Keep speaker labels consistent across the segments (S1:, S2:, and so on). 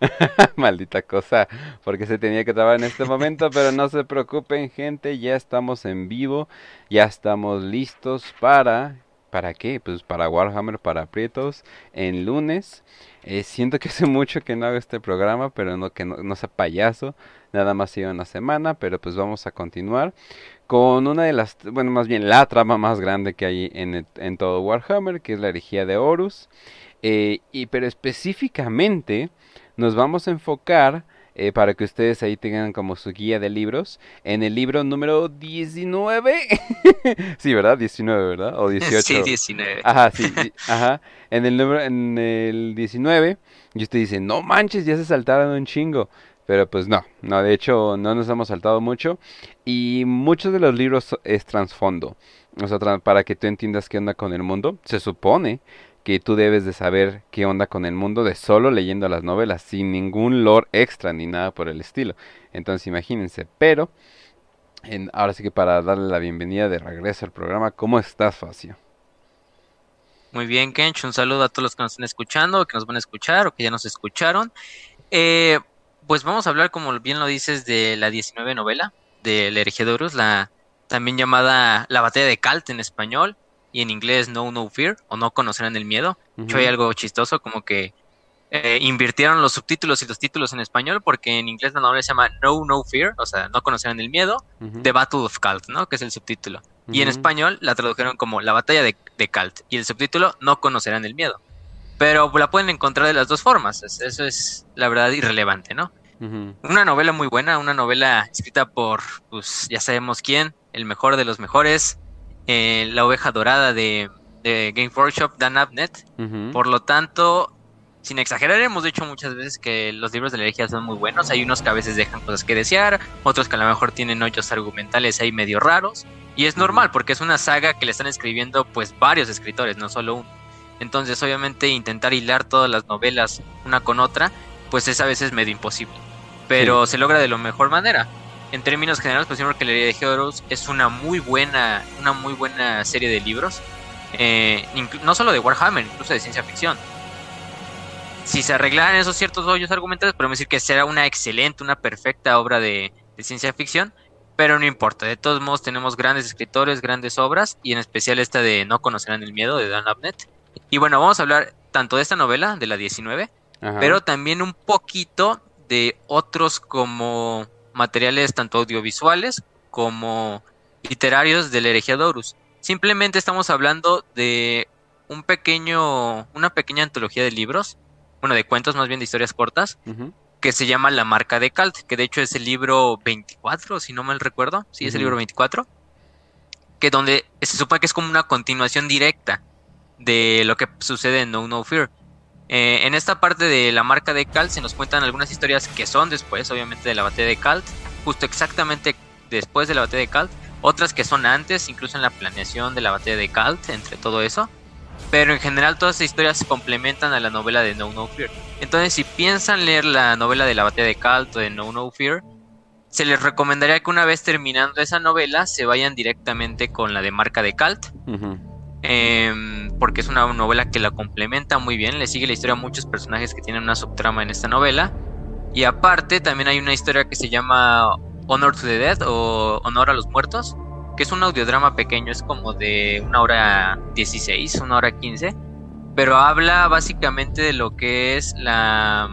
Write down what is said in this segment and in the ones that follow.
S1: Maldita cosa, porque se tenía que trabajar en este momento, pero no se preocupen, gente, ya estamos en vivo, ya estamos listos para ¿Para qué? Pues para Warhammer, para Prietos, en lunes. Eh, siento que hace mucho que no hago este programa, pero no que no, sea payaso. Nada más sido una semana, pero pues vamos a continuar con una de las, bueno, más bien la trama más grande que hay en, en todo Warhammer, que es la herejía de Horus. Eh, y pero específicamente nos vamos a enfocar eh, para que ustedes ahí tengan como su guía de libros. En el libro número 19. sí, ¿verdad? 19, ¿verdad? O 18.
S2: Sí, 19.
S1: Ajá, sí, ajá. En el número en el 19 y usted dice, "No manches, ya se saltaron un chingo." Pero pues no, no, de hecho no nos hemos saltado mucho y muchos de los libros es trasfondo. O sea, para que tú entiendas qué onda con el mundo, se supone que tú debes de saber qué onda con el mundo de solo leyendo las novelas, sin ningún lore extra ni nada por el estilo. Entonces imagínense, pero en, ahora sí que para darle la bienvenida de regreso al programa, ¿cómo estás, Facio?
S2: Muy bien, Kench, un saludo a todos los que nos están escuchando, que nos van a escuchar o que ya nos escucharon. Eh, pues vamos a hablar, como bien lo dices, de la 19 novela de la herejía la también llamada La batalla de Calt en español y en inglés No No Fear o No Conocerán el Miedo. Yo hay algo chistoso como que eh, invirtieron los subtítulos y los títulos en español porque en inglés la novela se llama No No Fear, o sea, No Conocerán el Miedo, The Battle of Calt, ¿no? Que es el subtítulo. Y en español la tradujeron como La Batalla de, de Calt y el subtítulo No Conocerán el Miedo. Pero la pueden encontrar de las dos formas, eso es la verdad irrelevante, ¿no? Una novela muy buena, una novela escrita por, pues ya sabemos quién, el mejor de los mejores, eh, la oveja dorada de, Game Workshop, Dan Abnett. Por lo tanto, sin exagerar, hemos dicho muchas veces que los libros de la herejía son muy buenos. Hay unos que a veces dejan cosas que desear, otros que a lo mejor tienen hoyos argumentales ahí medio raros. Y es normal porque es una saga que le están escribiendo pues varios escritores, no solo uno. Entonces, obviamente, intentar hilar todas las novelas una con otra, pues es a veces medio imposible. Pero se logra de la mejor manera en términos generales, pues siempre que leí de Horus es una muy buena, una muy buena serie de libros. Eh, no solo de Warhammer, incluso de ciencia ficción. Si se arreglaran esos ciertos hoyos argumentales, podemos decir que será una excelente, una perfecta obra de, ciencia ficción, pero no importa. De todos modos, tenemos grandes escritores, grandes obras, y en especial esta de No conocerán el miedo de Dan Abnett. Y bueno, vamos a hablar tanto de esta novela, de la 19, pero también un poquito de otros como materiales tanto audiovisuales como literarios del herejía Simplemente estamos hablando de un pequeño, una pequeña antología de libros, bueno, de cuentos más bien de historias cortas, que se llama La Marca de Calt, que de hecho es el libro 24, si no mal recuerdo, sí, es el libro 24, que donde se supone que es como una continuación directa de lo que sucede en No No Fear. Eh, en esta parte de la marca de Calt se nos cuentan algunas historias que son después, obviamente, de la batalla de Calt, justo exactamente después de la batalla de Calt, otras que son antes, incluso en la planeación de la batalla de Calt, entre todo eso. Pero en general todas esas historias se complementan a la novela de No No Fear. Entonces, si piensan leer la novela de la batalla de Calt o de No No Fear, se les recomendaría que una vez terminando esa novela se vayan directamente con la de marca de Calt. Em, porque es una novela que la complementa muy bien, le sigue la historia a muchos personajes que tienen una subtrama en esta novela. Y aparte también hay una historia que se llama Honor to the Dead o Honor a los Muertos, que es un audiodrama pequeño, es como de una hora 16, una hora 15, pero habla básicamente de lo que es la,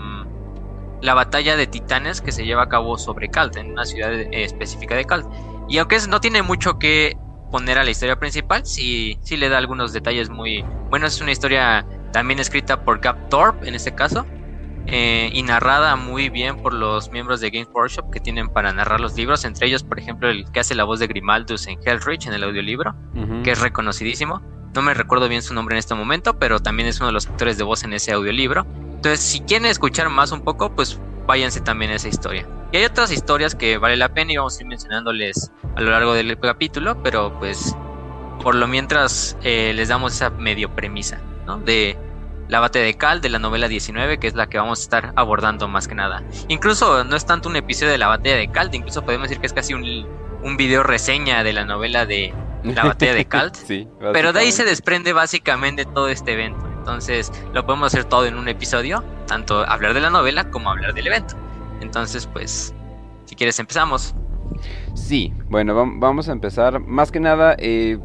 S2: la batalla de titanes que se lleva a cabo sobre Kalt, en una ciudad específica de Kalt. Y aunque no tiene mucho que poner a la historia principal, sí, sí le da algunos detalles muy buenos. Es una historia también escrita por Cap Thorpe en este caso. Eh, y narrada muy bien por los miembros de Games Workshop que tienen para narrar los libros, entre ellos, por ejemplo, el que hace la voz de Grimaldus en Hellreach en el audiolibro, que es reconocidísimo. No me recuerdo bien su nombre en este momento, pero también es uno de los actores de voz en ese audiolibro. Entonces, si quieren escuchar más un poco, pues váyanse también a esa historia. Y hay otras historias que vale la pena y vamos a ir mencionándoles a lo largo del capítulo, pero pues por lo mientras eh, les damos esa medio premisa, ¿no? De la bate de Cal de la novela 19, que es la que vamos a estar abordando más que nada. Incluso no es tanto un episodio de la batalla de Cal, incluso podemos decir que es casi un, un video reseña de la novela de la batalla de Calt. pero de ahí se desprende básicamente todo este evento. Entonces lo podemos hacer todo en un episodio. tanto hablar de la novela como hablar del evento. Entonces, pues, si quieres empezamos.
S1: Sí, bueno, vamos a empezar. Más que nada, eh,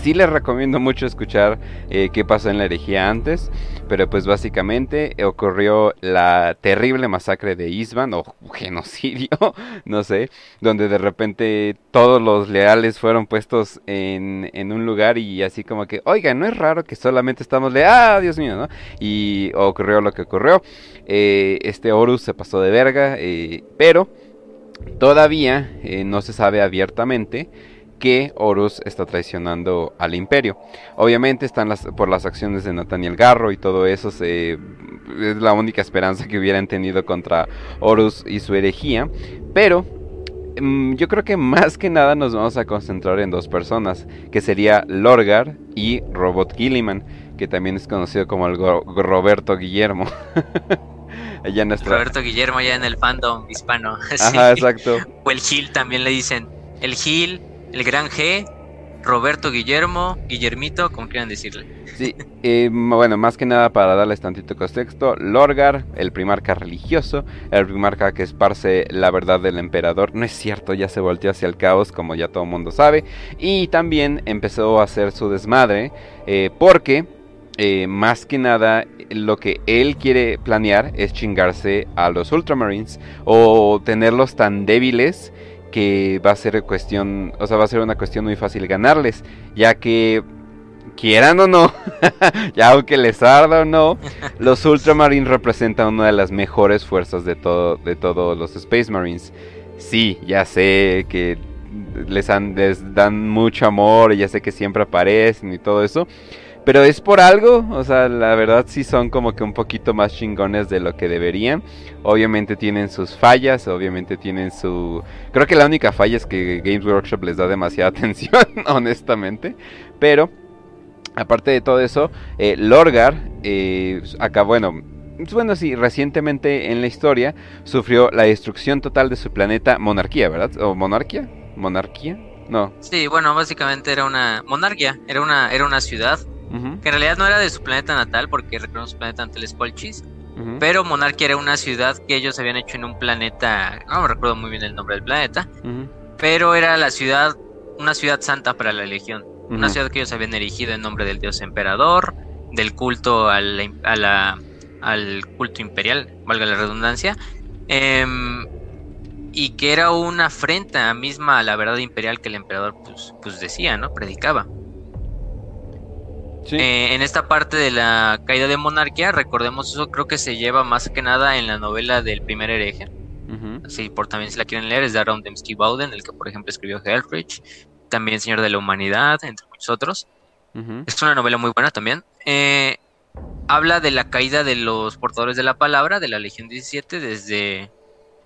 S1: sí les recomiendo mucho escuchar eh, qué pasó en la herejía antes, pero pues básicamente ocurrió la terrible masacre de Isban o genocidio, no sé, donde de repente todos los leales fueron puestos en, en un lugar y así como que, oiga, no es raro que solamente estamos de, ah, Dios mío, ¿no? Y ocurrió lo que ocurrió. Eh, este Horus se pasó de verga, eh, pero todavía no se sabe abiertamente que Horus está traicionando al imperio. Obviamente están las, por las acciones de Nathaniel Garro y todo eso es la única esperanza que hubieran tenido contra Horus y su herejía. Pero mm, yo creo que más que nada nos vamos a concentrar en dos personas, que sería Lorgar y Robot Gilliman, que también es conocido como el Roberto Guillermo.
S2: Roberto Guillermo ya en el fandom hispano.
S1: Ajá, exacto.
S2: O el Gil también le dicen. El Gil el Gran G, Roberto Guillermo, Guillermito, como quieran decirle.
S1: Sí, eh, bueno, más que nada para darles tantito contexto, Lorgar, el primarca religioso, el primarca que esparce la verdad del emperador, no es cierto, ya se volteó hacia el caos, como ya todo mundo sabe, y también empezó a hacer su desmadre, eh, porque eh, más que nada lo que él quiere planear es chingarse a los Ultramarines o tenerlos tan débiles que va a ser cuestión, o sea, va a ser una cuestión muy fácil ganarles, ya que quieran o no, ya aunque les arda o no, los Ultramarines representan una de las mejores fuerzas de todo de todos los Space Marines. Sí, ya sé que les, les dan mucho amor y ya sé que siempre aparecen y todo eso, pero es por algo, o sea, la verdad sí son como que un poquito más chingones de lo que deberían. Obviamente tienen sus fallas, obviamente tienen su... Creo que la única falla es que Games Workshop les da demasiada atención, honestamente. Pero, aparte de todo eso, eh, Lorgar, eh, acá, bueno, bueno, sí, recientemente en la historia sufrió la destrucción total de su planeta Monarquía, ¿verdad? ¿O Monarquía? ¿Monarquía? No.
S2: Sí, bueno, básicamente era una monarquía, era una, era una ciudad que en realidad no era de su planeta natal, porque recordamos su planeta natal es Colchis, pero Monarquia era una ciudad que ellos habían hecho en un planeta, no me recuerdo muy bien el nombre del planeta, pero era la ciudad, una ciudad santa para la Legión, una ciudad que ellos habían erigido en nombre del dios emperador, del culto al, al culto imperial, valga la redundancia, em, y que era una afrenta misma a la verdad imperial que el emperador pues, pues decía, ¿no? Predicaba. Eh, en esta parte de la caída de monarquía, recordemos eso, creo que se lleva más que nada en la novela del primer hereje. Sí, por también si la quieren leer, es de Aaron Dembski Bowden, el que por ejemplo escribió Hellbridge, también Señor de la Humanidad, entre muchos otros. Es una novela muy buena también. Eh, habla de la caída de los portadores de la palabra de la Legión 17 desde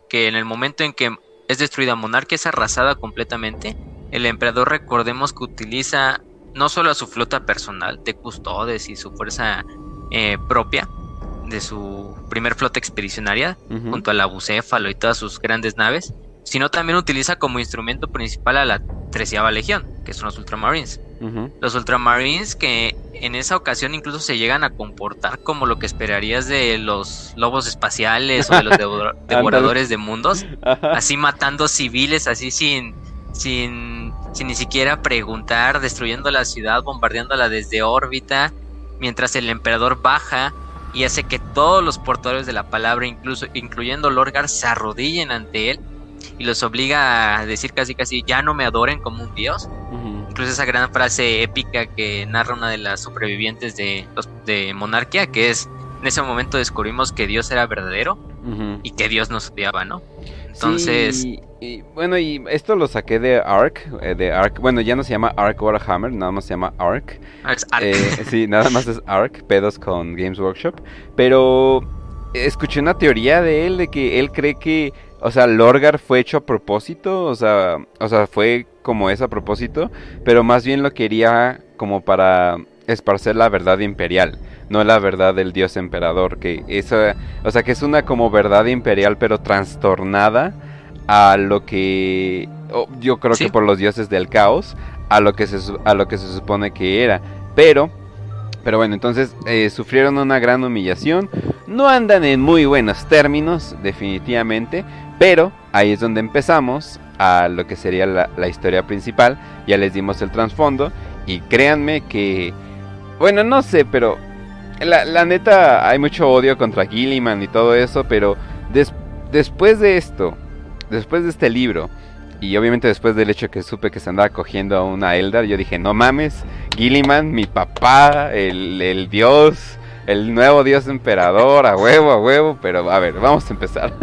S2: que en el momento en que es destruida Monarquía es arrasada completamente. El emperador recordemos que utiliza no solo a su flota personal de custodes y su fuerza eh, propia de su primer flota expedicionaria, junto a la bucéfalo y todas sus grandes naves, sino también utiliza como instrumento principal a la treceava legión, que son los Ultramarines. Los Ultramarines que en esa ocasión incluso se llegan a comportar como lo que esperarías de los lobos espaciales o de los devoradores de mundos, así matando civiles, así sin, sin sin ni siquiera preguntar, destruyendo la ciudad, bombardeándola desde órbita, mientras el emperador baja y hace que todos los portadores de la palabra, incluso incluyendo Lorgar, se arrodillen ante él y los obliga a decir casi casi ya no me adoren como un dios. Incluso esa gran frase épica que narra una de las supervivientes de, de Monarquía, que es en ese momento descubrimos que Dios era verdadero y que Dios nos odiaba, ¿no? Entonces...
S1: y, bueno, y esto lo saqué de Ark, eh, de Ark, bueno, ya no se llama Ark Warhammer, nada más se llama Ark. Eh, sí, nada más es Ark, pedos con Games Workshop, pero escuché una teoría de él de que él cree que, o sea, Lorgar fue hecho a propósito, o sea, o sea, fue como es a propósito, pero más bien lo quería como para esparcer la verdad imperial no la verdad del dios emperador, que eso, o sea, que es una como verdad imperial pero trastornada a lo que yo creo que por los dioses del caos, a lo que se a lo que se supone que era, pero Pero bueno, entonces eh, sufrieron una gran humillación. No andan en muy buenos términos, definitivamente. Pero ahí es donde empezamos a lo que sería la, historia principal. Ya les dimos el trasfondo. Y créanme que... Bueno, no sé, pero... La, neta, hay mucho odio contra Gilliman y todo eso. Pero después de esto, después de este libro y obviamente después del hecho que supe que se andaba cogiendo a una Eldar, yo dije, no mames, Gilliman, mi papá, el, el dios, el nuevo dios emperador, a huevo, a huevo, pero a ver, vamos a empezar.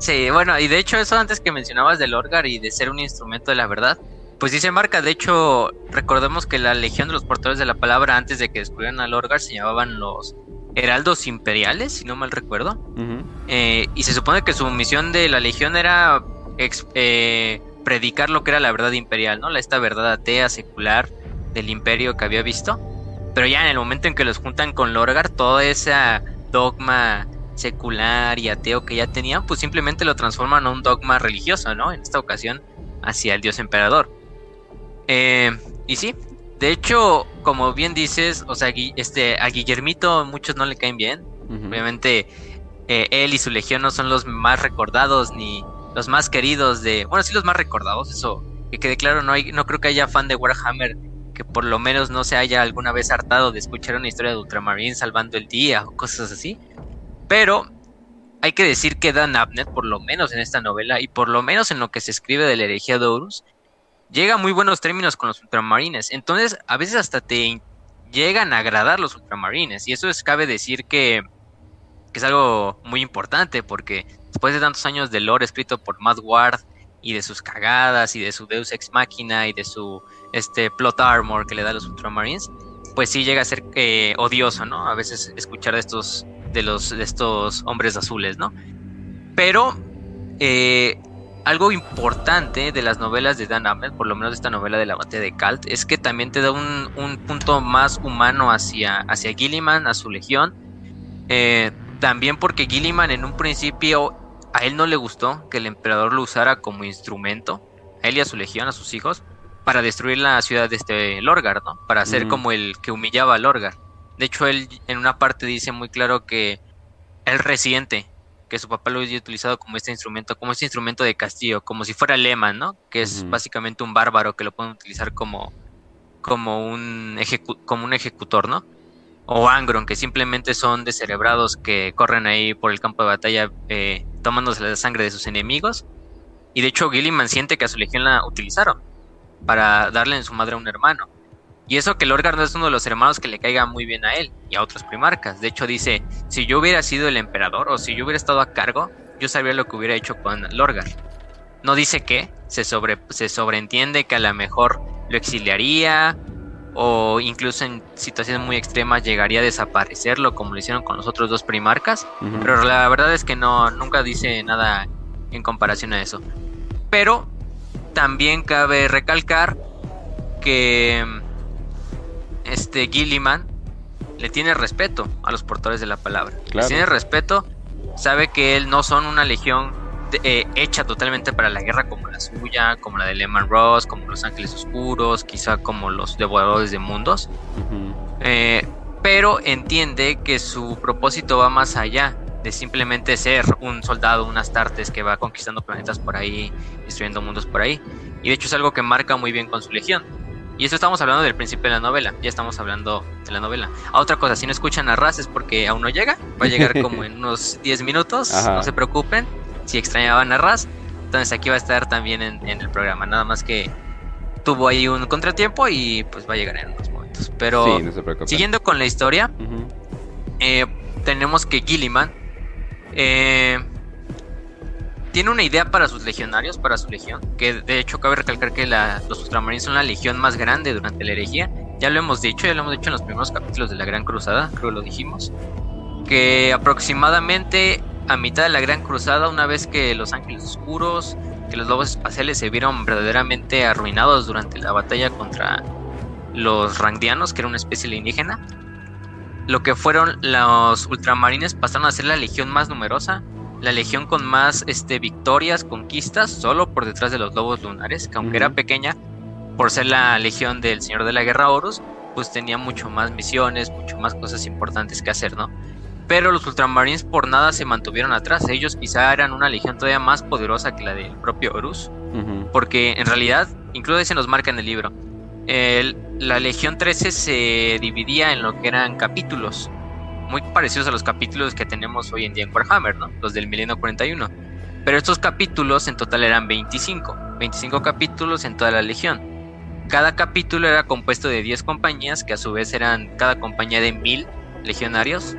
S2: Sí, bueno, y de hecho eso antes que mencionabas del Orgar y de ser un instrumento de la verdad, pues dice Marca, de hecho, recordemos que la Legión de los Portadores de la Palabra antes de que descubrieran al Orgar se llamaban los Heraldos Imperiales, si no mal recuerdo. Eh, y se supone que su misión de la Legión era eh, predicar lo que era la verdad imperial, ¿no? Esta verdad atea, secular del imperio que había visto. Pero ya en el momento en que los juntan con Lorgar, todo ese dogma secular y ateo que ya tenían, pues simplemente lo transforman a un dogma religioso, ¿no? En esta ocasión, hacia el dios emperador. Eh, y sí, de hecho, como bien dices, o sea, este, a Guillermito muchos no le caen bien. Obviamente, eh, él y su legión no son los más recordados ni los más queridos de, bueno, sí los más recordados, eso que quede claro, no hay no creo que haya fan de Warhammer que por lo menos no se haya alguna vez hartado de escuchar una historia de Ultramarine salvando el día o cosas así. Pero hay que decir que Dan Abnett, por lo menos en esta novela y por lo menos en lo que se escribe de la herejía de Horus, llega a muy buenos términos con los ultramarines. Entonces, a veces hasta te llegan a agradar los ultramarines. Y eso es, cabe decir que, que es algo muy importante porque después de tantos años de lore escrito por Matt Ward y de sus cagadas y de su Deus Ex Machina y de su este plot armor que le da a los Ultramarines, pues sí llega a ser eh, odioso, ¿no? A veces escuchar de estos de los de estos hombres azules, ¿no? Pero eh, algo importante de las novelas de Dan Ahmed, por lo menos de esta novela de la batalla de Kalt, es que también te da un, punto más humano hacia, hacia Gilliman, a su legión. Eh, también porque Gilliman en un principio a él no le gustó que el emperador lo usara como instrumento, a él y a su legión, a sus hijos, para destruir la ciudad de este Lorgar, ¿no? Para ser como el que humillaba a Lorgar. De hecho, él en una parte dice muy claro que él resiente que su papá lo haya utilizado como este instrumento, como este instrumento de castillo, como si fuera Lehman, ¿no? Que es básicamente un bárbaro que lo pueden utilizar como, como, un, como un ejecutor, ¿no? o Angron, que simplemente son descerebrados que corren ahí por el campo de batalla eh, tomándose la sangre de sus enemigos. Y de hecho Gilliman siente que a su legión la utilizaron para darle en su madre a un hermano. Y eso que Lorgar no es uno de los hermanos que le caiga muy bien a él y a otros primarcas. De hecho dice, si yo hubiera sido el emperador o si yo hubiera estado a cargo, yo sabría lo que hubiera hecho con Lorgar. No dice qué, se, sobre, se sobreentiende que a lo mejor lo exiliaría o incluso en situaciones muy extremas llegaría a desaparecerlo como lo hicieron con los otros dos primarcas, pero la verdad es que no nunca dice nada en comparación a eso. Pero también cabe recalcar que este Gilliman le tiene respeto a los portadores de la palabra. Le tiene respeto, sabe que él no son una legión eh, hecha totalmente para la guerra como la suya, como la de Lehman Ross, como los Ángeles Oscuros, quizá como los Devoradores de Mundos. Eh, pero entiende que su propósito va más allá de simplemente ser un soldado, un Astartes que va conquistando planetas por ahí, destruyendo mundos por ahí. Y de hecho es algo que marca muy bien con su legión. Y eso estamos hablando del principio de la novela, ya estamos hablando de la novela. A otra cosa, si no escuchan a Raz es porque aún no llega, va a llegar como en unos 10 minutos, no se preocupen si extrañaban a Raz. Entonces aquí va a estar también en, el programa. Nada más que tuvo ahí un contratiempo y pues va a llegar en unos momentos. Pero siguiendo con la historia, eh, tenemos que Gilliman eh, tiene una idea para sus legionarios, para su legión. Que de hecho cabe recalcar que los ultramarines son la legión más grande durante la herejía. Ya lo hemos dicho, ya lo hemos dicho en los primeros capítulos de la Gran Cruzada, creo que lo dijimos. Que aproximadamente a mitad de la Gran Cruzada, una vez que los Ángeles Oscuros, que los Lobos Espaciales se vieron verdaderamente arruinados durante la batalla contra los Rangdianos, que era una especie alienígena, lo que fueron los ultramarines pasaron a ser la legión más numerosa, la legión con más este, victorias, conquistas, solo por detrás de los Lobos Lunares, que aunque era pequeña, por ser la legión del Señor de la Guerra Horus, pues tenía mucho más misiones, mucho más cosas importantes que hacer, ¿no? Pero los Ultramarines por nada se mantuvieron atrás. Ellos quizá eran una legión todavía más poderosa que la del propio Horus. Porque en realidad, incluso se nos marca en el libro, la Legión 13 se dividía en lo que eran capítulos, muy parecidos a los capítulos que tenemos hoy en día en Warhammer, ¿no? Los del milenio 41. Pero estos capítulos en total eran 25, 25 capítulos en toda la Legión. Cada capítulo era compuesto de 10 compañías, que a su vez eran cada compañía de 1000 legionarios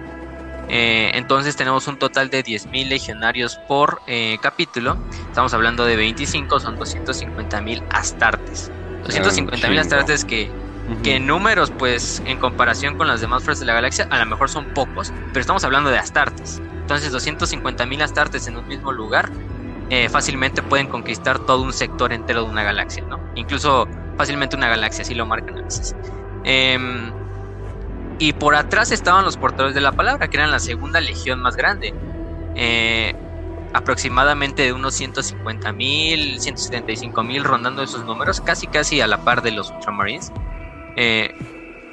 S2: eh, entonces tenemos un total de 10.000 legionarios por eh, capítulo. Estamos hablando de 25, son 250.000 astartes. 250.000 astartes que, que en números, pues en comparación con las demás fuerzas de la galaxia, a lo mejor son pocos, pero estamos hablando de astartes. Entonces 250.000 astartes en un mismo lugar eh, fácilmente pueden conquistar todo un sector entero de una galaxia, ¿no? Incluso fácilmente una galaxia, así lo marcan a veces. Eh, y por atrás estaban los portadores de la palabra, que eran la segunda legión más grande. Eh, aproximadamente de unos 150 mil, 175 mil, rondando esos números, casi casi a la par de los Ultramarines. Eh,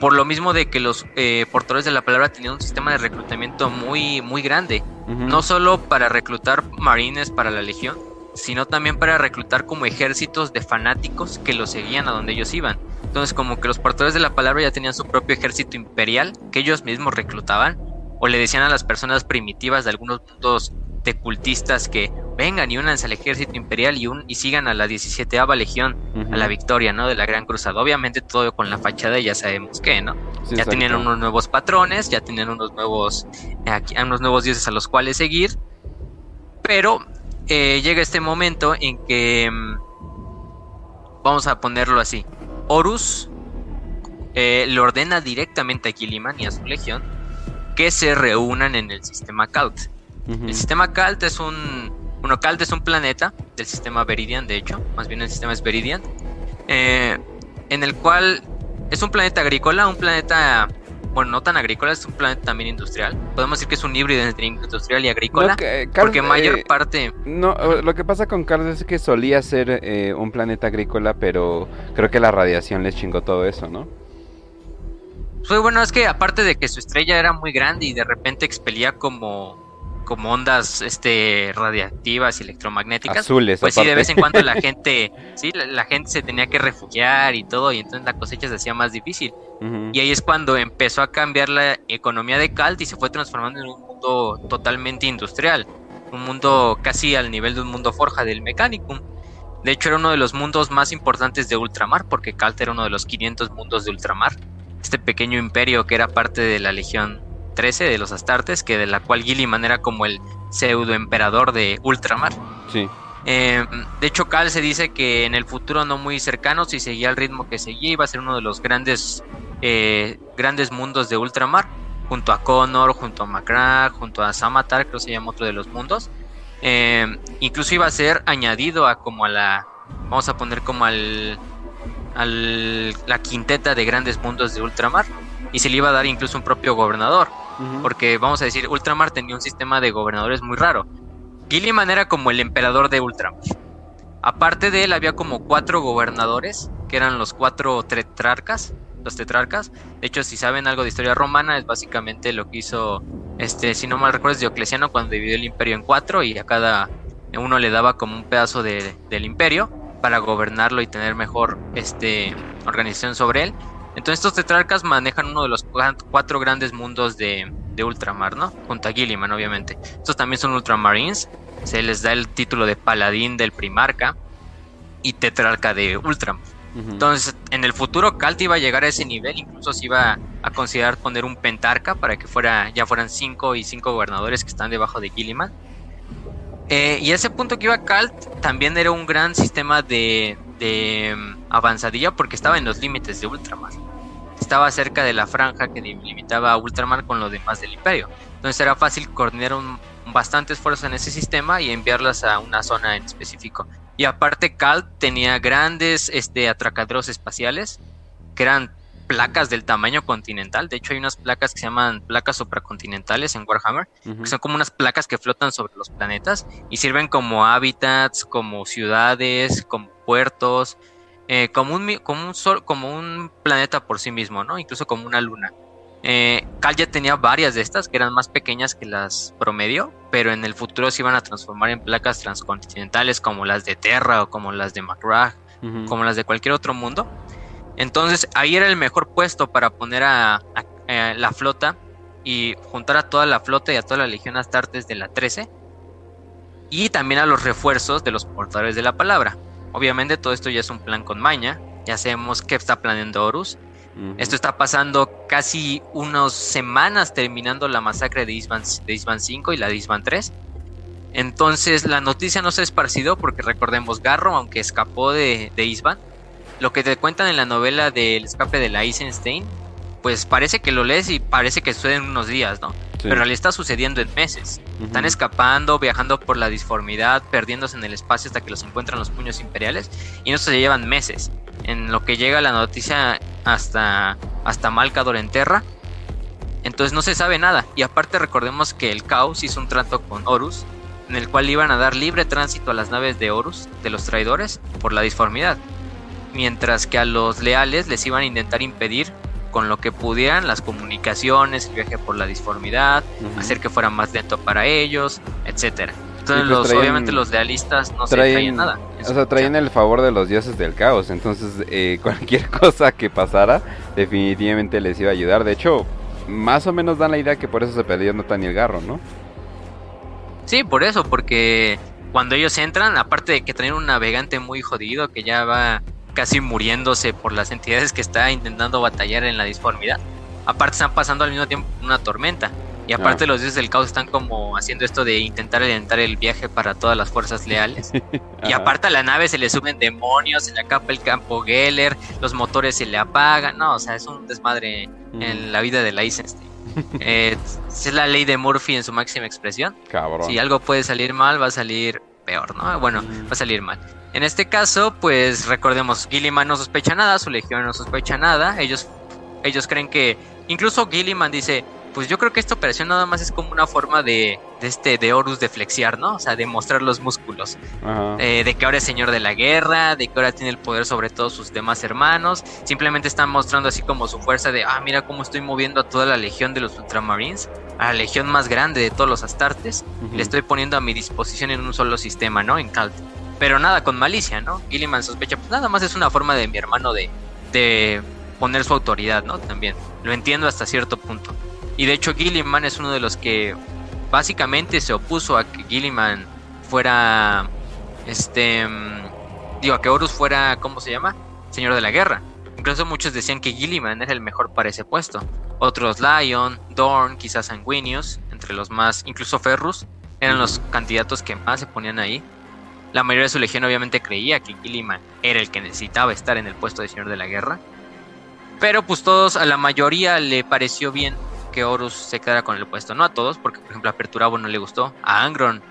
S2: por lo mismo de que los eh, portadores de la palabra tenían un sistema de reclutamiento muy, muy grande. No solo para reclutar marines para la legión, sino también para reclutar como ejércitos de fanáticos que los seguían a donde ellos iban. Entonces como que los portadores de la palabra ya tenían su propio ejército imperial que ellos mismos reclutaban o le decían a las personas primitivas de algunos mundos de cultistas que vengan y únanse al ejército imperial y, un, y sigan a la 17 legión, a la victoria, ¿no? De la Gran Cruzada. Obviamente todo con la fachada ya sabemos qué, ¿no? ya tenían unos nuevos patrones, ya tenían unos nuevos, eh, unos nuevos dioses a los cuales seguir, pero eh, llega este momento en que, mm, vamos a ponerlo así, Horus eh, le ordena directamente a Gilliman y a su legión que se reúnan en el sistema El sistema Calt es un. Bueno, Calt es un planeta del sistema Veridian, de hecho, más bien el sistema es Veridian, eh, en el cual es un planeta agrícola, un planeta bueno, no tan agrícola, es un planeta también industrial. Podemos decir que es un híbrido entre industrial y agrícola. porque mayor eh, parte.
S1: No, lo que pasa con Carlos es que solía ser eh, un planeta agrícola, pero creo que la radiación les chingó todo eso, ¿no?
S2: Pues bueno, es que aparte de que su estrella era muy grande y de repente expelía como como ondas este radiactivas y electromagnéticas
S1: azules
S2: pues sí de vez en cuando la gente sí la, gente se tenía que refugiar y todo y entonces la cosecha se hacía más difícil. Y ahí es cuando empezó a cambiar la economía de Calt y se fue transformando en un mundo totalmente industrial un mundo casi al nivel de un mundo forja del Mechanicum. De hecho era uno de los mundos más importantes de ultramar porque Calt era uno de los 500 mundos de ultramar este pequeño imperio que era parte de la legión 13 de los Astartes, que de la cual Gilliman era como el pseudo emperador de Ultramar.
S1: Sí.
S2: Eh, de hecho, Cal se dice que en el futuro no muy cercano, si seguía el ritmo que seguía, iba a ser uno de los grandes, eh, grandes mundos de Ultramar, junto a Connor, junto a Macra, junto a Samatar, creo que se llama otro de los mundos. Eh, incluso iba a ser añadido a como a la, vamos a poner como al, al la quinteta de grandes mundos de Ultramar, y se le iba a dar incluso un propio gobernador. Porque vamos a decir, Ultramar tenía un sistema de gobernadores muy raro. Gilliman era como el emperador de Ultramar. Aparte de él había como cuatro gobernadores, que eran los cuatro tetrarcas, los tetrarcas. De hecho, si saben algo de historia romana, es básicamente lo que hizo, este, si no mal recuerdo, Diocleciano cuando dividió el imperio en cuatro y a cada uno le daba como un pedazo de, del imperio para gobernarlo y tener mejor este, organización sobre él. Entonces estos tetrarcas manejan uno de los cuatro grandes mundos de, ultramar, ¿no? Junto a Gilliman, obviamente. Estos también son ultramarines. Se les da el título de paladín del primarca y tetrarca de ultramar. Entonces, en el futuro Calt iba a llegar a ese nivel, incluso se iba a considerar poner un pentarca para que fuera, ya fueran cinco y cinco gobernadores que están debajo de Gilliman. Eh, y ese punto que iba Calt también era un gran sistema de, de mm, avanzadilla porque estaba en los límites de Ultramar estaba cerca de la franja que limitaba a Ultramar con lo demás del imperio. Entonces era fácil coordinar un, bastantes fuerzas en ese sistema y enviarlas a una zona en específico. Y aparte Cal tenía grandes este, atracaderos espaciales que eran placas del tamaño continental. De hecho, hay unas placas que se llaman placas supracontinentales en Warhammer, que son como unas placas que flotan sobre los planetas y sirven como hábitats, como ciudades, como puertos, eh, como, un, como, un sol, como un planeta por sí mismo, ¿no? Incluso como una luna. Eh, Cal ya tenía varias de estas que eran más pequeñas que las promedio, pero en el futuro se iban a transformar en placas transcontinentales como las de Terra o como las de McGrath, como las de cualquier otro mundo. Entonces ahí era el mejor puesto para poner a, eh, la flota y juntar a toda la flota y a toda la legión Astartes de la 13 y también a los refuerzos de los portadores de la palabra. Obviamente todo esto ya es un plan con maña, ya sabemos qué está planeando Horus. Esto está pasando casi unas semanas terminando la masacre de Isban, de 5 y la de Isban 3. Entonces la noticia no se ha esparcido porque recordemos Garro, aunque escapó de, de Isban, lo que te cuentan en la novela del escape de la Eisenstein, pues parece que lo lees y parece que sucede en unos días, ¿no? Pero en realidad está sucediendo en meses. Están escapando, viajando por la disformidad, perdiéndose en el espacio hasta que los encuentran los puños imperiales. Y no se llevan meses. En lo que llega la noticia hasta, hasta Malcador en Terra. Entonces no se sabe nada. Y aparte recordemos que el Caos hizo un trato con Horus. En el cual iban a dar libre tránsito a las naves de Horus, de los traidores, por la disformidad mientras que a los leales les iban a intentar impedir con lo que pudieran las comunicaciones, el viaje por la disformidad, hacer que fuera más lento para ellos, etcétera. Entonces, pues obviamente los lealistas no se traían nada.
S1: O sea, traían el favor de los dioses del caos. Entonces, eh, cualquier cosa que pasara, definitivamente les iba a ayudar. De hecho, más o menos dan la idea que por eso se perdió el Garro, ¿no?
S2: Sí, por eso, porque cuando ellos entran, aparte de que traen un navegante muy jodido que ya va casi muriéndose por las entidades que está intentando batallar en la disformidad. Aparte están pasando al mismo tiempo una tormenta. Y aparte ah. los dioses del caos están como haciendo esto de intentar alentar el viaje para todas las fuerzas leales. y aparte a la nave se le suben demonios, se le acapa el campo Geller, los motores se le apagan. No, o sea, es un desmadre en la vida de la Eisenstein. Eh, es la ley de Murphy en su máxima expresión.
S1: Cabrón.
S2: Si algo puede salir mal, va a salir peor, ¿no? Bueno, va a salir mal. En este caso, pues recordemos, Gilliman no sospecha nada, su legión no sospecha nada. Ellos, ellos creen que, incluso Gilliman dice, pues yo creo que esta operación nada más es como una forma de, de este de Horus de flexiar, ¿no? O sea, de mostrar los músculos. Eh, de que ahora es señor de la guerra, de que ahora tiene el poder sobre todos sus demás hermanos. Simplemente están mostrando así como su fuerza de, ah, mira cómo estoy moviendo a toda la legión de los Ultramarines, a la legión más grande de todos los Astartes. Le estoy poniendo a mi disposición en un solo sistema, ¿no? En Calt. Pero nada con malicia, ¿no? Gilliman sospecha, pues nada más es una forma de mi hermano de, de poner su autoridad, ¿no? También. Lo entiendo hasta cierto punto. Y de hecho Gilliman es uno de los que básicamente se opuso a que Gilliman fuera, este, mm, digo, a que Horus fuera, ¿cómo se llama? Señor de la guerra. Incluso muchos decían que Gilliman era el mejor para ese puesto. Otros Lion, Dorn, quizás Sanguinius, entre los más, incluso Ferrus, eran los candidatos que más se ponían ahí. La mayoría de su legión obviamente creía que Gilliman era el que necesitaba estar en el puesto de Señor de la Guerra. Pero pues todos, a la mayoría le pareció bien que Horus se quedara con el puesto. No a todos, porque por ejemplo a Perturabo no le gustó. A Angron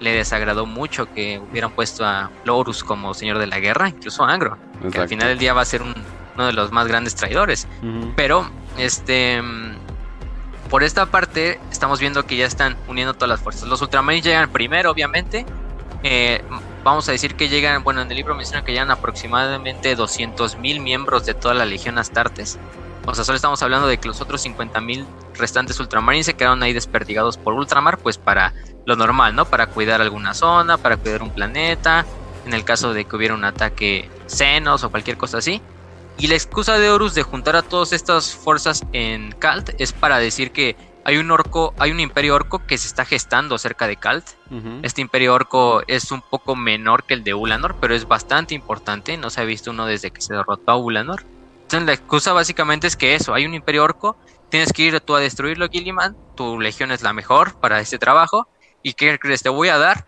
S2: le desagradó mucho que hubieran puesto a Horus como señor de la guerra, incluso a Angron, que al final del día va a ser uno de los más grandes traidores. Pero, este, por esta parte, estamos viendo que ya están uniendo todas las fuerzas. Los Ultramarines llegan primero, obviamente. Eh, vamos a decir que llegan, bueno, en el libro menciona que llegan aproximadamente 200.000 miembros de toda la Legión Astartes. O sea, solo estamos hablando de que los otros 50.000 restantes ultramarines se quedaron ahí desperdigados por ultramar, pues para lo normal, ¿no? Para cuidar alguna zona, para cuidar un planeta, en el caso de que hubiera un ataque Xenos o cualquier cosa así. Y la excusa de Horus de juntar a todas estas fuerzas en Kalt es para decir que hay un orco, hay un imperio orco que se está gestando cerca de Kalt. Este imperio orco es un poco menor que el de Ulanor, pero es bastante importante. No se ha visto uno desde que se derrotó a Ulanor. Entonces la excusa básicamente es que eso, hay un imperio orco, tienes que ir tú a destruirlo, Gilliman, tu legión es la mejor para este trabajo, y ¿qué crees? Te voy a dar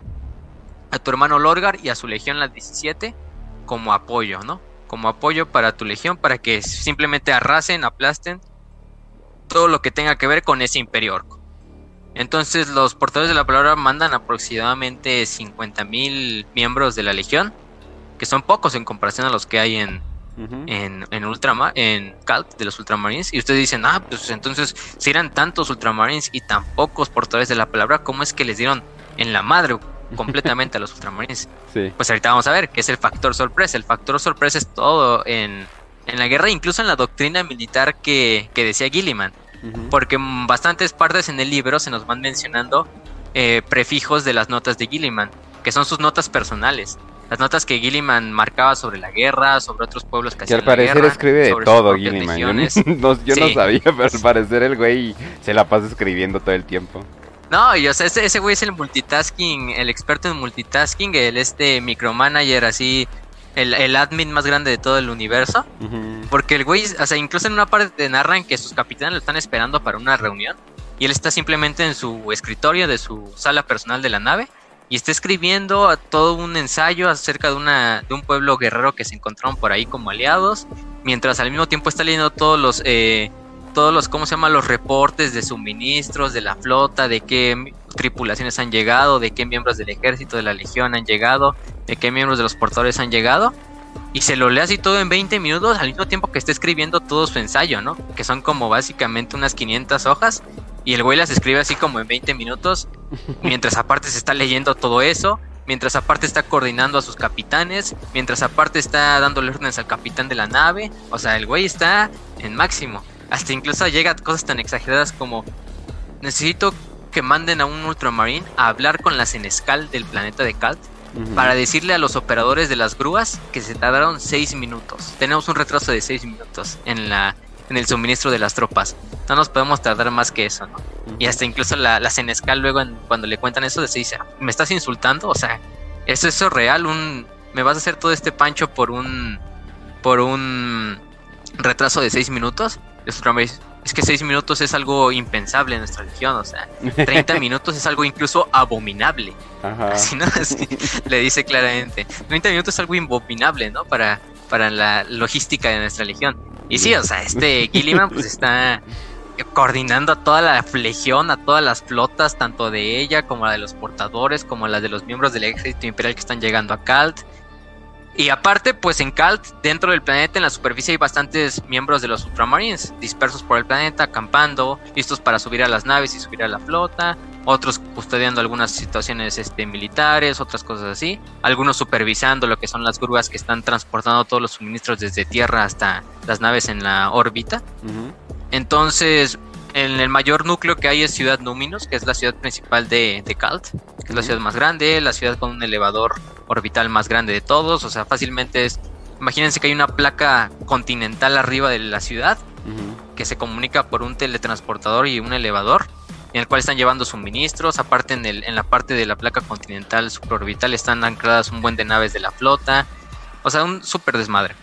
S2: a tu hermano Lorgar y a su legión la 17 como apoyo, ¿no? Como apoyo para tu legión, para que simplemente arrasen, aplasten todo lo que tenga que ver con ese imperio orco. Entonces los portadores de la palabra mandan aproximadamente 50.000 miembros de la legión, que son pocos en comparación a los que hay en, en, en Ultramar, en Calt de los Ultramarines, y ustedes dicen, ah, pues entonces, si eran tantos Ultramarines y tan pocos portadores de la palabra, ¿cómo es que les dieron en la madre completamente a los Ultramarines.
S1: Sí.
S2: Pues ahorita vamos a ver qué es el factor sorpresa. El factor sorpresa es todo en, en la guerra, incluso en la doctrina militar que, que decía Gilliman. Porque bastantes partes en el libro se nos van mencionando eh, prefijos de las notas de Gilliman, que son sus notas personales. Las notas que Gilliman marcaba sobre la guerra, sobre otros pueblos que
S1: Que al
S2: hacían la
S1: parecer
S2: guerra,
S1: escribe de todo Gilliman. Yo, no, yo no sabía, pero al parecer el güey se la pasa escribiendo todo el tiempo.
S2: No, y o sea, ese, ese güey es el multitasking, el experto en multitasking, el este micromanager, así, el, el admin más grande de todo el universo. Porque el güey, o sea, incluso en una parte te narran que sus capitanes lo están esperando para una reunión. Y él está simplemente en su escritorio de su sala personal de la nave. Y está escribiendo a todo un ensayo acerca de, una, de un pueblo guerrero que se encontraron por ahí como aliados. Mientras al mismo tiempo está leyendo todos los, eh, todos los, ¿cómo se llama? Los reportes de suministros, de la flota, de qué tripulaciones han llegado, de qué miembros del ejército, de la legión han llegado, de qué miembros de los portadores han llegado y se lo lee así todo en 20 minutos al mismo tiempo que está escribiendo todo su ensayo, ¿no? Que son como básicamente unas 500 hojas y el güey las escribe así como en 20 minutos, mientras aparte se está leyendo todo eso, mientras aparte está coordinando a sus capitanes, mientras aparte está dándole órdenes al capitán de la nave, o sea, el güey está en máximo. Hasta incluso llega a cosas tan exageradas como necesito que manden a un ultramarine a hablar con la senescal del planeta de Kalt para decirle a los operadores de las grúas que se tardaron 6 minutos. Tenemos un retraso de 6 minutos en la en el suministro de las tropas. No nos podemos tardar más que eso, ¿no? Y hasta incluso la, la Senescal luego en- cuando le cuentan eso se dice, ¿me estás insultando? O sea, ¿es eso real? Un, ¿Me vas a hacer todo este pancho por un por un retraso de 6 minutos? Es que 6 minutos es algo impensable en nuestra región, o sea, 30 minutos es algo incluso abominable.
S1: Ajá.
S2: Así, ¿no? Así, le dice claramente. 30 minutos es algo abominable, ¿no? Para, para la logística de nuestra legión. Y sí, o sea, este Gilliman pues está coordinando a toda la legión, a todas las flotas, tanto de ella como la de los portadores, como las de los miembros del ejército imperial que están llegando a Kalt. Y aparte, pues en Kalt, dentro del planeta, en la superficie, hay bastantes miembros de los Ultramarines dispersos por el planeta, acampando, listos para subir a las naves y subir a la flota. Otros custodiando algunas situaciones este, militares, otras cosas así. Algunos supervisando lo que son las grúas que están transportando todos los suministros desde tierra hasta las naves en la órbita. Entonces, en el mayor núcleo que hay es Ciudad Núminos, que es la ciudad principal de, de Kalt, que es la ciudad más grande, la ciudad con un elevador orbital más grande de todos, o sea, fácilmente es... Imagínense que hay una placa continental arriba de la ciudad que se comunica por un teletransportador y un elevador, en el cual están llevando suministros. Aparte, en, el, en la parte de la placa continental supraorbital están ancladas un buen de naves de la flota. O sea, un súper desmadre.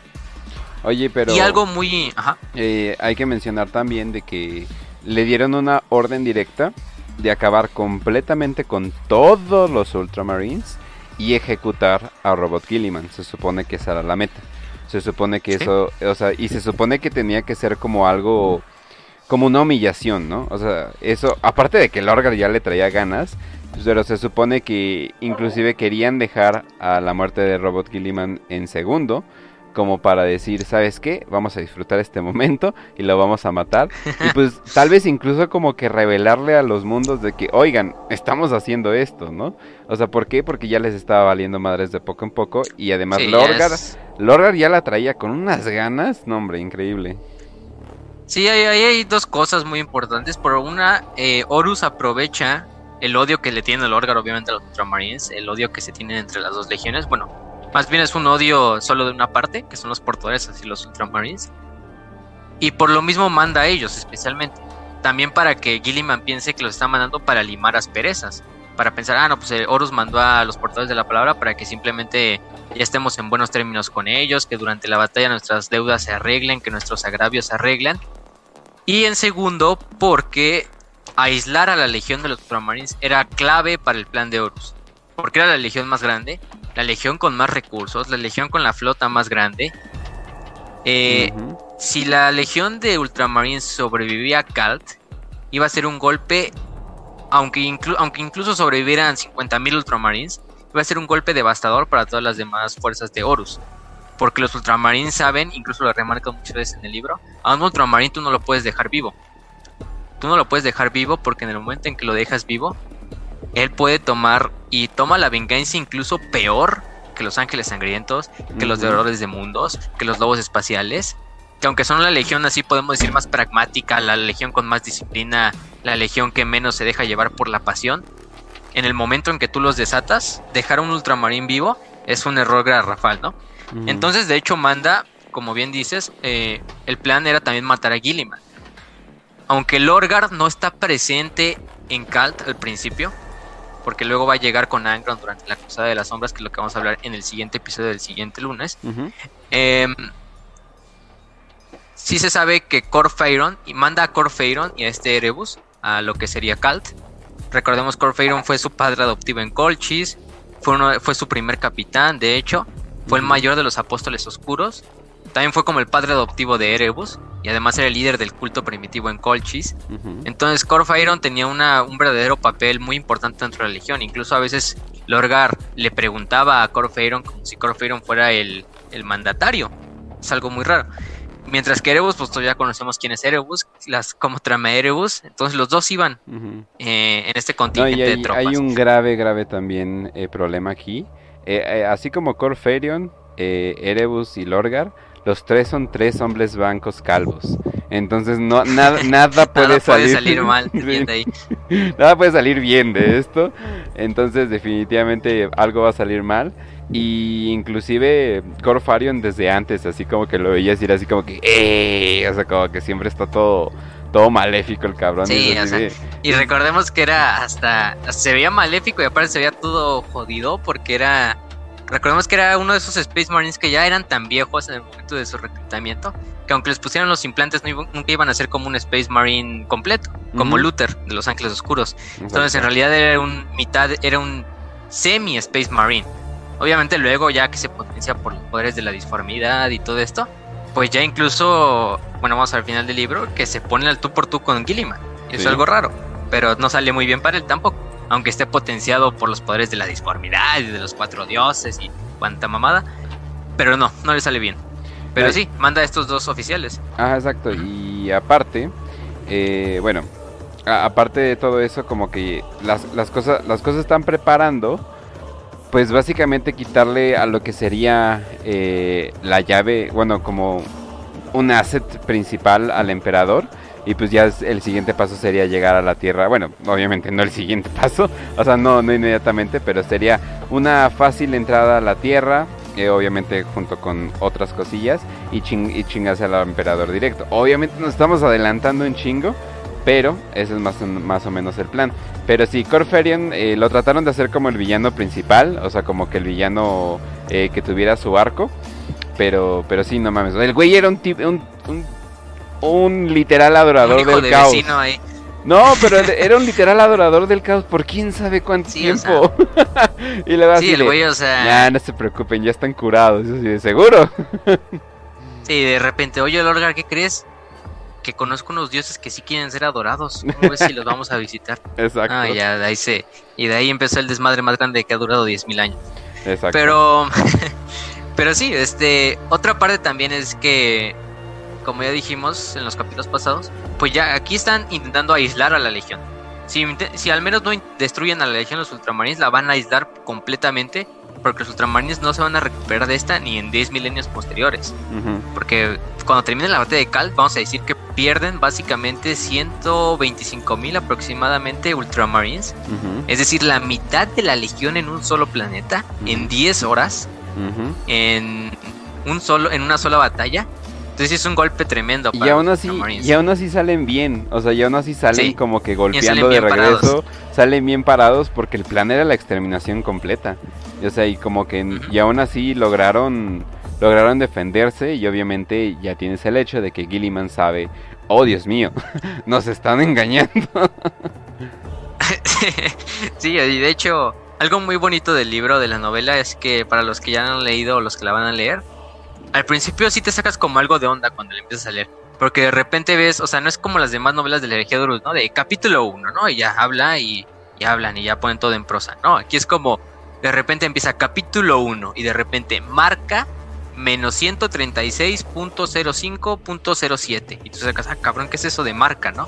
S1: Oye, pero
S2: Y algo muy... Ajá.
S1: eh, hay que mencionar también de que le dieron una orden directa de acabar completamente con todos los Ultramarines y ejecutar a Robot Gilliman. Se supone que esa era la meta. Se supone que
S2: Sí.
S1: eso, o sea, y se supone que tenía que ser como algo, como una humillación, ¿no? O sea, eso, aparte de que Lorgar ya le traía ganas, pero se supone que inclusive querían dejar a la muerte de Robot Gilliman en segundo, como para decir, ¿sabes qué? Vamos a disfrutar este momento y lo vamos a matar. Y pues tal vez incluso como que revelarle a los mundos de que, oigan, estamos haciendo esto, ¿no? O sea, ¿por qué? Porque ya les estaba valiendo madres de poco en poco y además
S2: Sí,
S1: Lorgar, Lorgar ya la traía con unas ganas, no hombre, increíble.
S2: Sí, hay, hay, hay dos cosas muy importantes. Por una, eh, Horus aprovecha el odio que le tiene el Orgar, obviamente, a los Ultramarines, el odio que se tienen entre las dos legiones. Bueno, más bien es un odio solo de una parte, que son los portadores, así los Ultramarines. Y por lo mismo manda a ellos, especialmente. También para que Gilliman piense que los está mandando para limar asperezas. Para pensar, ah, no, pues eh, Horus mandó a los portadores de la palabra para que simplemente ya estemos en buenos términos con ellos, que durante la batalla nuestras deudas se arreglen, que nuestros agravios se arreglen. Y en segundo, porque aislar a la legión de los Ultramarines era clave para el plan de Horus. Porque era la legión más grande, la legión con más recursos, la legión con la flota más grande. Eh, si la legión de Ultramarines sobrevivía a Kalt, iba a ser un golpe, aunque, inclu- aunque incluso sobrevivieran 50.000 Ultramarines, iba a ser un golpe devastador para todas las demás fuerzas de Horus. Porque los Ultramarines saben, incluso lo remarcan muchas veces en el libro, a un Ultramarine tú no lo puedes dejar vivo. Tú no lo puedes dejar vivo porque en el momento en que lo dejas vivo, él puede tomar y toma la venganza incluso peor que los ángeles sangrientos, que los devoradores de mundos, que los lobos espaciales, que aunque son la legión así podemos decir más pragmática, la legión con más disciplina, la legión que menos se deja llevar por la pasión, en el momento en que tú los desatas, dejar a un ultramarín vivo es un error garrafal, ¿no? Entonces, de hecho, manda, como bien dices, eh, el plan era también matar a Gilliman. Aunque Lorgar no está presente en Calt al principio, porque luego va a llegar con Angron durante la Cruzada de las Sombras, que es lo que vamos a hablar en el siguiente episodio del siguiente lunes. Em, sí se sabe que Corfeiron y manda a Corfeiron y a este Erebus a lo que sería Calt. Recordemos Corfeiron fue su padre adoptivo en Colchis, fue, fue su primer capitán, de hecho, fue el mayor de los apóstoles oscuros. También fue como el padre adoptivo de Erebus y además era el líder del culto primitivo en Colchis. Entonces Corfairon tenía una, un verdadero papel muy importante dentro de la legión. Incluso a veces Lorgar le preguntaba a Corfairon como si Corfairon fuera el, el mandatario. Es algo muy raro. Mientras que Erebus, pues todavía conocemos quién es Erebus, las, cómo trama Erebus. Entonces los dos iban eh, en este contingente
S1: hay,
S2: de tropas.
S1: Hay un grave, grave también eh, problema aquí. Eh, así como Corferion, Erebus y Lorgar, los tres son tres hombres blancos calvos. Entonces no nada nada puede,
S2: salir, mal bien de ahí.
S1: nada puede salir bien de esto. Entonces definitivamente algo va a salir mal. Y inclusive Corfarion desde antes, así como que lo veía decir así como que, ¡eh! O sea, como que siempre está todo, todo maléfico el cabrón.
S2: Sí, o sea, y recordemos que era hasta, se veía maléfico y aparte se veía todo jodido porque era, recordemos que era uno de esos Space Marines que ya eran tan viejos en el momento de su reclutamiento, que aunque les pusieran los implantes nunca iban a ser como un Space Marine completo, como Luther de los Ángeles Oscuros. Entonces en realidad era un mitad, era un semi Space Marine. Obviamente luego ya que se potencia por los poderes de la disformidad y todo esto, pues ya incluso, bueno, vamos al final del libro, que se pone al tú por tú con Gilliman. Eso es algo raro, pero no sale muy bien para él tampoco, aunque esté potenciado por los poderes de la disformidad y de los cuatro dioses y cuanta mamada, pero no, no le sale bien. Pero sí, manda a estos dos oficiales.
S1: Ah, exacto, y aparte, eh, bueno, aparte de todo eso, como que las, las, cosas, las cosas están preparando pues básicamente quitarle a lo que sería eh, la llave, bueno, como un asset principal al emperador. Y pues ya el siguiente paso sería llegar a la Tierra. Bueno, obviamente no el siguiente paso, o sea, no, no inmediatamente, pero sería una fácil entrada a la Tierra, eh, obviamente junto con otras cosillas, y, ching y chingarse al emperador directo. Obviamente nos estamos adelantando un chingo, pero ese es más, más o menos el plan. Pero sí, Corferion eh, lo trataron de hacer como el villano principal, o sea, como que el villano eh, que tuviera su arco. Pero, pero sí, no mames. El güey era un, un, un, literal adorador del caos. No, pero era un literal adorador del caos por quién sabe cuánto tiempo. y le va
S2: sí, el güey, o sea...
S1: Ya, no se preocupen, ya están curados, eso sí, de seguro.
S2: sí, de repente, oye, Lorgar, ¿qué crees? que conozco unos dioses que sí quieren ser adorados. ¿Cómo ves si los vamos a visitar?
S1: Exacto.
S2: Ah, ya, de ahí se. Y de ahí empezó el desmadre más grande que ha durado 10.000 años. Exacto. Pero. pero sí, este. Otra parte también es que. Como ya dijimos en los capítulos pasados, pues ya aquí están intentando aislar a la legión. Si, si al menos no destruyen a la legión los ultramarines, la van a aislar completamente porque los ultramarines no se van a recuperar de esta ni en 10 milenios posteriores. Porque cuando termine la batalla de Cal, vamos a decir que pierden básicamente 125 mil aproximadamente ultramarines. Es decir, la mitad de la legión en un solo planeta, en 10 horas, en, un solo, en una sola batalla. Entonces es un golpe tremendo.
S1: Para y aún así, y aún así salen bien, o sea, y aún así salen como que golpeando de regreso, salen bien parados porque el plan era la exterminación completa. O sea, y como que y aún así lograron lograron defenderse y obviamente ya tienes el hecho de que Gilliman sabe, oh Dios mío, nos están engañando.
S2: sí, y de hecho, algo muy bonito del libro, de la novela, es que para los que ya han leído o los que la van a leer, al principio sí te sacas como algo de onda cuando le empiezas a leer. Porque de repente ves, o sea, no es como las demás novelas de la herejía de ¿no? De capítulo 1, ¿no? Y ya habla y, y hablan y ya ponen todo en prosa. No, aquí es como, de repente empieza capítulo 1 y de repente marca menos 136.05.07. Y tú sacas, ah, cabrón, ¿qué es eso de marca, no?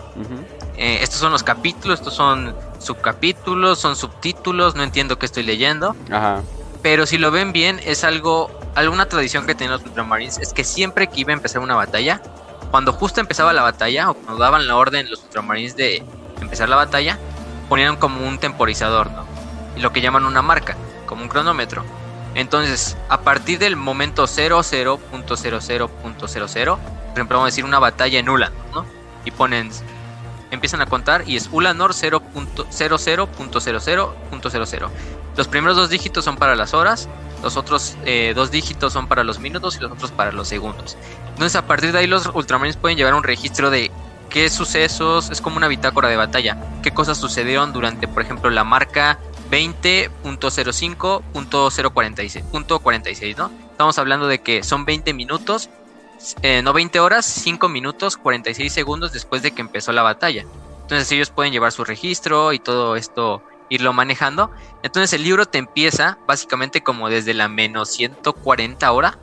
S2: Eh, estos son los capítulos, estos son subcapítulos, son subtítulos, no entiendo qué estoy leyendo.
S1: Ajá.
S2: Pero si lo ven bien, es algo, alguna tradición que tienen los Ultramarines, es que siempre que iba a empezar una batalla, cuando justo empezaba la batalla, o cuando daban la orden los Ultramarines de empezar la batalla, ponían como un temporizador, ¿no? Lo que llaman una marca, como un cronómetro. Entonces, a partir del momento 00.00.00, por ejemplo, vamos a decir una batalla en Ulanor, ¿no? Y ponen, empiezan a contar y es Ulanor 0.00.00.00. Los primeros dos dígitos son para las horas, los otros eh, dos dígitos son para los minutos y los otros para los segundos. Entonces, a partir de ahí, los Ultramarines pueden llevar un registro de qué sucesos, es como una bitácora de batalla, qué cosas sucedieron durante, por ejemplo, la marca 20.05.046, ¿no? Estamos hablando de que son 20 minutos, eh, no 20 horas, 5 minutos 46 segundos después de que empezó la batalla. Entonces ellos pueden llevar su registro y todo esto irlo manejando. Entonces el libro te empieza básicamente como desde la menos 140 hora,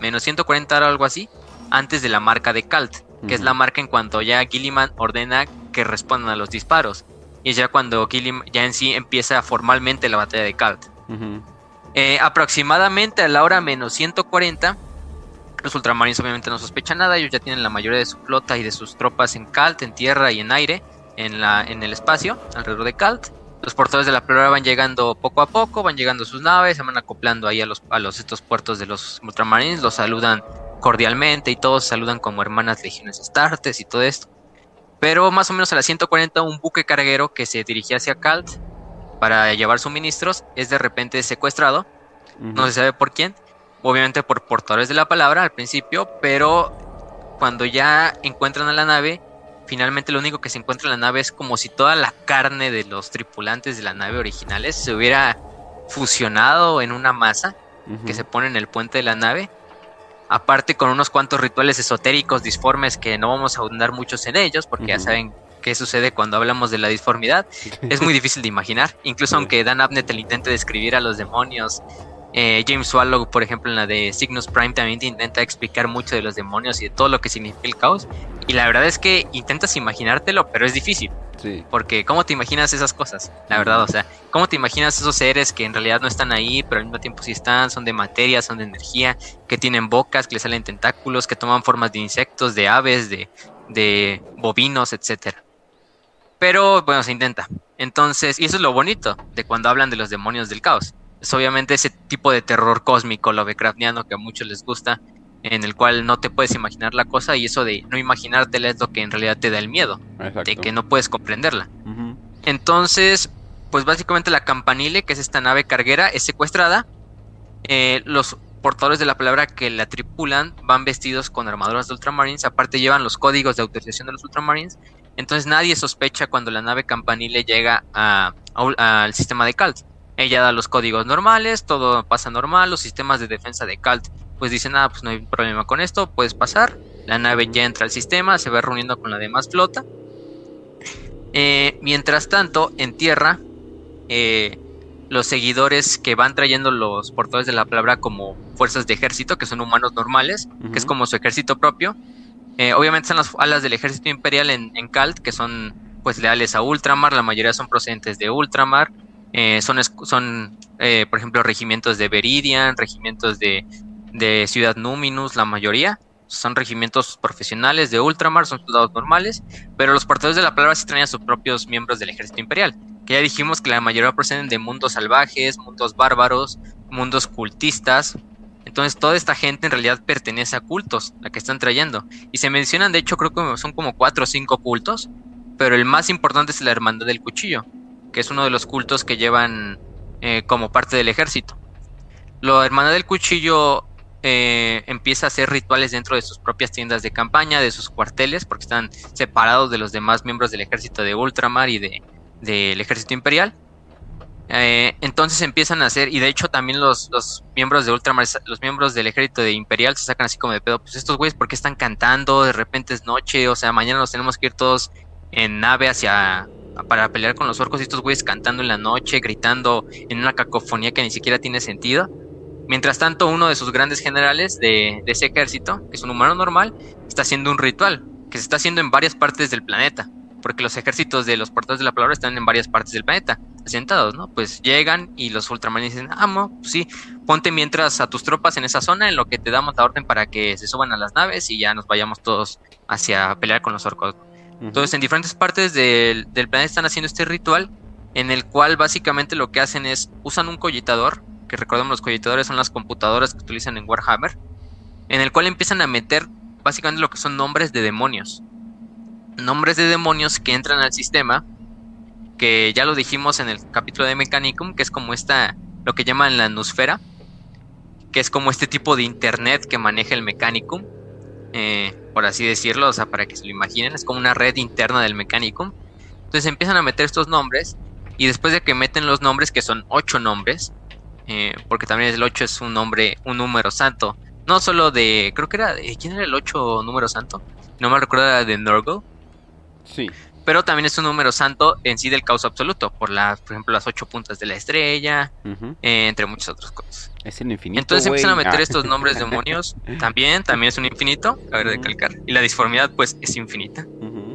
S2: menos 140 hora algo así, antes de la marca de Calt, que es la marca en cuanto ya Gilliman ordena que respondan a los disparos y es ya cuando Gilliam ya en sí empieza formalmente la batalla de Kalt. Eh, aproximadamente a la hora menos 140, los ultramarines obviamente no sospechan nada, ellos ya tienen la mayoría de su flota y de sus tropas en Kalt, en tierra y en aire, en, la, en el espacio, alrededor de Kalt. Los portadores de la palabra van llegando poco a poco, van llegando sus naves, se van acoplando ahí a los, a los estos puertos de los ultramarines, los saludan cordialmente y todos saludan como hermanas legiones astartes y todo esto. Pero más o menos a las 140 un buque carguero que se dirigía hacia Kalt para llevar suministros es de repente secuestrado. No se sabe por quién. Obviamente por portadores de la palabra al principio, pero cuando ya encuentran a la nave, finalmente lo único que se encuentra en la nave es como si toda la carne de los tripulantes de la nave originales se hubiera fusionado en una masa que se pone en el puente de la nave. Aparte con unos cuantos rituales esotéricos disformes que no vamos a ahondar muchos en ellos, porque ya saben qué sucede cuando hablamos de la disformidad. es muy difícil de imaginar, incluso aunque Dan Abnett el intente describir a los demonios. Eh, James Swallow, por ejemplo, en la de Cygnus Prime también intenta explicar mucho de los demonios y de todo lo que significa el caos. Y la verdad es que intentas imaginártelo, pero es difícil. Porque ¿cómo te imaginas esas cosas? La verdad, o sea, ¿cómo te imaginas esos seres que en realidad no están ahí, pero al mismo tiempo sí están, son de materia, son de energía, que tienen bocas, que les salen tentáculos, que toman formas de insectos, de aves, de, de bovinos, etcétera? Pero bueno, se intenta. Entonces, y eso es lo bonito de cuando hablan de los demonios del caos. Es obviamente ese tipo de terror cósmico, Lovecraftiano, que a muchos les gusta, en el cual no te puedes imaginar la cosa y eso de no imaginártela es lo que en realidad te da el miedo, de que no puedes comprenderla. Entonces, pues básicamente la campanile, que es esta nave carguera, es secuestrada. Eh, los portadores de la palabra que la tripulan van vestidos con armaduras de Ultramarines, aparte llevan los códigos de autorización de los Ultramarines. Entonces nadie sospecha cuando la nave campanile llega al sistema de Calt. Ella da los códigos normales, todo pasa normal, los sistemas de defensa de Calt pues dicen, nada, pues no hay problema con esto, puedes pasar. La nave ya entra al sistema, se va reuniendo con la demás flota. Eh, mientras tanto, en tierra, eh, los seguidores que van trayendo los portadores de la palabra como fuerzas de ejército, que son humanos normales, que es como su ejército propio. Eh, obviamente están las alas del ejército imperial en, en, Kalt, que son pues leales a Ultramar, la mayoría son procedentes de Ultramar. Son, son por ejemplo, regimientos de Veridian, regimientos de de Ciudad Numinus, la mayoría. Son regimientos profesionales de ultramar, son soldados normales, pero los portadores de la palabra sí traen a sus propios miembros del ejército imperial, que ya dijimos que la mayoría proceden de mundos salvajes, mundos bárbaros, mundos cultistas. Entonces toda esta gente en realidad pertenece a cultos, la que están trayendo. Y se mencionan, de hecho creo que son como cuatro o cinco cultos, pero el más importante es la Hermandad del Cuchillo, que es uno de los cultos que llevan eh, como parte del ejército. La Hermandad del Cuchillo eh, empieza a hacer rituales dentro de sus propias tiendas de campaña, de sus cuarteles, porque están separados de los demás miembros del ejército de Ultramar y de, del ejército imperial. Eh, entonces empiezan a hacer, y de hecho también los, los, miembros de Ultramar, los miembros del ejército de Imperial se sacan así como de pedo, pues estos güeyes, ¿por qué están cantando? De repente es noche, o sea, mañana nos tenemos que ir todos en nave hacia para pelear con los orcos y estos güeyes cantando en la noche, gritando en una cacofonía que ni siquiera tiene sentido. Mientras tanto, uno de sus grandes generales de, ese ejército, que es un humano normal, está haciendo un ritual que se está haciendo en varias partes del planeta porque los ejércitos de los portadores de la palabra están en varias partes del planeta, asentados, ¿no? Pues llegan y los ultramanes dicen, ah, no, pues sí, ponte mientras a tus tropas en esa zona, en lo que te damos la orden para que se suban a las naves y ya nos vayamos todos hacia pelear con los orcos. Entonces, en diferentes partes del, del planeta están haciendo este ritual, en el cual básicamente lo que hacen es, usan un collitador, que recordemos los collitadores son las computadoras que utilizan en Warhammer, en el cual empiezan a meter básicamente lo que son nombres de demonios. Nombres de demonios que entran al sistema, que ya lo dijimos en el capítulo de Mechanicum, que es como esta, lo que llaman la nusfera, que es como este tipo de internet que maneja el Mechanicum, eh, por así decirlo, o sea, para que se lo imaginen, es como una red interna del Mechanicum. Entonces empiezan a meter estos nombres, y después de que meten los nombres, que son ocho nombres, eh, porque también el 8 es un nombre, un número santo, no solo de, creo que era, ¿quién era el 8 número santo? No me recuerdo, era de Norgo,
S1: Sí.
S2: Pero también es un número santo en sí del caos absoluto, por, la, por ejemplo, las ocho puntas de la estrella, eh, entre muchas otras cosas.
S1: Es el infinito.
S2: Entonces empiezan a meter ah. estos nombres demonios. También, también es un infinito, a ver, de calcar. Y la disformidad, pues, es infinita.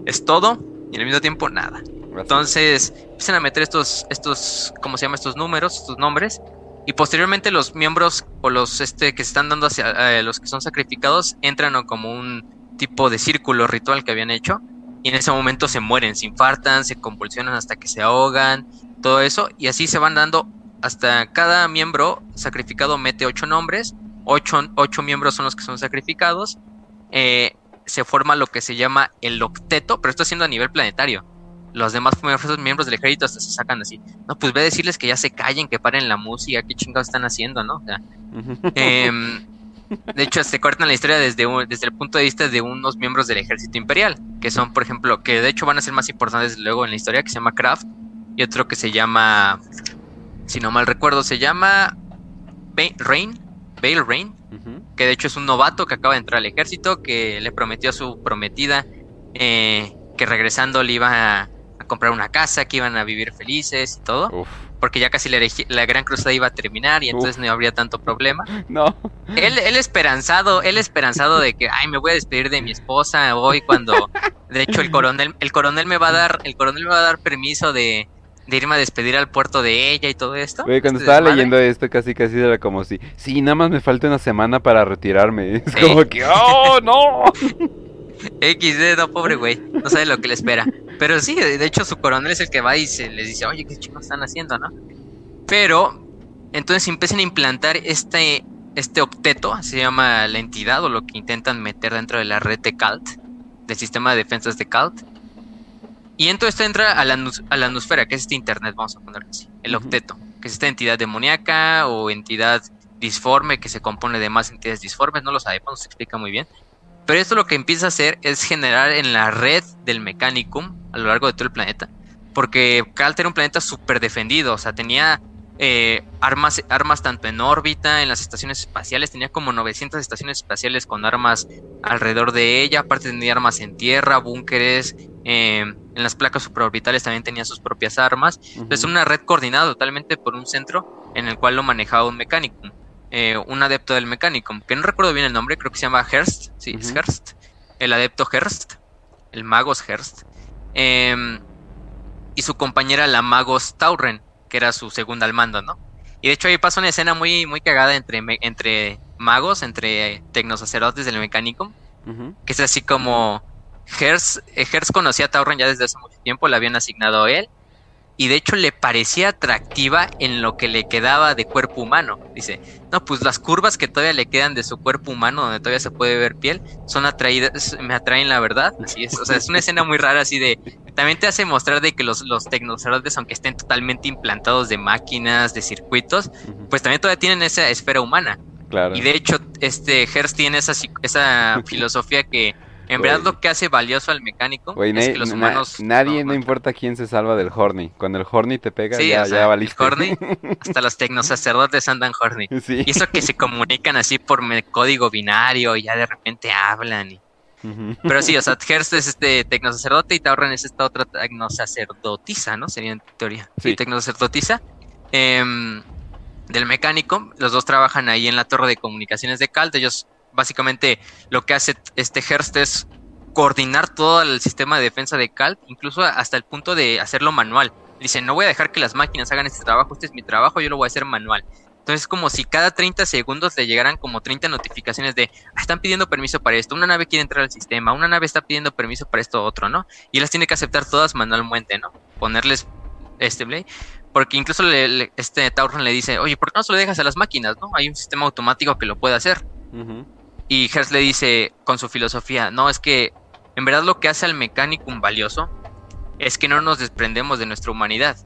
S2: Es todo y al mismo tiempo nada. Entonces empiezan a meter estos, estos, ¿cómo se llama? Estos números, estos nombres. Y posteriormente los miembros o los este que se están dando hacia eh, los que son sacrificados entran como un tipo de círculo ritual que habían hecho y en ese momento se mueren, se infartan, se convulsionan hasta que se ahogan, todo eso, y así se van dando hasta cada miembro sacrificado mete ocho nombres, ocho, ocho miembros son los que son sacrificados, eh, se forma lo que se llama el octeto, pero esto haciendo a nivel planetario. Los demás miembros del ejército hasta se sacan así. No, pues ve a decirles que ya se callen, que paren la música, qué chingados están haciendo, ¿no? O sea, De hecho, se cortan la historia desde, desde el punto de vista de unos miembros del ejército imperial, que son, por ejemplo, que de hecho van a ser más importantes luego en la historia, que se llama Kraft, y otro que se llama, si no mal recuerdo, se llama Rain, Bale Rain, que de hecho es un novato que acaba de entrar al ejército, que le prometió a su prometida eh, que regresando le iba a, comprar una casa, que iban a vivir felices y todo porque ya casi la, Gran Cruzada iba a terminar y entonces no habría tanto problema.
S1: No.
S2: Él, él esperanzado, él esperanzado de que, ay, me voy a despedir de mi esposa hoy cuando, de hecho, el coronel, el coronel me va a dar, el coronel me va a dar permiso de, irme a despedir al puerto de ella y todo esto.
S1: Oye, cuando estaba leyendo esto casi casi era como si, sí, nada más me falta una semana para retirarme. Es como que, oh, no.
S2: XD, no, pobre güey, no sabe lo que le espera. Pero sí, de hecho su coronel es el que va y se les dice, oye, qué chicos están haciendo, ¿no? Pero entonces empiezan a implantar este, este octeto, se llama la entidad o lo que intentan meter dentro de la red de CALT, del sistema de defensas de CALT. Y entonces entra a la, a la atmósfera, que es este internet, vamos a ponerlo así, el octeto, que es esta entidad demoníaca o entidad disforme que se compone de más entidades disformes, no lo sabemos, no se explica muy bien. Pero esto lo que empieza a hacer es generar en la red del Mechanicum a lo largo de todo el planeta. Porque Kalt era un planeta súper defendido, o sea, tenía eh, armas, armas tanto en órbita, en las estaciones espaciales, tenía como 900 estaciones espaciales con armas alrededor de ella, aparte tenía armas en tierra, búnkeres, eh, en las placas supraorbitales también tenía sus propias armas. Entonces, una red coordinada totalmente por un centro en el cual lo manejaba un Mechanicum. Eh, un adepto del Mechanicum, que no recuerdo bien el nombre, creo que se llama Hearst, sí, es Hearst, el adepto Hearst, el Magos Hearst, em, y su compañera la Magos Tauren, que era su segunda al mando, ¿no? Y de hecho ahí pasa una escena muy, muy cagada entre, entre magos, entre tecnosacerdotes del Mechanicum, que es así como Hearst, eh, Hearst conocía a Tauren ya desde hace mucho tiempo, le habían asignado a él, y de hecho le parecía atractiva en lo que le quedaba de cuerpo humano. Dice, no, pues las curvas que todavía le quedan de su cuerpo humano, donde todavía se puede ver piel, son atraídas, me atraen la verdad. Así es, o sea, es una escena muy rara así de, también te hace mostrar de que los, los aunque estén totalmente implantados de máquinas, de circuitos, pues también todavía tienen esa esfera humana.
S1: Claro.
S2: Y de hecho, este Hertz tiene esa, esa filosofía que en verdad lo que hace valioso al mecánico es que los humanos...
S1: nadie, no, importa quién se salva del Horny. Cuando el Horny te pega, ya, ya valiste.
S2: Horny, hasta los tecnosacerdotes andan Horny. Y eso que se comunican así por código binario y ya de repente hablan. Y... Pero sí, o sea, es este tecnosacerdote y Tauren es esta otra tecnosacerdotisa, ¿no? Sería en teoría. Sí, tecnosacerdotisa. Em, del mecánico. Los dos trabajan ahí en la torre de comunicaciones de Calt. Ellos básicamente lo que hace este Hearst es coordinar todo el sistema de defensa de Calt, incluso hasta el punto de hacerlo manual. Dice, no voy a dejar que las máquinas hagan este trabajo, este es mi trabajo, yo lo voy a hacer manual. Entonces es como si cada 30 segundos le llegaran como 30 notificaciones de, ah, están pidiendo permiso para esto, una nave quiere entrar al sistema, una nave está pidiendo permiso para esto otro, ¿no? Y las tiene que aceptar todas manualmente, ¿no? Ponerles este play. Porque incluso este Tauron le dice, oye, ¿por qué no se lo dejas a las máquinas, no? Hay un sistema automático que lo puede hacer. Y Hertz le dice con su filosofía, no, es que en verdad lo que hace al Mechanicum valioso es que no nos desprendemos de nuestra humanidad.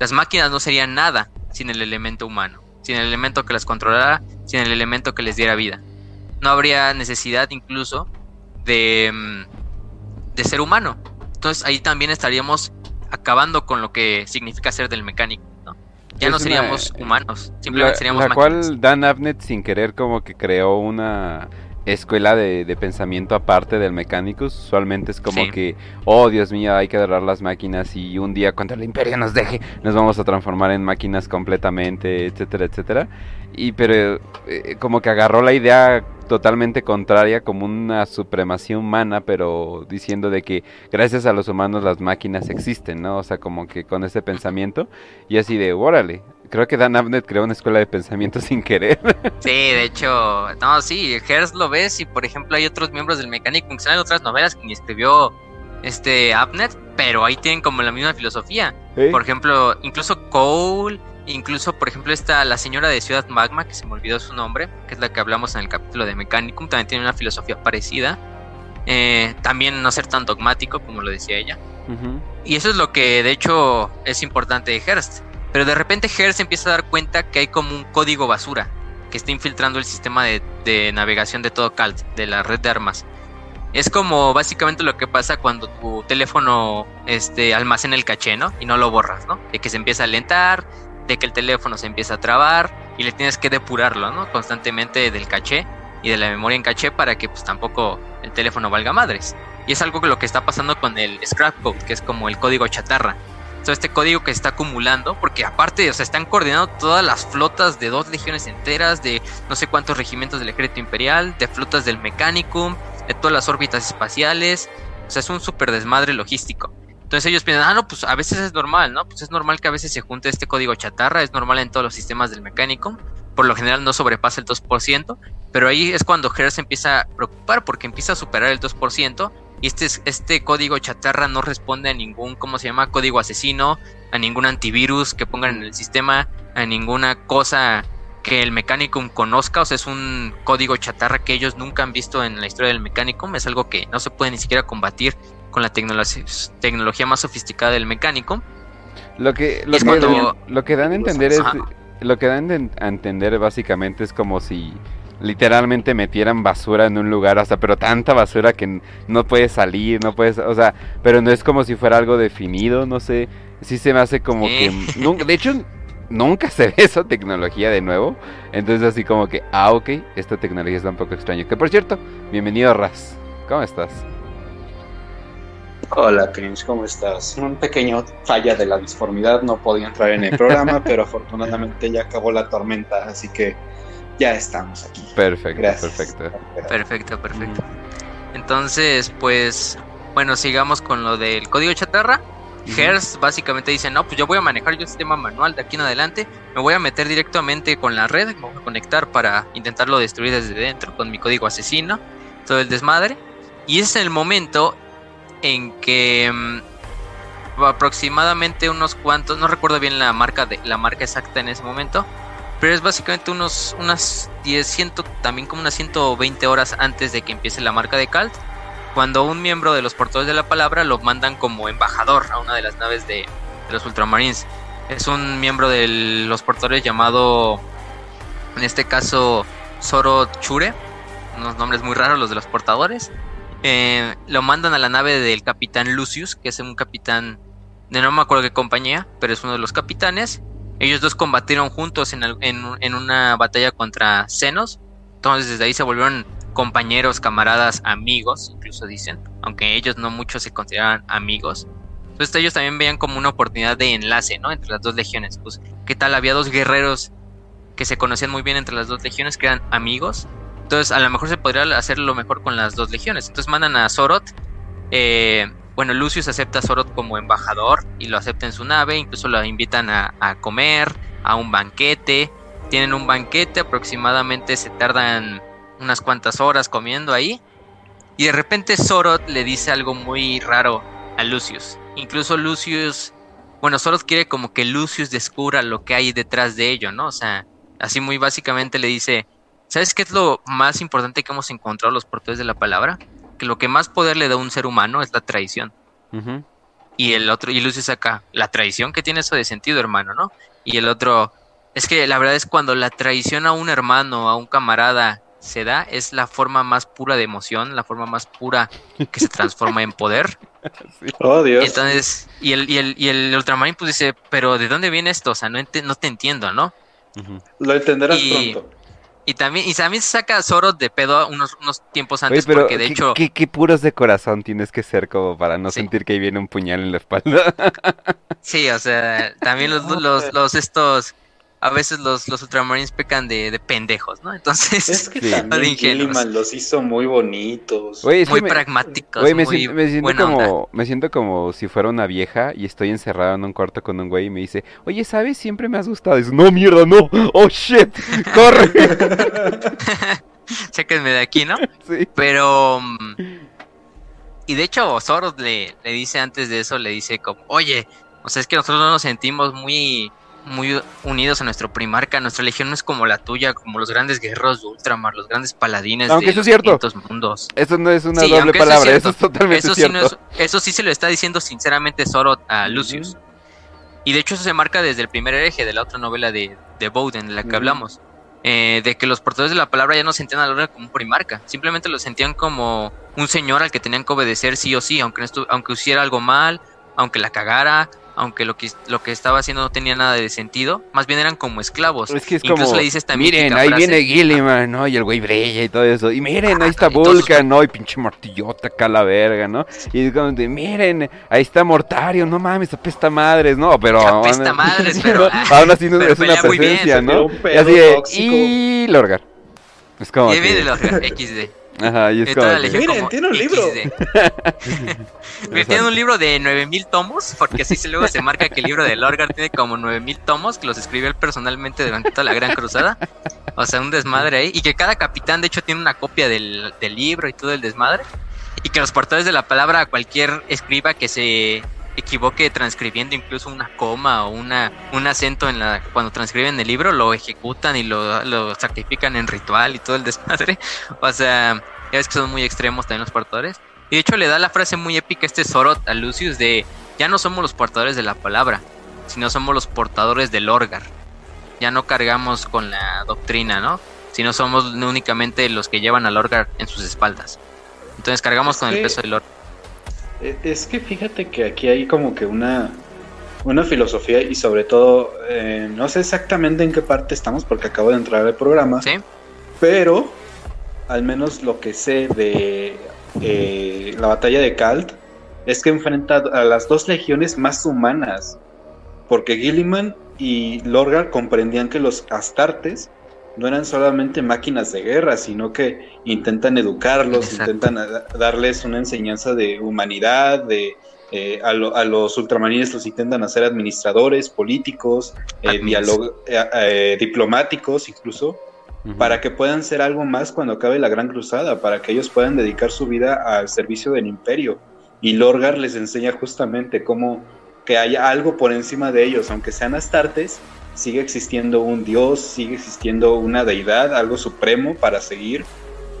S2: Las máquinas no serían nada sin el elemento humano, sin el elemento que las controlara, sin el elemento que les diera vida. No habría necesidad incluso de, mm, de ser humano. Entonces ahí también estaríamos acabando con lo que significa ser del mecánico. Ya no seríamos humanos, simplemente seríamos
S1: la cual Dan Abnett sin querer como que creó una escuela de, pensamiento aparte del Mechanicus. Usualmente es como que, oh Dios mío, hay que adorar las máquinas y un día cuando el imperio nos deje, nos vamos a transformar en máquinas completamente, etcétera, etcétera. Y pero eh, como que agarró la idea totalmente contraria como una supremacía humana, pero diciendo de que gracias a los humanos las máquinas existen, ¿no? O sea, como que con ese pensamiento y así de, órale, creo que Dan Abnett creó una escuela de pensamiento sin querer.
S2: Sí, de hecho, no, sí, Hearst lo ves y por ejemplo hay otros miembros del mecánico que salen otras novelas que ni escribió este Abnett, pero ahí tienen como la misma filosofía. Por ejemplo, incluso Cole Incluso, por ejemplo, está la señora de Ciudad Magma, que se me olvidó su nombre, que es la que hablamos en el capítulo de Mechanicum, también tiene una filosofía parecida. Eh, también no ser tan dogmático, como lo decía ella. Y eso es lo que, de hecho, es importante de Hearst. Pero de repente Hearst empieza a dar cuenta que hay como un código basura que está infiltrando el sistema de, navegación de todo CALT, de la red de armas. Es como básicamente lo que pasa cuando tu teléfono este, almacena el caché, ¿no? Y no lo borras, ¿no? De que se empieza a alentar, de que el teléfono se empieza a trabar y le tienes que depurarlo, ¿no? Constantemente del caché y de la memoria en caché para que pues tampoco el teléfono valga madres. Y es algo que lo que está pasando con el scrap code, que es como el código chatarra. Todo este código que está acumulando, porque aparte, o sea, están coordinando todas las flotas de dos legiones enteras, de no sé cuántos regimientos del ejército imperial, de flotas del Mechanicum, de todas las órbitas espaciales. O sea, es un súper desmadre logístico. Entonces ellos piensan, ah, no, pues a veces es normal, ¿no? Pues es normal que a veces se junte este código chatarra, es normal en todos los sistemas del mecánico, por lo general no sobrepasa el 2%, pero ahí es cuando Hertz empieza a preocupar porque empieza a superar el 2% y este, este código chatarra no responde a ningún, ¿cómo se llama? Código asesino, a ningún antivirus que pongan en el sistema, a ninguna cosa que el Mechanicum conozca, o sea, es un código chatarra que ellos nunca han visto en la historia del Mechanicum, es algo que no se puede ni siquiera combatir con la tecnología más sofisticada del mecánico.
S1: Lo que, lo, que, lo que dan a entender es, lo que dan a entender básicamente es como si literalmente metieran basura en un lugar, hasta pero tanta basura que no puedes salir, no puedes, o sea, pero no es como si fuera algo definido, no sé, sí se me hace como que, de hecho, nunca se ve esa tecnología de nuevo, entonces así como que, ah, ok, esta tecnología está un poco extraña, que por cierto, bienvenido Raz, ¿cómo estás?
S3: Hola, Cringe, ¿cómo estás? Un pequeño falla de la disformidad, no podía entrar en el programa, pero afortunadamente ya acabó la tormenta, así que ya estamos aquí.
S1: Perfecto, perfecto.
S2: Perfecto, perfecto. Entonces, pues, bueno, sigamos con lo del código chatarra. Hertz básicamente dice, no, pues yo voy a manejar yo el sistema manual de aquí en adelante, me voy a meter directamente con la red, me voy a conectar para intentarlo destruir desde dentro con mi código asesino, todo el desmadre. Y es el momento en que mm, aproximadamente unos cuantos, no recuerdo bien la marca de la marca exacta en ese momento, pero es básicamente unos unas 10, también como unas 120 horas antes de que empiece la marca de Calt, cuando un miembro de los portadores de la palabra lo mandan como embajador a una de las naves de, los Ultramarines. Es un miembro de los portadores llamado, en este caso, Zoro Chure, unos nombres muy raros los de los portadores. Eh, lo mandan a la nave del capitán Lucius, que es un capitán de no me acuerdo qué compañía, pero es uno de los capitanes. Ellos dos combatieron juntos en, en, una batalla contra Senos. Entonces desde ahí se volvieron compañeros, camaradas, amigos, incluso dicen, aunque ellos no muchos se consideraban amigos. Entonces ellos también veían como una oportunidad de enlace, ¿no? Entre las dos legiones. Pues, ¿qué tal? Había dos guerreros que se conocían muy bien entre las dos legiones, que eran amigos. Entonces, a lo mejor se podría hacer lo mejor con las dos legiones. Entonces mandan a Sorot. Eh, bueno, Lucius acepta a Sorot como embajador y lo acepta en su nave. Incluso lo invitan a, comer, a un banquete. Tienen un banquete, aproximadamente se tardan unas cuantas horas comiendo ahí. Y de repente Sorot le dice algo muy raro a Lucius. Incluso Lucius, bueno, Sorot quiere como que Lucius descubra lo que hay detrás de ello, ¿no? O sea, así muy básicamente le dice, ¿sabes qué es lo más importante que hemos encontrado los portadores de la palabra? Que lo que más poder le da a un ser humano es la traición. Y el otro, y Lucius acá, la traición que tiene eso de sentido, hermano, ¿no? Y el otro, es que la verdad es cuando la traición a un hermano, a un camarada, se da, es la forma más pura de emoción, la forma más pura que se transforma en poder.
S3: Oh, Dios.
S2: Entonces, y el, y el, y el Ultramarine pues dice, pero ¿de dónde viene esto? O sea, no, no te entiendo, ¿no?
S3: Lo entenderás pronto.
S2: Y también, y también se saca a Zoro de pedo unos, unos tiempos antes, porque de hecho.
S1: ¿qué, qué, puros de corazón tienes que ser como para no sentir que ahí viene un puñal en la espalda.
S2: sí, o sea, también los, los, los estos a veces los, los Ultramarines pecan de, de pendejos, ¿no? Entonces,
S3: es que también Gilliman los hizo muy bonitos.
S2: muy pragmáticos.
S1: me, siento, me, siento como, me siento como si fuera una vieja y estoy encerrado en un cuarto con un güey y me dice, oye, ¿sabes? Siempre me has gustado. Y dice, no, mierda, no. Oh, shit. Corre.
S2: Chéquenme de aquí, ¿no? Sí. Pero... Mm, y de hecho, Soros le, le dice antes de eso, le dice como, oye, o sea, es que nosotros no nos sentimos muy muy unidos a nuestro primarca. Nuestra legión no es como la tuya, como los grandes guerreros de Ultramar, los grandes paladines
S1: aunque
S2: de
S1: eso es cierto.
S2: mundos.
S1: Eso no es una doble palabra, eso es, totalmente
S2: eso
S1: cierto.
S2: Sí eso sí se lo está diciendo sinceramente Zoro a Lucius. Y de hecho eso se marca desde el primer hereje de la otra novela de, de Bowden, de la que hablamos. Eh, de que los portadores de la palabra ya no sentían a Lorgar como un primarca, simplemente lo sentían como un señor al que tenían que obedecer sí o sí, aunque, aunque hiciera algo mal, aunque la cagara, aunque lo que, lo que estaba haciendo no tenía nada de sentido, más bien eran como esclavos.
S1: Es que es como, le dices también miren, ahí viene Gilliman, ¿no? Y el güey brilla y todo eso. Y miren, ahí está Vulcan, ¿no? Y pinche martillota acá la verga, ¿no? Y es como de, miren, ahí está Mortario, no mames, apesta madres, ¿no? Pero...
S2: Apesta madres, pero...
S1: aún así no es una presencia, ¿no? Y así de, y Lorgar. Es como...
S2: Y viene Lorgar, XD.
S1: Ajá, y es como
S3: Miren, tiene un libro.
S2: tiene un libro de 9000 tomos, porque así se luego se marca que el libro de Lorgar tiene como 9000 tomos, que los escribió él personalmente durante toda la Gran Cruzada. O sea, un desmadre ahí. Y que cada capitán, de hecho, tiene una copia del, del libro y todo el desmadre. Y que los portadores de la palabra a cualquier escriba que se equivoque transcribiendo incluso una coma o una, un acento en la cuando transcriben el libro, lo ejecutan y lo, lo sacrifican en ritual y todo el desmadre. O sea, ya ves que son muy extremos también los portadores. Y de hecho le da la frase muy épica este Sorot a Lucius de ya no somos los portadores de la palabra, sino somos los portadores del Orgar. Ya no cargamos con la doctrina, ¿no? Sino somos únicamente los que llevan al Orgar en sus espaldas. Entonces cargamos con el peso del Orgar.
S3: E, es que fíjate que aquí hay como que una, una filosofía y sobre todo, eh, no sé exactamente en qué parte estamos porque acabo de entrar al programa.
S2: Sí.
S3: Pero, al menos lo que sé de eh, la batalla de Kalt es que enfrenta a las dos legiones más humanas. Porque Gilliman y Lorgar comprendían que los Astartes no eran solamente máquinas de guerra, sino que intentan educarlos, intentan darles una enseñanza de humanidad, de eh, a, los ultramarines los intentan hacer administradores, políticos, eh, eh, diplomáticos incluso, para que puedan ser algo más cuando acabe la Gran Cruzada, para que ellos puedan dedicar su vida al servicio del imperio. Y Lorgar les enseña justamente cómo que haya algo por encima de ellos, aunque sean astartes, sigue existiendo un dios, sigue existiendo una deidad, algo supremo para seguir.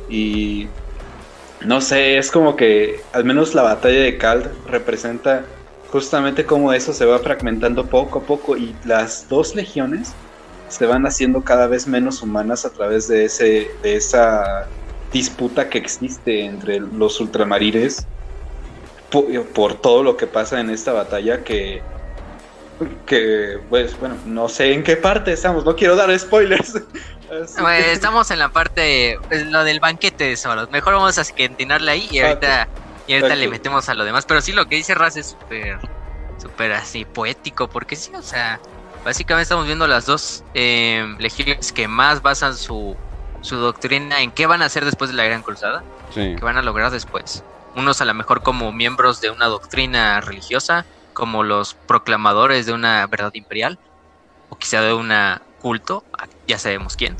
S3: Y no sé, es como que al menos la batalla de Kald representa justamente cómo eso se va fragmentando poco a poco y las dos legiones se van haciendo cada vez menos humanas a través de ese de esa disputa que existe entre los ultramarines por todo lo que pasa en esta batalla que que pues bueno, no sé en qué parte estamos, no quiero dar spoilers.
S2: estamos en la parte, pues, lo del banquete de Soros, mejor vamos a continuarle ahí y ahorita, y ahorita le metemos a lo demás, pero sí lo que dice Raz es súper, súper así poético, porque sí, o sea, Básicamente estamos viendo las dos eh, legiones que más basan su, su doctrina en qué van a hacer después de la Gran Cruzada,
S1: Sí.
S2: qué van a lograr después. Unos a lo mejor como miembros de una doctrina religiosa, como los proclamadores de una verdad imperial, o quizá de un culto, ya sabemos quién.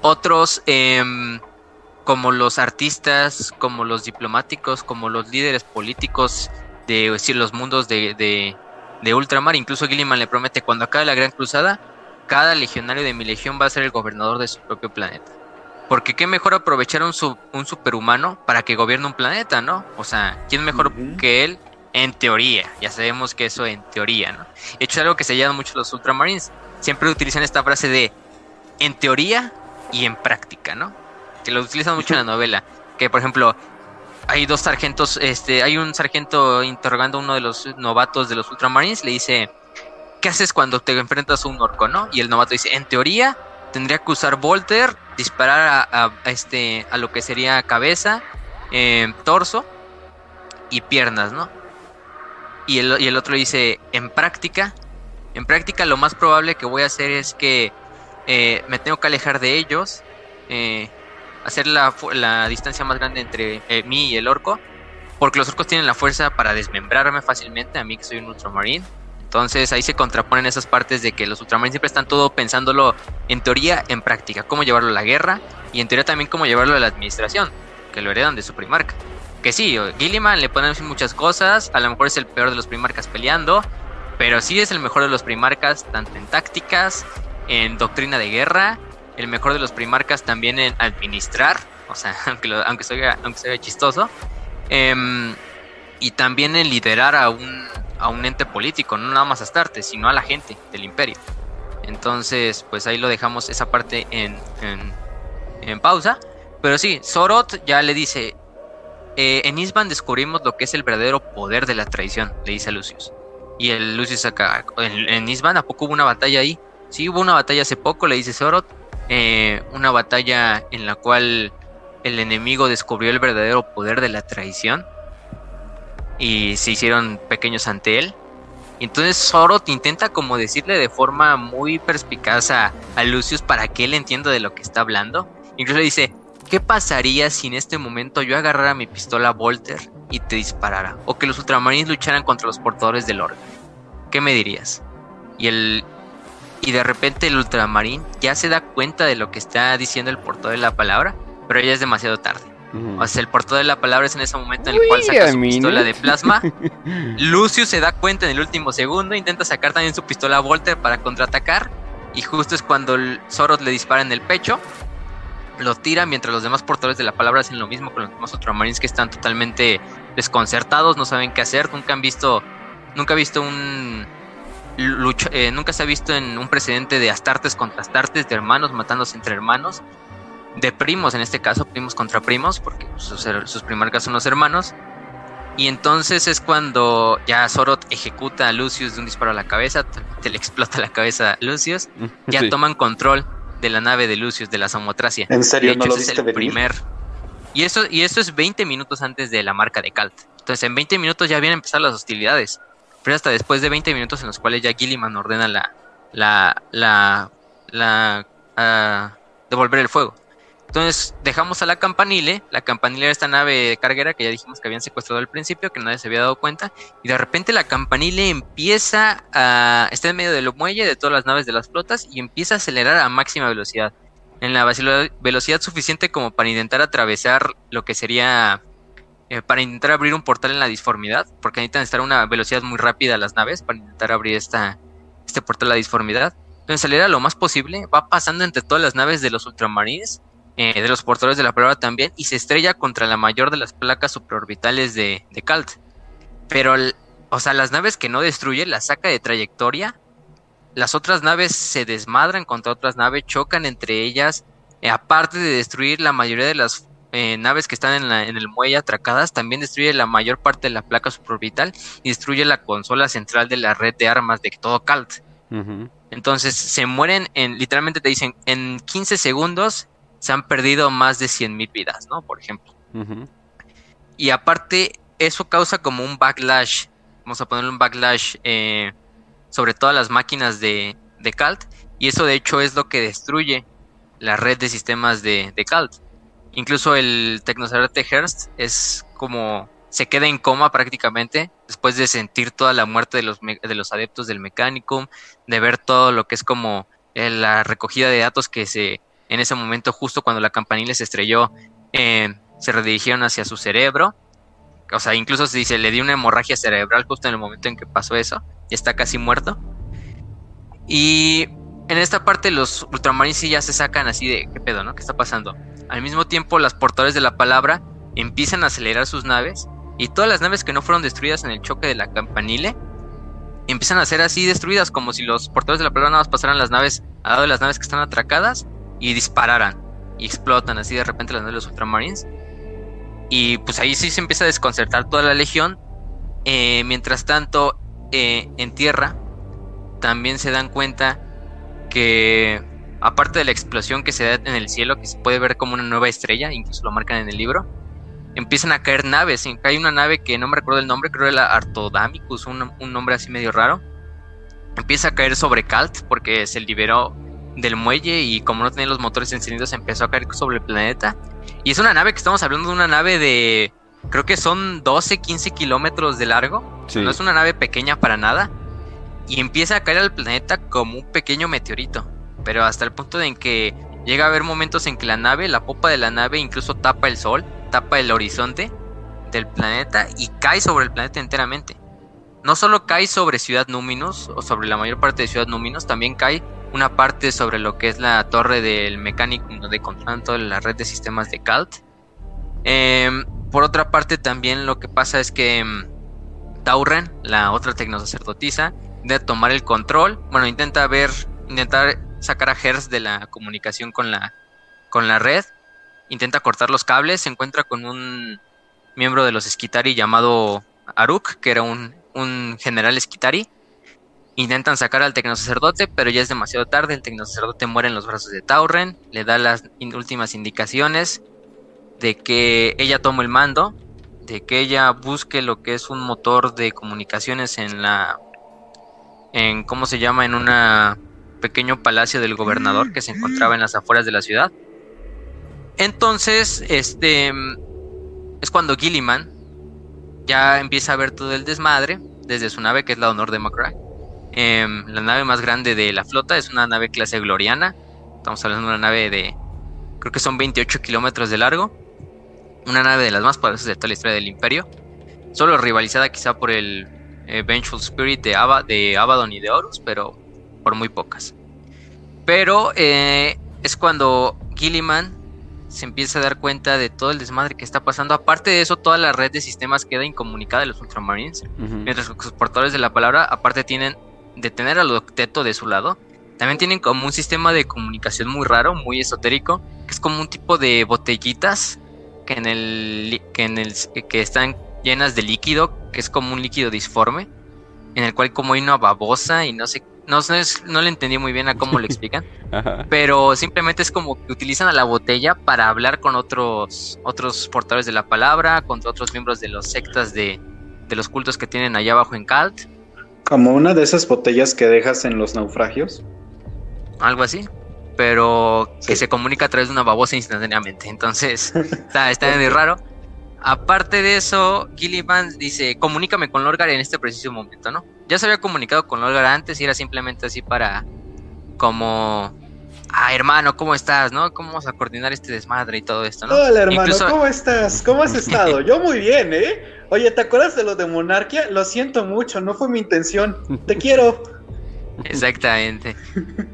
S2: Otros em, como los artistas, como los diplomáticos, como los líderes políticos de decir, los mundos de, de, de Ultramar. Incluso Gilliman le promete cuando acabe la Gran Cruzada, cada legionario de mi legión va a ser el gobernador de su propio planeta. Porque qué mejor aprovechar un, su- un superhumano para que gobierne un planeta, ¿no? O sea, ¿quién mejor que él? En teoría, ya sabemos que eso en teoría, ¿no? De hecho, es algo que se llama mucho los Ultramarines. Siempre utilizan esta frase de en teoría y en práctica, ¿no? Que lo utilizan mucho en la novela. Que, por ejemplo, hay dos sargentos, este, hay un sargento interrogando a uno de los novatos de los Ultramarines, le dice, ¿qué haces cuando te enfrentas a un orco, no? Y el novato dice, en teoría tendría que usar Volter, disparar a, a- a este, a lo que sería cabeza, eh, torso y piernas, ¿no? Y el, otro dice, en práctica, en práctica lo más probable que voy a hacer es que eh, me tengo que alejar de ellos, eh, hacer la, distancia más grande entre eh, mí y el orco, porque los orcos tienen la fuerza para desmembrarme fácilmente, a mí que soy un ultramarine. Entonces ahí se contraponen esas partes de que los ultramarines siempre están todo pensándolo en teoría, en práctica, cómo llevarlo a la guerra y en teoría también cómo llevarlo a la administración, que lo heredan de su primarca. Que sí, Gilliman le ponen muchas cosas, a lo mejor es el peor de los primarcas peleando, pero sí es el mejor de los primarcas, tanto en tácticas, en doctrina de guerra, el mejor de los primarcas también en administrar, o sea, aunque, lo- aunque, aunque chistoso, em, y también en liderar a un, a un ente político, no nada más a Astarte, sino a la gente del imperio. Entonces, pues ahí lo dejamos esa parte en, en, en pausa. Pero sí, Sorot ya le dice, eh, en Isban descubrimos lo que es el verdadero poder de la traición, le dice a Lucius. Y el Lucius acá, en, en Isban, ¿a poco hubo una batalla ahí? Sí, hubo una batalla hace poco, le dice Sorot. eh, una batalla en la cual el enemigo descubrió el verdadero poder de la traición. Y se hicieron pequeños ante él. Entonces Sorot intenta como decirle de forma muy perspicaz a, a Lucius para que él entienda de lo que está hablando. Incluso le dice, ¿qué pasaría si en este momento yo agarrara mi pistola Volter y te disparara? O que los ultramarines lucharan contra los portadores del orden. ¿Qué me dirías? Y el y de repente el ultramarín ya se da cuenta de lo que está diciendo el portador de la palabra, pero ya es demasiado tarde.
S1: Ujú.
S2: O sea, el portador de la palabra es en ese momento en el cual saca su pistola de plasma. Lucius se da cuenta en el último segundo, intenta sacar también su pistola Volter para contraatacar. Y justo es cuando el Zorot le dispara en el pecho. Lo tira mientras los demás portadores de la palabra hacen lo mismo con los demás ultramarines que están totalmente desconcertados, no saben qué hacer, nunca han visto, nunca ha visto un lucha- eh, nunca se ha visto en un precedente de astartes contra astartes, de hermanos matándose entre hermanos, de primos en este caso, primos contra primos, porque sus, her- sus primarcas son los hermanos. Y entonces es cuando ya Zorot ejecuta a Lucius de un disparo a la cabeza, te le explota la cabeza a Lucius, ya
S1: Sí.
S2: toman control de la nave de Lucius, de la Samotracia.
S3: ¿En serio
S2: De
S3: no lo
S2: ese es
S3: viste
S2: el
S3: venir?
S2: primer. Y eso, y eso es 20 minutos antes de la marca de Calt. Entonces, en 20 minutos ya habían empezado las hostilidades. Pero hasta después de 20 minutos en los cuales ya Gilliman ordena la. la. la. la. ah, devolver el fuego. Entonces, dejamos a la campanile. La campanile era esta nave carguera que ya dijimos que habían secuestrado al principio, que nadie se había dado cuenta. Y de repente la campanile empieza a. está en medio del muelle de todas las naves de las flotas y empieza a acelerar a máxima velocidad en la velo- velocidad suficiente como para intentar atravesar lo que sería eh, para intentar abrir un portal en la disformidad, porque necesitan estar a una velocidad muy rápida las naves para intentar abrir esta, este portal a la disformidad. Entonces acelera lo más posible, va pasando entre todas las naves de los ultramarines, eh, de los portadores de la prueba también, y se estrella contra la mayor de las placas supraorbitales de, de Calt. Pero, el- o sea, las naves que no destruye las saca de trayectoria las otras naves se desmadran contra otras naves, chocan entre ellas. Eh, aparte de destruir la mayoría de las eh, naves que están en, la- en el muelle atracadas, también destruye la mayor parte de la placa supraorbital y destruye la consola central de la red de armas de todo.
S1: Ujú.
S2: Entonces se mueren en, literalmente te dicen, en 15 segundos se han perdido más de 100.000 vidas, ¿no? Por ejemplo. Y aparte, eso causa como un backlash. Vamos a ponerle un backlash eh, sobre todas las máquinas de, de Calt, y eso de hecho es lo que destruye la red de sistemas de, de Calt. Incluso el Tecnocerote Hearst es como se queda en coma prácticamente después de sentir toda la muerte de los, de los adeptos del Mechanicum, de ver todo lo que es como eh, la recogida de datos que se en ese momento justo cuando la campanilla se estrelló eh, se redirigieron hacia su cerebro. O sea, incluso se dice, le dio una hemorragia cerebral justo en el momento en que pasó eso. Y está casi muerto. Y en esta parte los ultramarines sí ya se sacan así de, ¿qué pedo, no? ¿Qué está pasando? Al mismo tiempo, las portadores de la palabra empiezan a acelerar sus naves. Y todas las naves que no fueron destruidas en el choque de la campanile empiezan a ser así destruidas, como si los portadores de la palabra nada más pasaran las naves al lado de las naves que están atracadas y dispararan. Y explotan así de repente las naves de los ultramarines. Y pues ahí sí se empieza a desconcertar toda la legión. Eh, mientras tanto, eh, en tierra también se dan cuenta que aparte de la explosión que se da en el cielo, que se puede ver como una nueva estrella, incluso lo marcan en el libro, empiezan a caer naves. Hay una nave que no me recuerdo el nombre, creo que era Artodamicus, un, un nombre así medio raro. Empieza a caer sobre Kalt porque se liberó del muelle y como no tenía los motores encendidos empezó a caer sobre el planeta. Y es una nave que estamos hablando de una nave de, creo que son 12, 15 kilómetros de largo. No es una nave pequeña para nada. Y empieza a caer al planeta como un pequeño meteorito. Pero hasta el punto de en que llega a haber momentos en que la nave, la popa de la nave incluso tapa el sol, tapa el horizonte del planeta y cae sobre el planeta enteramente. No solo cae sobre Ciudad Núminos o sobre la mayor parte de Ciudad Núminos, también cae una parte sobre lo que es la torre del mecánico donde controlan toda la red de sistemas de Calt. Em, por otra parte, también lo que pasa es que em, Tauren, la otra tecnosacerdotisa, de tomar el control. Bueno, intenta ver, intentar sacar a Hertz de la comunicación con la, con la red. Intenta cortar los cables. Se encuentra con un miembro de los Skitari llamado Aruk, que era un, un general Skitari. Intentan sacar al tecnosacerdote, pero ya es demasiado tarde. El tecnosacerdote muere en los brazos de Tauren. Le da las últimas indicaciones de que ella tome el mando, de que ella busque lo que es un motor de comunicaciones en la. en cómo se llama, en un pequeño palacio del gobernador que se encontraba en las afueras de la ciudad. Entonces, este es cuando Gilliman ya empieza a ver todo el desmadre desde su nave, que es la Honor de McCrack Em, la nave más grande de la flota es una nave clase Gloriana. Estamos hablando de una nave de, creo que son 28 kilómetros de largo. Una nave de las más poderosas de toda la historia del Imperio. Solo rivalizada quizá por el eh, Vengeful Spirit de, de Abaddon y de Horus, pero por muy pocas. Pero eh, es cuando Gilliman se empieza a dar cuenta de todo el desmadre que está pasando. Aparte de eso, toda la red de sistemas queda incomunicada de los Ultramarines. Mientras que los portadores de la palabra, aparte, tienen de tener al octeto de su lado, también tienen como un sistema de comunicación muy raro, muy esotérico, que es como un tipo de botellitas que en el que en el que están llenas de líquido, que es como un líquido disforme, en el cual como hay una babosa y no sé no, no le entendí muy bien a cómo lo explican, pero simplemente es como que utilizan a la botella para hablar con otros otros portadores de la palabra, con otros miembros de los sectas de, de los cultos que tienen allá abajo en Calt
S3: como una de esas botellas que dejas en los naufragios.
S2: Algo así. Pero que se comunica a través de una babosa instantáneamente. Entonces, está, está muy raro. Aparte de eso, Gillivan dice, comunícame con Lorgar en este preciso momento, ¿no? Ya se había comunicado con Lorgar antes y era simplemente así para, como, ah, hermano, ¿cómo estás, no? ¿Cómo vamos a coordinar este desmadre y todo esto, no?
S3: Hola, hermano, ¿cómo estás? ¿Cómo has estado? Yo muy bien, ¿eh? Oye, ¿te acuerdas de lo de monarquía? Lo siento mucho, no fue mi intención. Te quiero.
S2: Exactamente.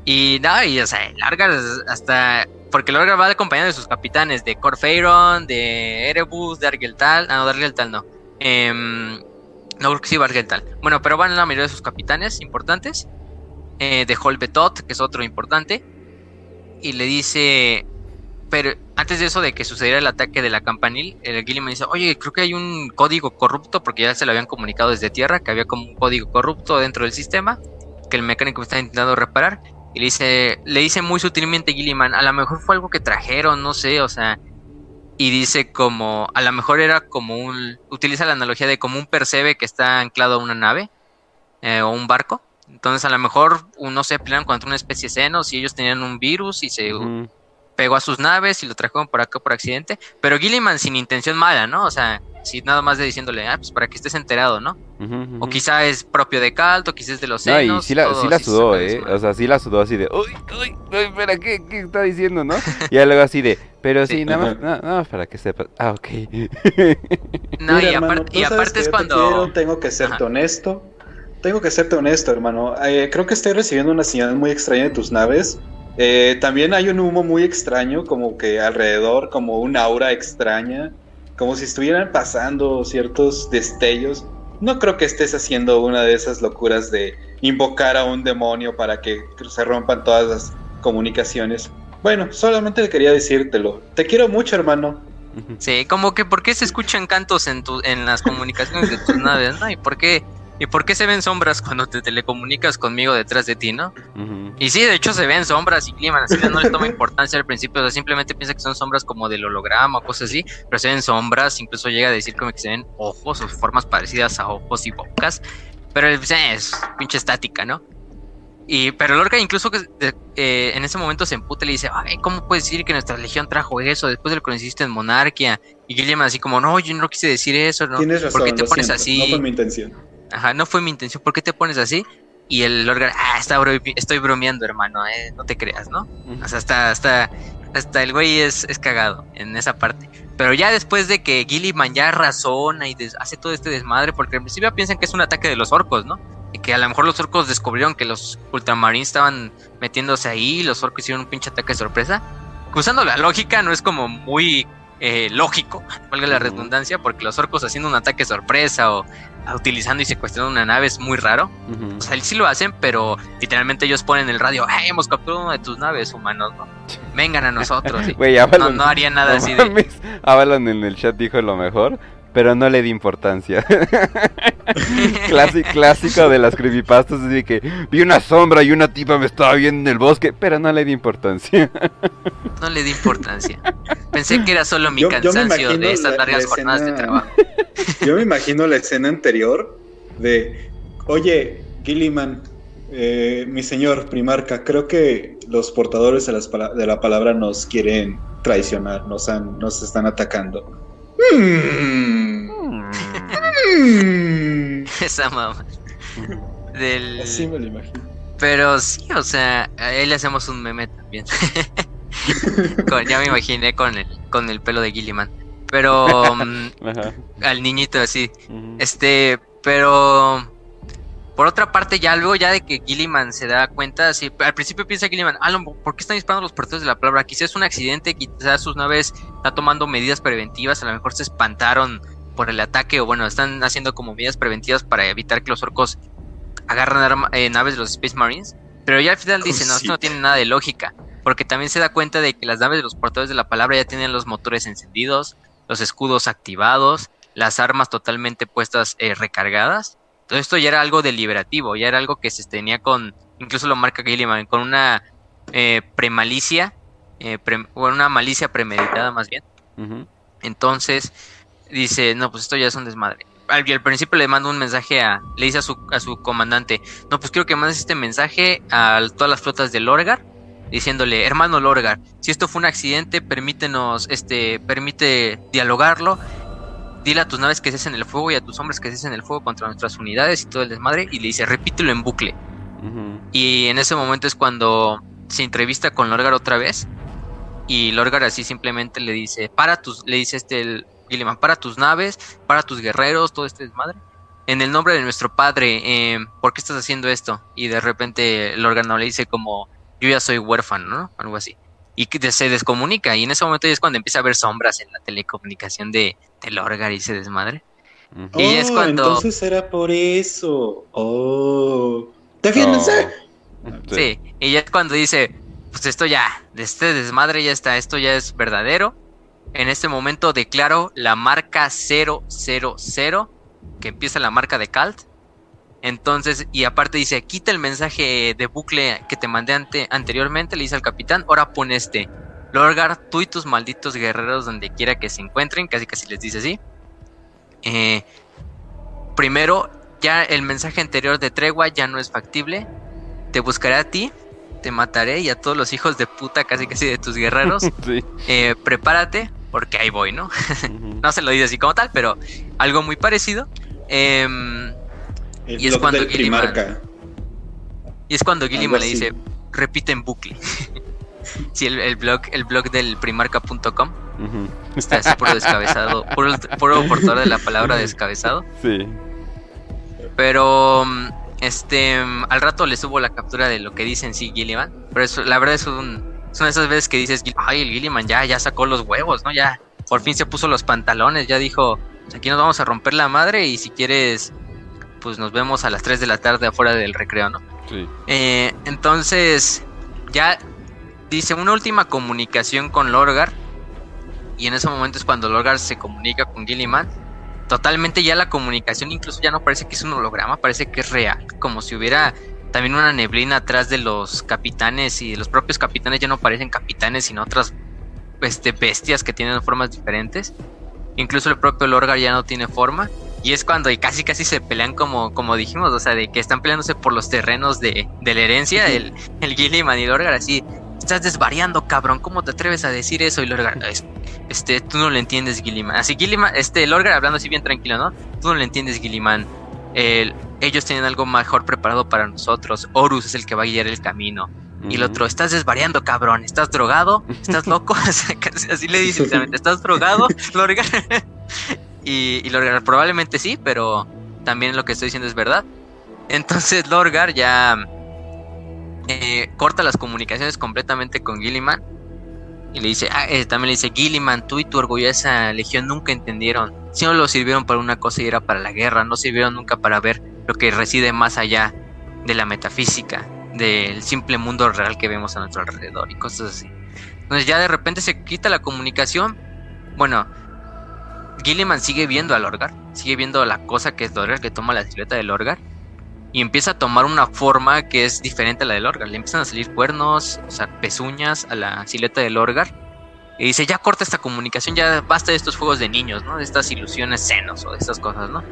S2: Y nada, y o sea, Largar hasta. Porque Largar va acompañado de sus capitanes, de Corfeiron, de Erebus, de Argeltal. Ah, no, de Argeltal no. Eh, no, creo que sí Argeltal. Bueno, pero van la mayoría de sus capitanes importantes. Eh, de Holbetot, que es otro importante. Y le dice: pero antes de eso, de que sucediera el ataque de la campanil, el Gilliman dice, oye, creo que hay un código corrupto, porque ya se lo habían comunicado desde tierra, que había como un código corrupto dentro del sistema, que el mecánico está intentando reparar. Y le dice, le dice muy sutilmente Gilliman, a lo mejor fue algo que trajeron, no sé, o sea, y dice como, a lo mejor era como un, utiliza la analogía de como un percebe que está anclado a una nave, eh, o un barco, Entonces, a lo mejor, no se pelean contra una especie de senos y ellos tenían un virus y se. Pegó a sus naves y lo trajeron por acá por accidente. Pero Gilliman sin intención mala, ¿no? O sea, sí, nada más de diciéndole, ah, pues para que estés enterado, ¿no? O quizá es propio de Calto, quizá es de los
S1: No,
S2: senos.
S1: y sí la,
S2: todo
S1: sí la sudó, ¿eh? O sea, sí la sudó así de, uy, uy, uy, espera, ¿qué, qué está diciendo, no? Y ya luego así de, pero sí,
S2: Sí.
S1: nada más,
S3: Ajá.
S1: no, nada más para que sepas. Ah, ok.
S2: No,
S3: Mira,
S2: y,
S3: hermano,
S2: aparte, y es
S3: yo te
S2: cuando...
S3: quiero, tengo que serte
S2: Ajá.
S3: honesto. Tengo que serte honesto, hermano. Eh, creo que estoy recibiendo una señal muy extraña de tus naves. Eh, también hay un humo muy extraño, como que alrededor, como una aura extraña, como si estuvieran pasando ciertos destellos. No creo que estés haciendo una de esas locuras de invocar a un demonio para que se rompan todas las comunicaciones. Bueno, solamente quería decírtelo. Te quiero mucho, hermano.
S2: Sí, como que ¿por qué se escuchan cantos en tu, en las comunicaciones de tus naves, no? ¿Y por qué, y por qué se ven sombras cuando te telecomunicas conmigo detrás de ti, no? Y sí, de hecho se ven sombras y clima, así no les toma importancia al principio, o sea, simplemente piensa que son sombras como del holograma o cosas así, pero se ven sombras, incluso llega a decir como que se ven ojos o formas parecidas a ojos y bocas, pero pues, eh, es pinche estática, ¿no? Y, pero Lorca incluso que, de- eh, en ese momento se emputa y le dice, ay, ¿cómo puedes decir que nuestra legión trajo eso después de lo que hiciste en Monarquia? Y Gilliam así como, no, yo no quise decir eso, ¿no?
S3: Tienes razón.
S2: ¿Por qué te pones
S3: siento,
S2: así?
S3: No fue mi intención.
S2: Ajá, no fue mi intención, ¿por qué te pones así? Y el Lorgar, ah, está bro- estoy bromeando, hermano, eh, no te creas, ¿no? O sea, hasta, hasta, hasta el güey es, es cagado en esa parte. Pero ya después de que Gilliman ya razona y hace todo este desmadre, porque al principio piensan que es un ataque de los orcos, ¿no? Y que a lo mejor los orcos descubrieron que los ultramarines estaban metiéndose ahí, y los orcos hicieron un pinche ataque de sorpresa. Usando la lógica, no es como muy eh, lógico, valga la redundancia, porque los orcos haciendo un ataque sorpresa o utilizando y secuestrando una nave es muy raro.
S1: Ujú.
S2: O sea, sí lo hacen, pero literalmente ellos ponen el radio, "Hey, hemos capturado una de tus naves, humanos, ¿no? Vengan a nosotros. y
S1: Güey,
S2: no,
S1: Avalon,
S2: no haría nada
S1: no
S2: así de...
S1: mames, Avalon en el chat dijo lo mejor, pero no le di importancia. Clásico, clásico de las creepypastas, así de que vi una sombra y una tipa me estaba viendo en el bosque, pero no le di importancia.
S2: No le di importancia. Pensé que era solo mi
S3: Yo- yo me
S2: cansancio de estas
S3: la-
S2: largas
S3: la
S2: jornadas de
S3: escena-
S2: trabajo.
S3: Yo me imagino la escena anterior de, oye, Gilliman, eh, mi señor Primarca, creo que los portadores de, las pala- de la palabra nos quieren traicionar, nos, han, nos están atacando. Mm.
S2: Esa mamá. Del...
S3: Así me lo imagino.
S2: Pero sí, o sea, a él le hacemos un meme también. Con- ya me imaginé con el, con el pelo de Gilliman. Pero
S1: Ajá.
S2: al niñito así. Este, pero por otra parte, ya luego ya de que Gilliman se da cuenta, así, al principio piensa Gilliman, ah, no, ¿por qué están disparando los portadores de la palabra? Quizás es un accidente, quizás sus naves están tomando medidas preventivas, a lo mejor se espantaron por el ataque, o bueno, están haciendo como medidas preventivas para evitar que los orcos agarren arma- eh, naves de los Space Marines. Pero ya al final dice, no, esto no tiene nada de lógica, porque también se da cuenta de que las naves de los portadores de la palabra ya tienen los motores encendidos, los escudos activados, las armas totalmente puestas eh, recargadas. Todo esto ya era algo deliberativo, ya era algo que se tenía con, incluso lo marca Gilliman, con una eh, premalicia, eh, pre- o una malicia premeditada más bien. Entonces dice, no, pues esto ya es un desmadre. Al, y al principio le manda un mensaje a, le dice a su, a su comandante, no, pues quiero que mandes este mensaje a todas las flotas de Lorgar, diciéndole, hermano Lorgar, si esto fue un accidente, permítenos, este, permite dialogarlo, dile a tus naves que cesen el fuego y a tus hombres que cesen el fuego contra nuestras unidades y todo el desmadre, y le dice, repítelo en bucle. Y en ese momento es cuando se entrevista con Lorgar otra vez. Y Lorgar así simplemente le dice, para tus, le dice este el Gilliman, para tus naves, para tus guerreros, todo este desmadre. En el nombre de nuestro padre, eh, ¿por qué estás haciendo esto? Y de repente Lorgar no le dice como, yo ya soy huérfano, ¿no? Algo así. Y que se descomunica. Y en ese momento ya es cuando empieza a haber sombras en la telecomunicación de, de Lorgar y ese desmadre. Y es
S3: Oh,
S2: cuando-
S3: Entonces era por eso. Oh. ¡Defiéndense!
S2: Sí, y ya es cuando dice, pues esto ya, de este desmadre ya está, esto ya es verdadero. En este momento declaro la marca 000, que empieza la marca de Calt. Entonces, y aparte dice, quita el mensaje de bucle que te mandé ante- anteriormente, le dice al capitán, ahora pon este. Lorgar, tú y tus malditos guerreros donde quiera que se encuentren, casi casi les dice así. Eh, primero, ya el mensaje anterior de tregua ya no es factible. Te buscaré a ti, te mataré y a todos los hijos de puta, casi casi de tus guerreros. Eh, prepárate, porque ahí voy, ¿no? no se lo dice así como tal, pero algo muy parecido. Y, es cuando Gilliman, y es cuando Gilliman le dice, repite en bucle. sí, el, blog, el blog del primarca.com. Está así puro descabezado, puro, puro portador de la palabra descabezado. Sí. Pero este al rato le subo la captura de lo que dice en sí Gilliman. Pero eso, la verdad es un, son esas veces que dices, ay, el Gilliman ya, ya sacó los huevos, ¿no? Ya por fin se puso los pantalones, ya dijo, aquí nos vamos a romper la madre y si quieres, pues nos vemos a las 3 de la tarde afuera del recreo, ¿no? Sí. Eh, entonces, ya dice una última comunicación con Lorgar. Y en ese momento es cuando Lorgar se comunica con Gilliman totalmente ya la comunicación incluso ya no parece que es un holograma, parece que es real, como si hubiera también una neblina atrás de los capitanes y los propios capitanes ya no parecen capitanes sino otras este, bestias que tienen formas diferentes. Incluso el propio Lorgar ya no tiene forma. Y es cuando y casi casi se pelean como, como dijimos, o sea, de que están peleándose por los terrenos de, de la herencia, el, el Gilliman y Lorgar así, estás desvariando, cabrón, ¿cómo te atreves a decir eso? Y Lorgar, este, tú no lo entiendes, Gilliman. Así, Gilliman, este, Lorgar hablando así bien tranquilo, ¿no? Tú no lo entiendes, Gilliman. ellos tienen algo mejor preparado para nosotros. Horus es el que va a guiar el camino. Y el otro, estás desvariando, cabrón. ¿Estás drogado? ¿Estás loco? así le dice ¿estás drogado, Lorgar? Y, y Lorgar, probablemente sí, pero también lo que estoy diciendo es verdad. Entonces Lorgar ya eh, corta las comunicaciones completamente con Gilliman y le dice, ah, eh, también le dice, Gilliman, tú y tu orgullosa legión nunca entendieron. Si no lo sirvieron para una cosa y era para la guerra, no sirvieron nunca para ver lo que reside más allá de la metafísica, del simple mundo real que vemos a nuestro alrededor y cosas así. Entonces ya de repente se quita la comunicación. Bueno, Gilliman sigue viendo al Lorgar, sigue viendo la cosa que es Lorgar, que toma la silueta del Lorgar y empieza a tomar una forma que es diferente a la del Orgar. Le empiezan a salir cuernos, o sea, pezuñas a la silueta del Orgar. Y dice, ya corta esta comunicación, ya basta de estos juegos de niños, ¿no? De estas ilusiones senos o de estas cosas, ¿no?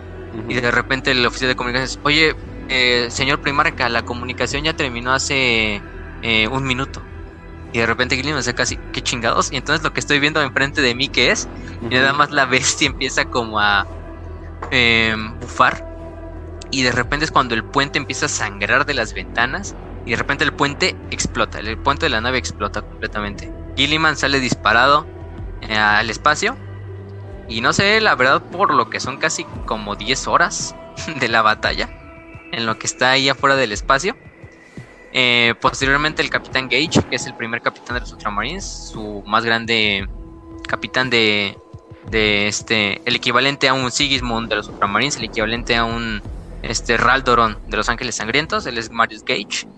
S2: Y de repente el oficial de comunicaciones, oye, eh, señor Primarca, la comunicación ya terminó hace eh, un minuto. Y de repente Gillian se casi, ¿qué chingados? Y entonces lo que estoy viendo enfrente de mí, que es? Y nada más la bestia empieza como a eh, bufar y de repente es cuando el puente empieza a sangrar de las ventanas y de repente el puente explota, el puente de la nave explota completamente. Gilliman sale disparado eh, al espacio y no sé, la verdad, por lo que son casi como 10 horas de la batalla, en lo que está ahí afuera del espacio. Eh, posteriormente el capitán Gage, que es el primer capitán de los Ultramarines, su más grande capitán de, de este, el equivalente a un Sigismund de los Ultramarines, el equivalente a un este Raldoron de Los Ángeles Sangrientos, él es Marius Gage.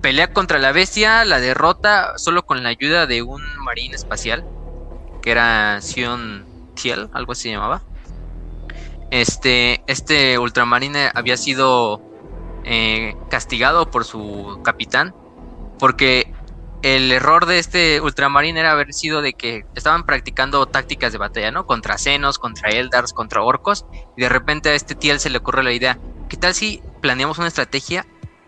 S2: Pelea contra la bestia, la derrota solo con la ayuda de un marín espacial, que era Sion Tiel, algo así se llamaba. Este, este ultramarine había sido eh, castigado por su capitán, porque el error de este ultramarine era haber sido de que estaban practicando tácticas de batalla, ¿no? Contra Senos, contra Eldars, contra orcos. Y de repente a este Tiel se le ocurre la idea, ¿qué tal si planeamos una estrategia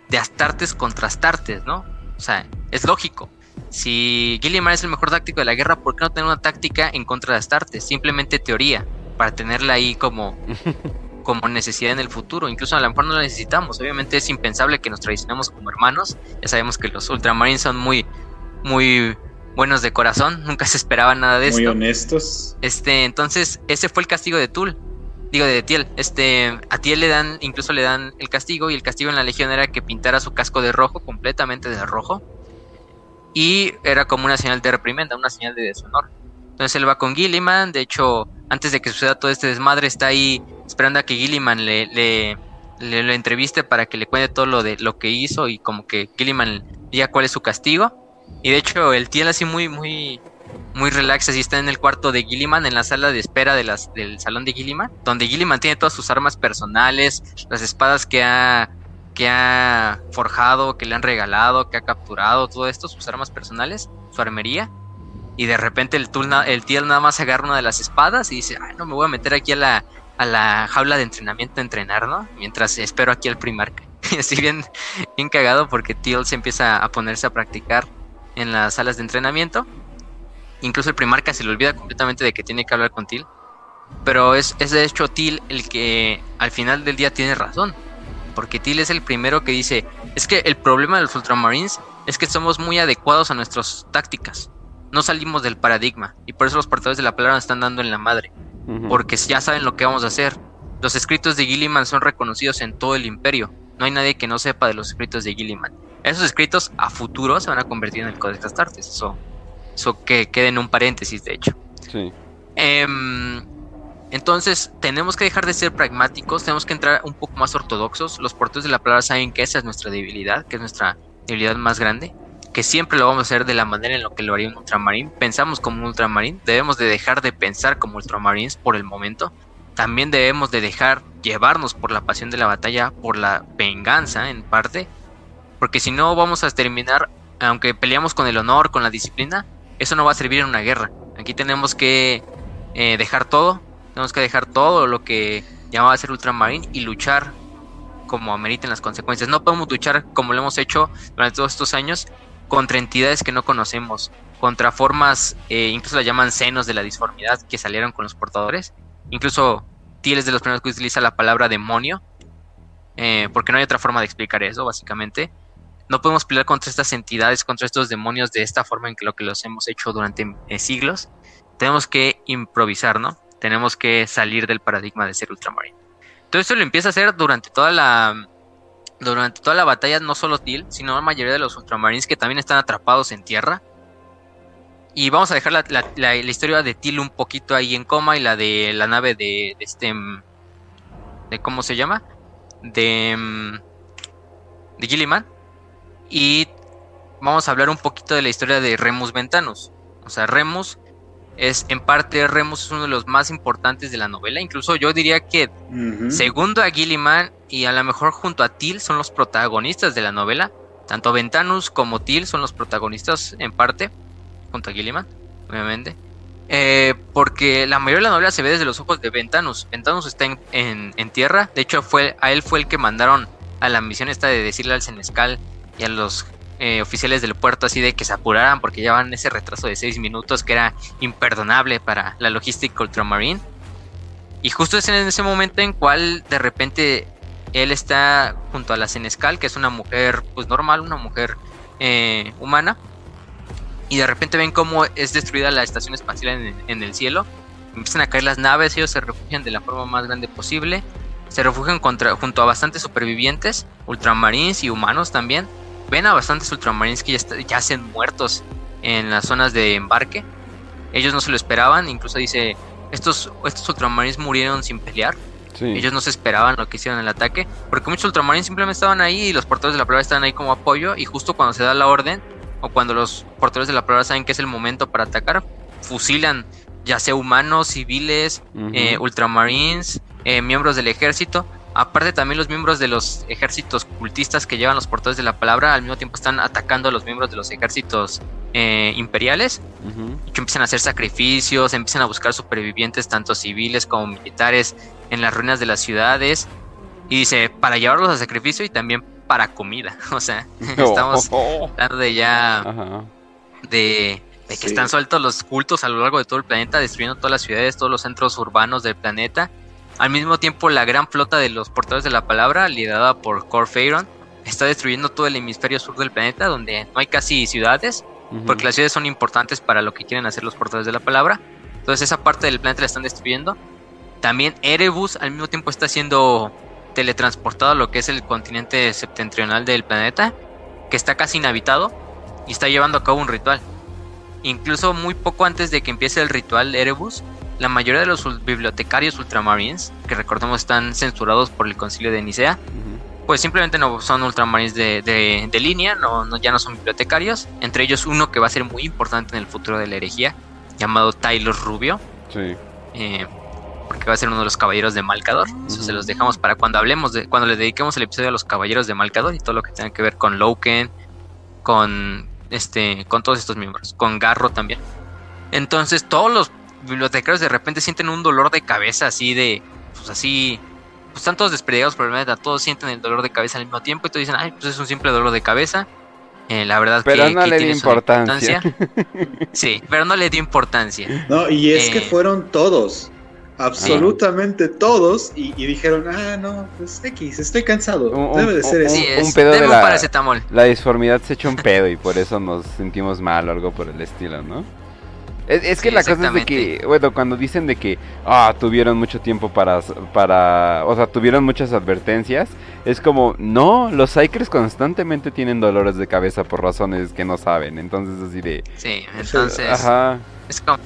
S2: de Astartes contra Astartes, ¿no? O sea, es lógico. Si Gilliman es el mejor táctico de la guerra, ¿por qué no tener una táctica en contra de Astartes? Simplemente teoría, para tenerla ahí como, como necesidad en el futuro. Incluso a lo mejor no la necesitamos. Obviamente es impensable que nos traicionemos como hermanos. Ya sabemos que los ultramarines son muy, muy buenos de corazón. Nunca se esperaba nada de
S3: esto. Muy honestos.
S2: Este, entonces, ese fue el castigo de Tul. Digo, de Tiel. Este, a Tiel le dan, incluso le dan el castigo. Y el castigo en la legión era que pintara su casco de rojo, completamente de rojo. Y era como una señal de reprimenda, una señal de deshonor. Entonces él va con Gilliman. De hecho, antes de que suceda todo este desmadre, está ahí esperando a que Gilliman le, le, entreviste para que le cuente todo lo de lo que hizo y como que Gilliman diga cuál es su castigo. Y de hecho, el Tiel así muy, muy, muy relax, así está en el cuarto de Gilliman, en la sala de espera de las, del salón de Gilliman, donde Gilliman tiene todas sus armas personales, las espadas que ha, que ha forjado, que le han regalado, que ha capturado, todo esto, sus armas personales, su armería. Y de repente el, el Tiel nada más agarra una de las espadas y dice, ay, no me voy a meter aquí a la, a la jaula de entrenamiento a entrenar, ¿no? Mientras espero aquí al Primark. Estoy bien, bien cagado porque Teal se empieza a ponerse a practicar en las salas de entrenamiento. Incluso el Primarca se le olvida completamente de que tiene que hablar con Teal. Pero es, es de hecho Teal el que al final del día tiene razón. Porque Teal es el primero que dice, es que el problema de los Ultramarines es que somos muy adecuados a nuestras tácticas. No salimos del paradigma. Y por eso los portadores de la palabra nos están dando en la madre. Porque ya saben lo que vamos a hacer. Los escritos de Gilliman son reconocidos en todo el imperio. No hay nadie que no sepa de los escritos de Gilliman. Esos escritos a futuro se van a convertir en el Codex Astartes. Eso, eso que quede en un paréntesis, de hecho.
S1: Sí.
S2: Em, entonces, tenemos que dejar de ser pragmáticos, tenemos que entrar un poco más ortodoxos. Los portadores de la palabra saben que esa es nuestra debilidad, que es nuestra debilidad más grande, que siempre lo vamos a hacer de la manera en la que lo haría un ultramarín. Pensamos como un ultramarín, debemos de dejar de pensar como ultramarines por el momento. También debemos de dejar llevarnos por la pasión de la batalla, por la venganza en parte, porque si no vamos a terminar, aunque peleamos con el honor, con la disciplina, eso no va a servir en una guerra. Aquí tenemos que eh, dejar todo, tenemos que dejar todo lo que llamaba a ser ultramarín y luchar como ameriten las consecuencias. No podemos luchar como lo hemos hecho durante todos estos años contra entidades que no conocemos, contra formas, eh, incluso la llaman senos de la disformidad que salieron con los portadores. Incluso Tiel es de los primeros que utiliza la palabra demonio, eh, porque no hay otra forma de explicar eso, básicamente. No podemos pelear contra estas entidades, contra estos demonios de esta forma en que lo que los hemos hecho durante eh, siglos. Tenemos que improvisar, ¿no? Tenemos que salir del paradigma de ser ultramarino. Todo esto lo empieza a hacer durante toda la durante toda la batalla, no solo Til, sino la mayoría de los ultramarines que también están atrapados en tierra. Y vamos a dejar la, historia de Til un poquito ahí en coma y la de la nave de, este... Mm, de ¿Cómo se llama? De... Mm, de Gilliman. Y vamos a hablar un poquito de la historia de Remus Ventanus. O sea, Remus es en parte Remus es uno de los más importantes de la novela. Incluso yo diría que segundo a Gilliman y a lo mejor junto a Til son los protagonistas de la novela. Tanto Ventanus como Til son los protagonistas en parte, junto a Gilliman, obviamente. Eh, porque la mayoría de la novela se ve desde los ojos de Ventanus. Ventanus está en, tierra. De hecho, fue, a él fue el que mandaron a la misión esta de decirle al Senescal y a los eh, oficiales del puerto así de que se apuraran porque llevaban ese retraso de seis minutos que era imperdonable para la logística ultramarine. Y justo es en ese momento en cual de repente él está junto a la Senescal, que es una mujer pues normal, una mujer eh, humana. Y de repente ven cómo es destruida la estación espacial en, el cielo. Empiezan a caer las naves, ellos se refugian de la forma más grande posible. Se refugian contra, junto a bastantes supervivientes, ultramarines y humanos también. Ven a bastantes ultramarines que ya, ya hacen muertos en las zonas de embarque. Ellos no se lo esperaban, incluso dice, estos, estos ultramarines murieron sin pelear ellos no se esperaban lo que hicieron el ataque, porque muchos ultramarines simplemente estaban ahí y los portadores de la palabra estaban ahí como apoyo y justo cuando se da la orden o cuando los portadores de la palabra saben que es el momento para atacar, fusilan ya sea humanos, civiles, eh, ultramarines, eh, miembros del ejército. Aparte también los miembros de los ejércitos cultistas que llevan los portadores de la palabra al mismo tiempo están atacando a los miembros de los ejércitos eh, imperiales y que empiezan a hacer sacrificios, empiezan a buscar supervivientes tanto civiles como militares en las ruinas de las ciudades y dice para llevarlos a sacrificio y también para comida, o sea, estamos hablando de ya de, que están sueltos los cultos a lo largo de todo el planeta, destruyendo todas las ciudades, todos los centros urbanos del planeta. Al mismo tiempo, la gran flota de los portadores de la palabra, liderada por Corfeiron, está destruyendo todo el hemisferio sur del planeta, donde no hay casi ciudades, porque las ciudades son importantes para lo que quieren hacer los portadores de la palabra. Entonces esa parte del planeta la están destruyendo. También Erebus al mismo tiempo está siendo teletransportado a lo que es el continente septentrional del planeta, que está casi inhabitado y está llevando a cabo un ritual. Incluso muy poco antes de que empiece el ritual Erebus, la mayoría de los bibliotecarios ultramarines, que recordemos están censurados por el concilio de Nicea, pues simplemente no son ultramarines de, línea, no, ya no son bibliotecarios. Entre ellos uno que va a ser muy importante en el futuro de la herejía, llamado Tyler Rubio. Sí. Eh, porque va a ser uno de los caballeros de Malcador. Eso se los dejamos para cuando hablemos de, cuando le dediquemos el episodio a los caballeros de Malcador y todo lo que tenga que ver con Loken, con este, con todos estos miembros, con Garro también. Entonces todos los bibliotecarios de repente sienten un dolor de cabeza así de pues así, pues están todos desperdigados por el planeta, todos sienten el dolor de cabeza al mismo tiempo y todos dicen, ay, pues es un simple dolor de cabeza. Eh, la verdad
S1: Pero
S2: que,
S1: no
S2: que
S1: le dio importancia.
S2: Sí, pero no le dio importancia.
S3: No, y es que
S2: Eh.
S3: fueron todos. Absolutamente todos. Y, y dijeron, ah, no, pues X, estoy cansado.
S1: Un-
S3: Debe de ser
S1: un-
S3: eso.
S2: Sí, es,
S1: un pedo de la-
S2: paracetamol.
S1: La disformidad se echa un pedo y por eso nos sentimos mal o algo por el estilo, ¿no? Es, es que
S2: Sí,
S1: la cosa es de que, bueno, cuando dicen de que, ah, tuvieron mucho tiempo para, para, o sea, tuvieron muchas advertencias, es como, no, los Psychers constantemente tienen dolores de cabeza por razones que no saben, entonces así de,
S2: Sí, entonces
S1: ajá,
S2: es como...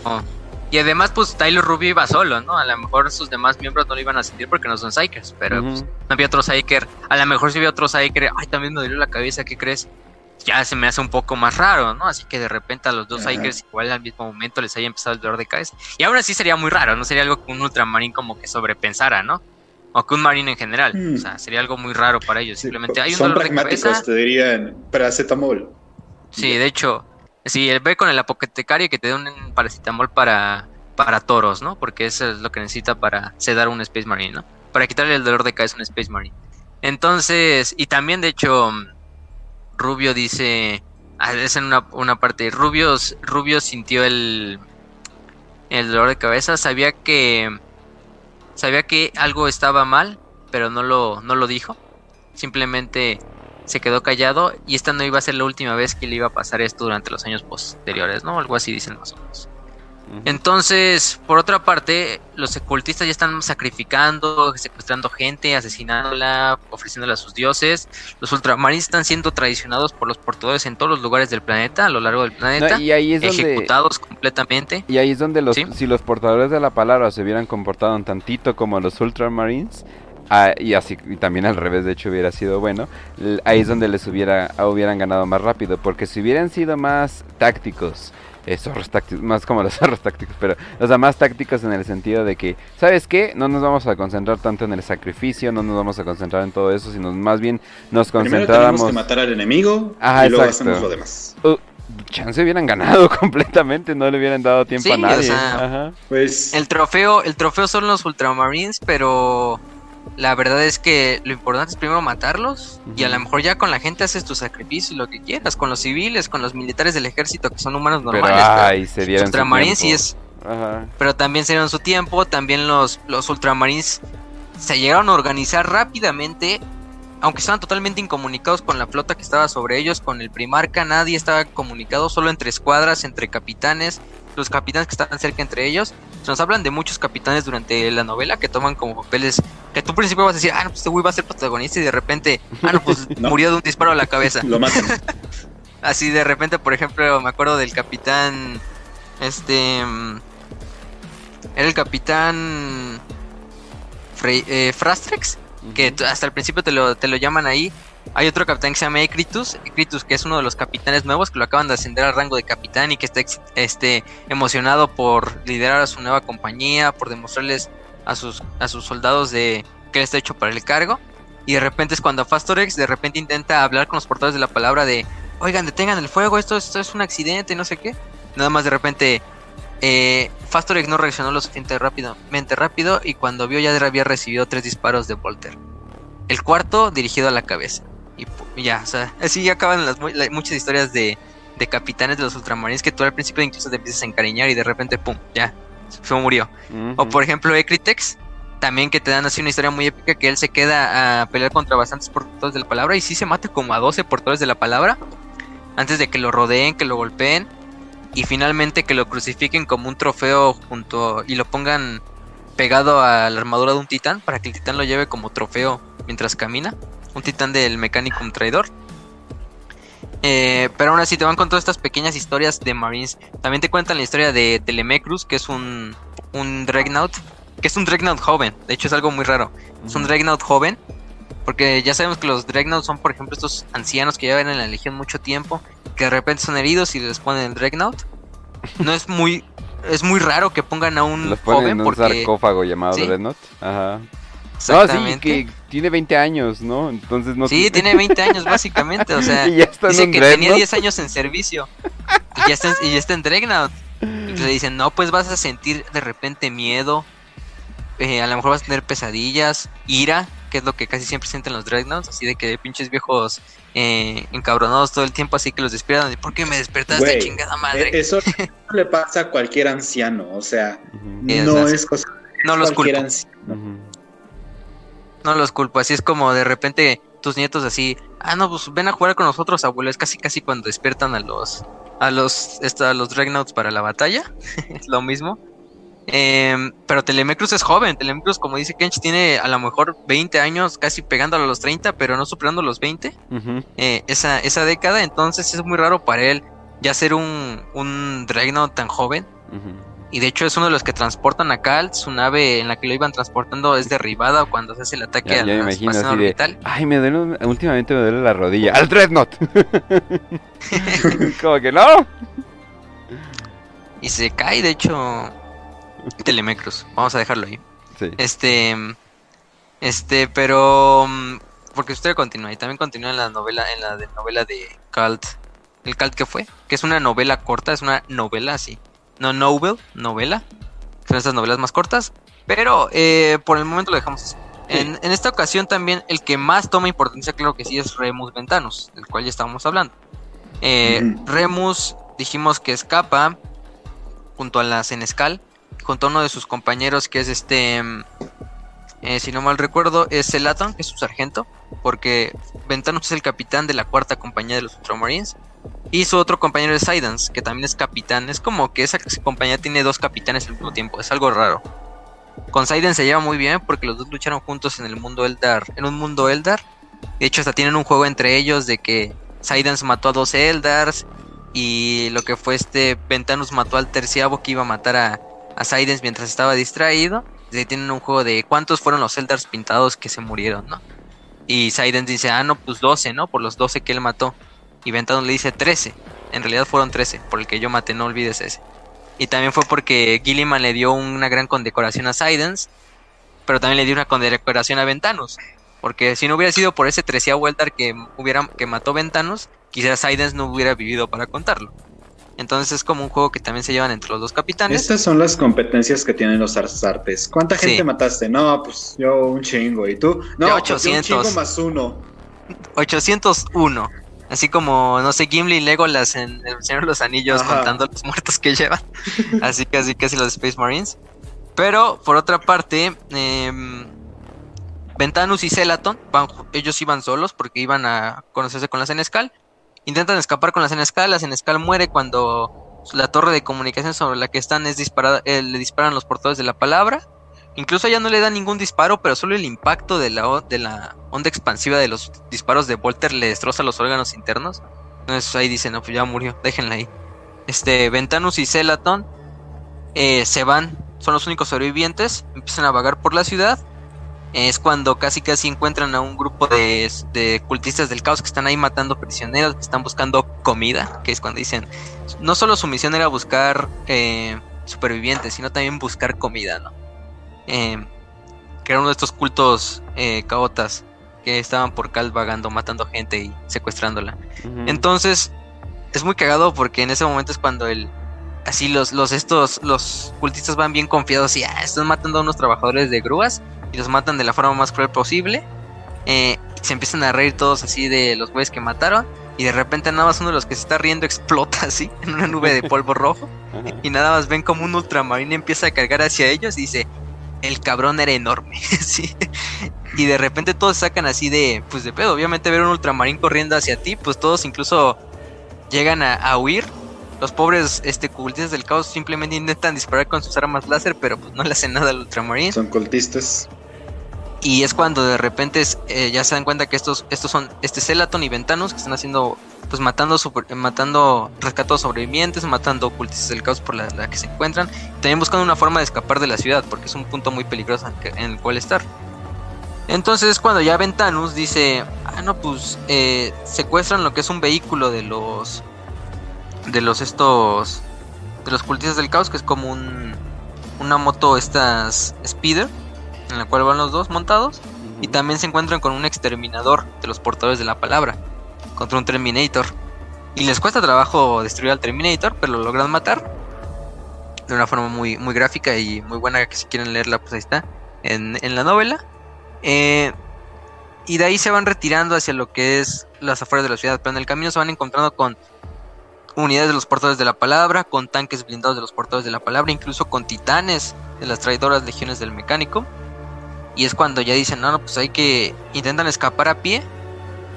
S2: Y además, pues Tyler Rubio iba solo, ¿no? A lo mejor sus demás miembros no lo iban a sentir porque no son Psychers, pero pues, no había otro Psyker. A lo mejor si había otro Psyker, ay, también me dolió la cabeza, ¿qué crees? Ya se me hace un poco más raro, ¿no? Así que de repente a los dos. Psykers igual al mismo momento les haya empezado el dolor de cabeza. Y aún así sería muy raro, ¿no? Sería algo que un Ultramarín como que sobrepensara, ¿no? O que un Marine en general.
S3: Mm.
S2: O sea, sería algo muy raro para ellos.
S3: Sí,
S2: Simplemente hay un
S3: son
S2: dolor de
S3: pragmáticos,
S2: cabeza.
S3: te dirían paracetamol.
S2: Sí, de hecho, sí, el ve con el apotecario que te dé un paracetamol para, para toros, ¿no? Porque eso es lo que necesita para sedar un Space Marine, ¿no? Para quitarle el dolor de cabeza a un Space Marine. Entonces, y también de hecho, Rubio dice, ah, es en una, una parte, Rubio, Rubio sintió el, el dolor de cabeza, sabía que, sabía que algo estaba mal, pero no lo, no lo dijo. Simplemente se quedó callado y esta no iba a ser la última vez que le iba a pasar esto durante los años posteriores, ¿no? Algo así dicen más o menos. Entonces, por otra parte, los ocultistas ya están sacrificando, secuestrando gente, asesinándola, ofreciéndola a sus dioses. Los ultramarines están siendo traicionados por los portadores en todos los lugares del planeta, a lo largo del
S1: No,
S2: planeta,
S1: y ahí es donde,
S2: ejecutados completamente.
S1: Y ahí es donde los,
S2: ¿Sí?
S1: si los portadores de la palabra se hubieran comportado un tantito como los Ultramarines, ah, y así y también al revés de hecho hubiera sido bueno, ahí es donde les hubiera, hubieran ganado más rápido, porque si hubieran sido más tácticos, eh, zorros tácticos, más como los zorros tácticos, pero, o sea, más tácticos en el sentido de que, ¿sabes qué? No nos vamos a concentrar tanto en el sacrificio, no nos vamos a concentrar en todo eso, sino más bien nos
S3: Primero tenemos
S1: concentrábamos...
S3: que matar al enemigo
S1: Ajá,
S3: y luego
S1: exacto.
S3: hacemos lo demás.
S1: Uh, chance hubieran ganado completamente, no le hubieran dado tiempo
S2: Sí,
S1: a
S2: o
S1: nadie.
S2: sea,
S1: Ajá.
S3: Pues
S2: El trofeo, el trofeo son los ultramarines, pero la verdad es que lo importante es primero matarlos y a lo mejor ya con la gente haces tu sacrificio y lo que quieras, con los civiles, con los militares del ejército que son humanos normales. pero
S1: ay, se
S2: los
S1: dieron su
S2: ultramarines es,
S1: Ajá.
S2: pero también se dieron su tiempo, también los, los ultramarines se llegaron a organizar rápidamente, aunque estaban totalmente incomunicados con la flota que estaba sobre ellos, con el primarca, nadie estaba comunicado, solo entre escuadras, entre capitanes, los capitanes que estaban cerca entre ellos. Nos hablan de muchos capitanes durante la novela que toman como papeles que tú al principio vas a decir, ah, no, pues este güey va a ser protagonista y de repente, ah, no, pues
S3: No.
S2: murió de un disparo a la cabeza.
S3: lo matan.
S2: Así de repente, por ejemplo, me acuerdo del capitán. Este. Era el capitán. Fre- eh, Frastrex. Que hasta el principio te lo, te lo llaman ahí. Hay otro capitán que se llama Ecritus. Ecritus, que es uno de los capitanes nuevos que lo acaban de ascender al rango de capitán y que está este, emocionado por liderar a su nueva compañía, por demostrarles a sus, a sus soldados de que él está hecho para el cargo. Y de repente es cuando Fastorex de repente intenta hablar con los portadores de la palabra de oigan, detengan el fuego, esto, esto es un accidente, no sé qué. Nada más de repente, eh, Fastorex no reaccionó lo suficiente rápidamente rápido y cuando vio ya había recibido tres disparos de Volter. El cuarto dirigido a la cabeza. Y ya, o sea, así acaban las, mu- la- muchas historias de, de capitanes de los ultramarines que tú al principio incluso te empiezas a encariñar y de repente, pum, ya, se murió. O por ejemplo, Ecritex, también que te dan así una historia muy épica que él se queda a pelear contra bastantes portadores de la palabra y sí se mata como a 12 portadores de la palabra antes de que lo rodeen, que lo golpeen y finalmente que lo crucifiquen como un trofeo junto y lo pongan pegado a la armadura de un titán para que el titán lo lleve como trofeo mientras camina. Un titán del Mechanicum Traidor. Eh, pero aún así te van con todas estas pequeñas historias de Marines. También te cuentan la historia de Telemecrus, que es un, un Dreadnought. Que es un Dreadnought joven. De hecho es algo muy raro. Es un Dreadnought joven. Porque ya sabemos que los Dreadnoughts son, por ejemplo, estos ancianos que llevan en la Legión mucho tiempo. Que de repente son heridos y les ponen el Dreadnought. No es muy... Es muy raro que pongan a un
S1: Los ponen
S2: joven
S1: en un
S2: porque...
S1: sarcófago llamado
S2: ¿Sí?
S1: Dreadnought. Ajá. No,
S2: Exactamente.
S1: sí, que tiene 20 años, ¿no? Entonces no
S2: Sí, tiene 20 años básicamente, o sea,
S1: Y ya está en
S2: dice que tenía
S1: Dreadnought.
S2: 10 años en servicio y ya está en, y ya está en Dreadnought. Y le dicen, no, pues vas a sentir de repente miedo, eh, a lo mejor vas a tener pesadillas, ira, que es lo que casi siempre sienten los Dreadnoughts, así de que pinches viejos eh, encabronados todo el tiempo, así que los despiertan. ¿Por qué me despertaste,
S3: Güey,
S2: chingada madre?
S3: Eh, Eso no le pasa a cualquier anciano, o sea, no es cosa
S2: no los
S3: cualquier
S2: culpo,
S3: anciano.
S1: ujú.
S2: No los culpo. Así es como de repente tus nietos así, ah, no, pues ven a jugar con nosotros, abuelo. Es casi casi cuando despiertan a los a los esto, a los para la batalla. es lo mismo. Em, pero Telemecruz es joven. Telemecruz, como dice Kench, tiene a lo mejor 20 años, casi pegándolo a los 30, pero no superando los 20.
S1: Ujú.
S2: eh, esa, esa década. Entonces es muy raro para él ya ser un, un Dreadnought tan joven.
S1: Ujú.
S2: Y de hecho es uno de los que transportan a Kalt. Su nave en la que lo iban transportando es derribada cuando se hace el ataque
S1: Ya,
S2: a
S1: ya me
S2: la estación
S1: de,
S2: orbital.
S1: ay, me duele, últimamente me duele la rodilla. ¡Al Dreadnought! Como que no.
S2: Y se cae, de hecho, Telemecruz. Vamos a dejarlo ahí.
S1: Sí.
S2: Este, este, pero mm, porque usted continúa y también continúa en la novela, en la de novela de Cult. El Cult que fue, que es una novela corta, es una novela así, no novel, novela. Son estas novelas más cortas, pero eh, por el momento lo dejamos así. En, en esta ocasión también el que más toma importancia, claro que sí, es Remus Ventanus, del cual ya estábamos hablando. Eh. Remus dijimos que escapa junto a la Senescal, junto a uno de sus compañeros que es este, eh, si no mal recuerdo, es Celaton, que es su sargento, porque Ventanus es el capitán de la cuarta compañía de los Ultramarines. Y su otro compañero es Sidance, que también es capitán. Es como que esa compañía tiene dos capitanes al mismo tiempo, es algo raro. Con Sidance se lleva muy bien porque los dos lucharon juntos en el mundo Eldar, en un mundo Eldar. De hecho, hasta tienen un juego entre ellos de que Sidance mató a dos Eldars y lo que fue este Ventanus mató al terciavo que iba a matar a, a Sidance mientras estaba distraído. Ahí tienen un juego de cuántos fueron los Eldars pintados que se murieron, ¿no? Y Sidance dice, ah, no, pues 12, ¿no? Por los 12 que él mató. Y Ventanus le dice 13. En realidad fueron 13, por el que yo maté, no olvides ese. Y también fue porque Gilliman le dio una gran condecoración a Sidance, pero también le dio una condecoración a Ventanus. Porque si no hubiera sido por ese treceavo Eldar que, hubiera, que mató Ventanus, quizás Sidance no hubiera vivido para contarlo. Entonces es como un juego que también se llevan entre los dos capitanes.
S3: Estas son las competencias que tienen los artes. ¿Cuánta
S2: Sí.
S3: gente mataste? No, pues yo un chingo. ¿Y tú? No,
S2: Yo
S3: pues, yo
S2: 800.
S3: un chingo más uno.
S2: 801. Así como, no sé, Gimli y Legolas en El Señor de los Anillos
S3: Ajá.
S2: contando los muertos que llevan. así que así casi los Space Marines. Pero, por otra parte, em, Ventanus y Celaton, van, ellos iban solos porque iban a conocerse con la Senescal. Intentan escapar con la Senescal. La Senescal muere cuando la torre de comunicación sobre la que están es disparada, eh, le disparan los portadores de la palabra. Incluso ya no le da ningún disparo, pero solo el impacto de la, de la onda expansiva de los disparos de Volter le destroza los órganos internos. Entonces ahí dicen, no, pues ya murió, déjenla ahí. Este, Ventanus y Celaton eh, se van, son los únicos sobrevivientes, empiezan a vagar por la ciudad. Es cuando casi casi encuentran a un grupo de, de cultistas del caos que están ahí matando prisioneros, que están buscando comida, que es cuando dicen, no solo su misión era buscar eh, supervivientes, sino también buscar comida, ¿no? Eh, que era uno de estos cultos eh, caotas que estaban por Cal vagando, matando gente y secuestrándola. Entonces, es muy cagado porque en ese momento es cuando el así los, los estos los cultistas van bien confiados y ah, están matando a unos trabajadores de grúas y los matan de la forma más cruel posible. Eh, se empiezan a reír todos así de los güeyes que mataron y de repente nada más uno de los que se está riendo explota así en una nube de polvo rojo y nada más ven como un ultramarino empieza a cargar hacia ellos y dice, el cabrón era enorme, sí. Y de repente todos sacan así de, pues de pedo, obviamente ver un ultramarín corriendo hacia ti, pues todos incluso llegan a, a huir. Los pobres este, cultistas del caos simplemente intentan disparar con sus armas láser, pero pues no le hacen nada al ultramarín.
S3: Son cultistas.
S2: Y es cuando de repente eh, ya se dan cuenta que estos, estos son este Celaton y Ventanus que están haciendo, pues matando, super- matando, sobrevivientes, matando cultistas del caos por la, que se encuentran. También buscando una forma de escapar de la ciudad, porque es un punto muy peligroso en el cual estar. Entonces es cuando ya Ventanus dice, ah no, pues eh, secuestran lo que es un vehículo de los, de los estos, de los cultistas del caos, que es como un, una moto estas speeder en la cual van los dos montados y también se encuentran con un exterminador de los portadores de la palabra contra un Terminator y les cuesta trabajo destruir al Terminator pero lo logran matar de una forma muy muy gráfica y muy buena que si quieren leerla pues ahí está en, la novela. Eh, y de ahí se van retirando hacia lo que es las afueras de la ciudad, pero en el camino se van encontrando con unidades de los portadores de la palabra, con tanques blindados de los portadores de la palabra, incluso con titanes de las traidoras legiones del mecánico. Y es cuando ya dicen, no, no, pues hay que intentan escapar a pie.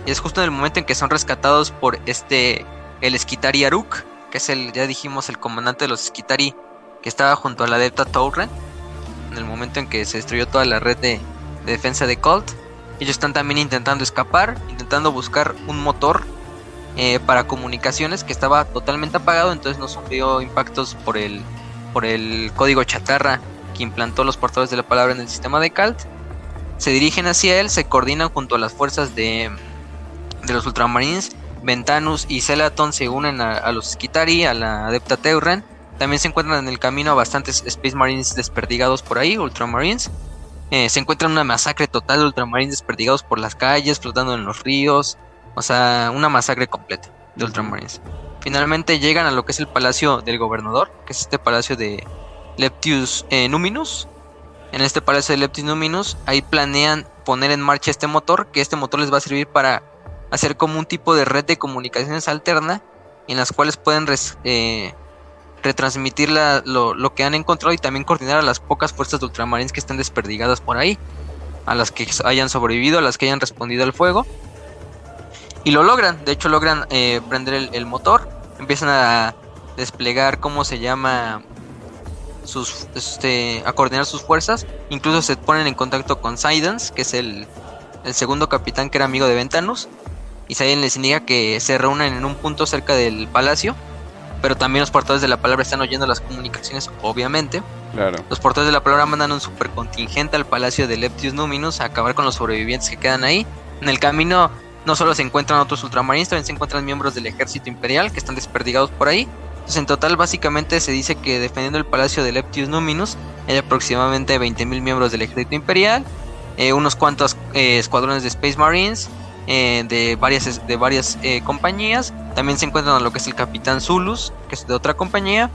S2: Y es justo en el momento en que son rescatados por este, el Esquitari Aruk, que es el, ya dijimos, el comandante de los Esquitari, que estaba junto a la Delta Torrent, en el momento en que se destruyó toda la red de, de defensa de Colt. Ellos están también intentando escapar, intentando buscar un motor eh, para comunicaciones que estaba totalmente apagado, entonces no sufrió impactos por el, por el código chatarra que implantó los portadores de la palabra en el sistema de Calt. Se dirigen hacia él, se coordinan junto a las fuerzas de, de los Ultramarines. Ventanus y Celaton se unen a, los Skitari, a la Adepta Teuren. También se encuentran en el camino a bastantes Space Marines desperdigados por ahí, Ultramarines. Eh, se encuentra una masacre total de ultramarines desperdigados por las calles, flotando en los ríos. O sea, una masacre completa de ultramarines. Finalmente llegan a lo que es el palacio del gobernador, que es este palacio de Leptius eh, Numinus. En este palacio de Leptius Numinus, ahí planean poner en marcha este motor, que este motor les va a servir para hacer como un tipo de red de comunicaciones alterna, en las cuales pueden eh, retransmitir lo, que han encontrado y también coordinar a las pocas fuerzas de ultramarines que estén desperdigadas por ahí, a las que hayan sobrevivido, a las que hayan respondido al fuego. Y lo logran, de hecho logran eh, prender el, motor, empiezan a desplegar, ¿cómo se llama? Sus, este, a coordinar sus fuerzas, incluso se ponen en contacto con Sidens, que es el, el segundo capitán que era amigo de Ventanus, y Sidens les indica que se reúnen en un punto cerca del palacio pero también los portadores de la palabra están oyendo las comunicaciones, obviamente.
S1: Claro.
S2: Los portadores de la palabra mandan un supercontingente al palacio de Leptius Numinus a acabar con los sobrevivientes que quedan ahí. En el camino no solo se encuentran otros ultramarines, también se encuentran miembros del ejército imperial que están desperdigados por ahí. Entonces en total básicamente se dice que defendiendo el palacio de Leptius Numinus hay aproximadamente 20.000 miembros del ejército imperial, eh, unos cuantos eh, escuadrones de Space Marines, eh, de varias, de varias compañías. También se encuentran lo que es el Capitán Zulus, que es de otra compañía.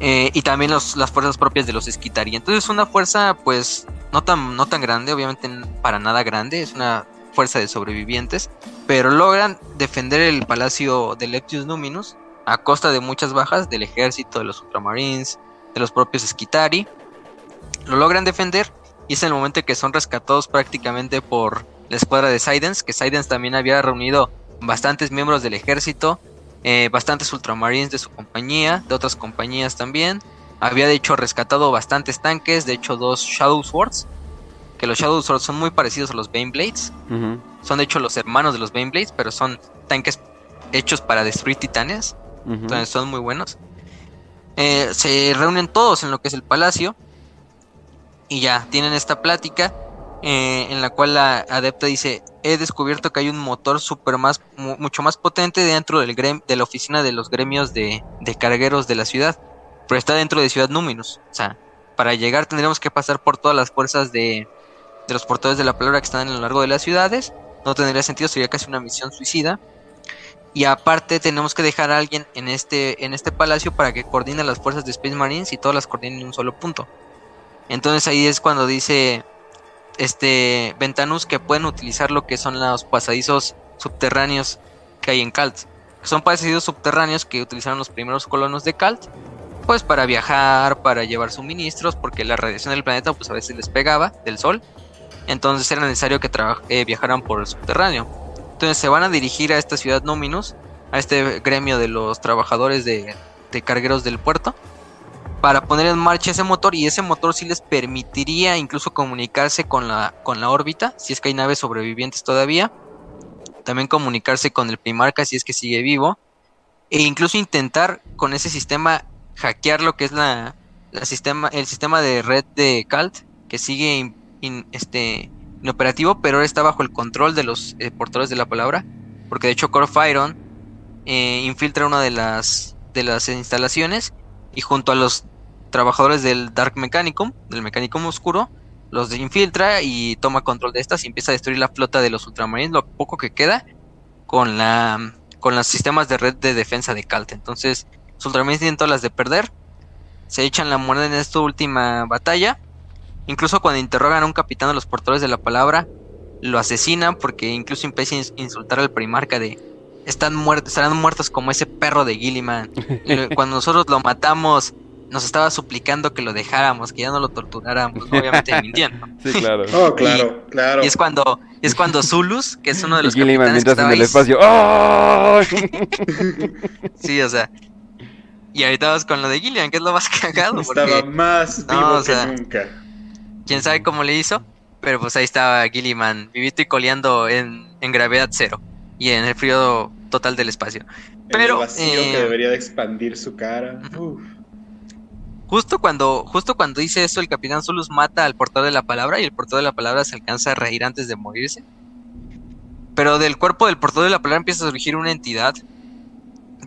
S2: Y también las fuerzas propias de los Esquitari. Entonces es una fuerza pues no tan, no tan grande, obviamente para nada grande, es una fuerza de sobrevivientes, pero logran defender el palacio de Leptius Numinus a costa de muchas bajas del ejército, de los Ultramarines, de los propios Esquitari. Lo logran defender y es el momento en que son rescatados prácticamente por la escuadra de Sidens, que Sidens también había reunido bastantes miembros del ejército, eh, bastantes ultramarines de su compañía, de otras compañías también. Había de hecho rescatado bastantes tanques, de hecho dos Shadow Swords, que los Shadow Swords son muy parecidos a los Bane Blades. Son de hecho los hermanos de los Bane Blades, pero son tanques hechos para destruir titanes. Entonces son muy buenos. Eh, se reúnen todos en lo que es el palacio. Y ya, tienen esta plática. Eh, en la cual la adepta dice, he descubierto que hay un motor super más, mucho más potente dentro del de la oficina de los gremios de, cargueros de la ciudad, pero está dentro de Ciudad Números. O sea, para llegar tendríamos que pasar por todas las fuerzas de, de los portadores de la palabra que están a lo largo de las ciudades. No tendría sentido, sería casi una misión suicida. Y aparte tenemos que dejar a alguien en este, en este palacio para que coordine las fuerzas de Space Marines y todas las coordinen en un solo punto. Entonces ahí es cuando dice este Ventanus que pueden utilizar lo que son los pasadizos subterráneos que hay en Calt. Son pasadizos subterráneos que utilizaron los primeros colonos de Calt, pues para viajar, para llevar suministros, porque la radiación del planeta pues a veces les pegaba del sol. Entonces era necesario que eh, viajaran por el subterráneo. Entonces se van a dirigir a esta ciudad Nominus, a este gremio de los trabajadores de cargueros del puerto para poner en marcha ese motor y ese motor sí les permitiría incluso comunicarse con la, con la órbita, si es que hay naves sobrevivientes todavía, también comunicarse con el Primarca si es que sigue vivo, e incluso intentar con ese sistema hackear lo que es la, el sistema de red de Calt, que sigue este, inoperativo, pero ahora está bajo el control de los eh, portadores de la palabra, porque de hecho Core eh, infiltra una de las, de las instalaciones y junto a los trabajadores del Dark Mechanicum, del Mechanicum Oscuro, los infiltra y toma control de estas y empieza a destruir la flota de los Ultramarines, lo poco que queda, con la con los sistemas de red de defensa de Calt. Entonces, los Ultramarines tienen todas las de perder, se echan la moneda en esta última batalla Incluso cuando interrogan a un capitán de los portadores de la palabra, lo asesinan porque incluso empieza a insultar al primarca de están muertos, estarán muertos como ese perro de Gilliman. cuando nosotros lo matamos, nos estaba suplicando que lo dejáramos, que ya no lo torturáramos, obviamente mintiendo.
S1: Sí, claro.
S3: Oh, claro, claro.
S2: Y es cuando, es cuando Zulus, que es uno de los
S1: y Gilliman
S2: capitanes que
S1: mientras en
S2: estaba
S1: el espacio. ¡Oh!
S2: Sí, o sea. Y ahorita vamos con lo de Gillian, que es lo más cagado,
S3: Estaba
S2: porque
S3: más
S2: No,
S3: vivo
S2: o sea,
S3: que nunca.
S2: Quién sabe cómo le hizo, pero pues ahí estaba Gilliman, vivito y coleando en, en gravedad cero y en el frío total del espacio. Pero,
S3: el vacío
S2: eh,
S3: que debería de expandir su cara.
S2: Justo cuando, justo cuando dice eso, el capitán Zulus mata al portador de la palabra y el portador de la palabra se alcanza a reír antes de morirse. Pero del cuerpo del portador de la palabra empieza a surgir una entidad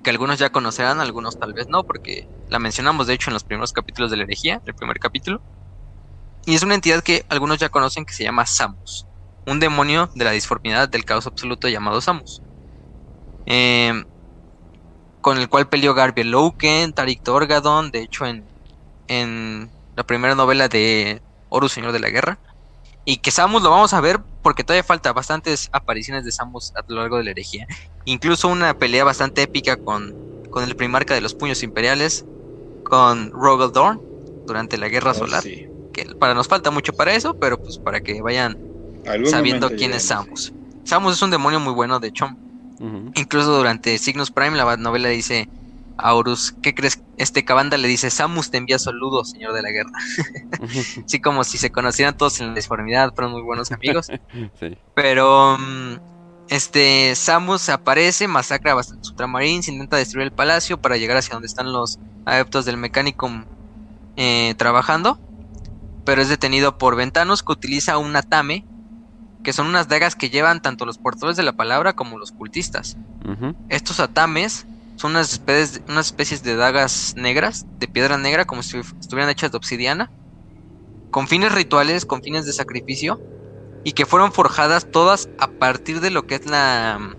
S2: que algunos ya conocerán, algunos tal vez no, porque la mencionamos de hecho en los primeros capítulos de la herejía, el primer capítulo. Y es una entidad que algunos ya conocen que se llama Samus, un demonio de la disformidad del caos absoluto llamado Samus. Eh, con el cual peleó Garby Loken, Tarik Torgadon, de hecho en, en la primera novela de Horus, Señor de la Guerra. Y que Samus lo vamos a ver porque todavía falta bastantes apariciones de Samus a lo largo de la herejía. Incluso una pelea bastante épica con, con el primarca de los puños imperiales, con Rogel Dorn, durante la Guerra
S3: Oh,
S2: Solar.
S3: sí.
S2: Que para nos falta mucho para eso, pero pues para que vayan
S3: Algún
S2: sabiendo quién es. Samus. Samus es un demonio muy bueno, de hecho. Incluso durante Cygnus Prime, la novela dice a Horus, ¿qué crees? Este Cabanda le dice, Samus te envía saludos, señor de la guerra. Así como si se conocieran todos en la disformidad, fueron muy buenos amigos.
S1: Sí.
S2: Pero mm, este Samus aparece, masacra a bastantes ultramarines, intenta destruir el palacio para llegar hacia donde están los adeptos del Mechanicum eh, trabajando. Pero es detenido por Ventanos que utiliza un Atame, que son unas dagas que llevan tanto los portadores de la palabra como los cultistas. Estos atames son unas especies, unas especies de dagas negras, de piedra negra, como si estuvieran hechas de obsidiana, con fines rituales, con fines de sacrificio, y que fueron forjadas todas a partir de lo que es la...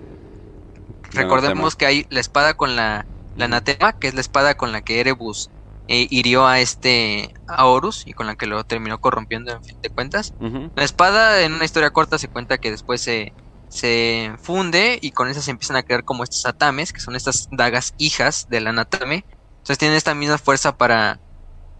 S2: Recordemos que hay la espada con la, la anatema, que es la espada con la que Erebus eh, hirió a este a Horus y con la que lo terminó corrompiendo en fin de cuentas. La espada, en una historia corta, se cuenta que después se, se funde y con esas se empiezan a crear como estos atames, que son estas dagas hijas del anatame. Entonces tienen esta misma fuerza para,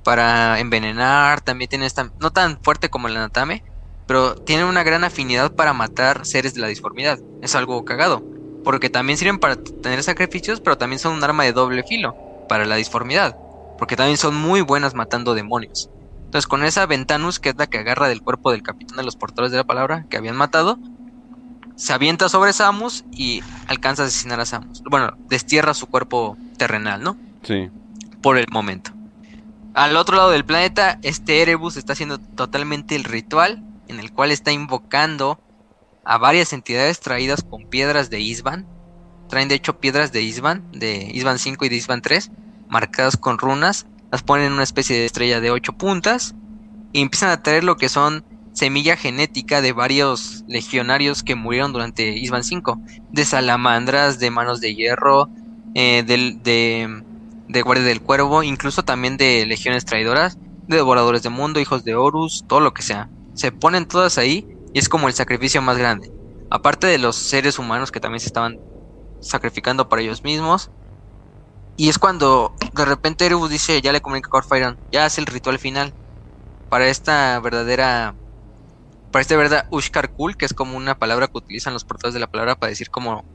S2: para envenenar, también tiene esta, no tan fuerte como el anatame, pero tienen una gran afinidad para matar seres de la disformidad. Es algo cagado, porque también sirven para tener sacrificios, pero también son un arma de doble filo para la disformidad, porque también son muy buenas matando demonios. Entonces con esa Ventanus, que es la que agarra del cuerpo del capitán de los portadores de la palabra que habían matado, se avienta sobre Samus y alcanza a asesinar a Samus. Bueno, destierra su cuerpo terrenal, ¿no?
S1: Sí.
S2: Por el momento. Al otro lado del planeta, este Erebus está haciendo totalmente el ritual en el cual está invocando a varias entidades traídas con piedras de Isban. Traen de hecho piedras de Isban, de Isban 5 y de Isban 3, marcadas con runas. Las ponen en una especie de estrella de 8 puntas y empiezan a traer lo que son semilla genética de varios legionarios que murieron durante Isban 5. De salamandras, de manos de hierro, eh, de, de guardia del cuervo, incluso también de legiones traidoras, de devoradores de mundo, hijos de Horus, todo lo que sea. Se ponen todas ahí y es como el sacrificio más grande. Aparte de los seres humanos que también se estaban sacrificando para ellos mismos. Y es cuando de repente Erebus dice, ya le comunica a Corfairon, ya hace el ritual final para esta verdadera para este verdad Ushkar Kul, que es como una palabra que utilizan los portadores de la palabra para decir como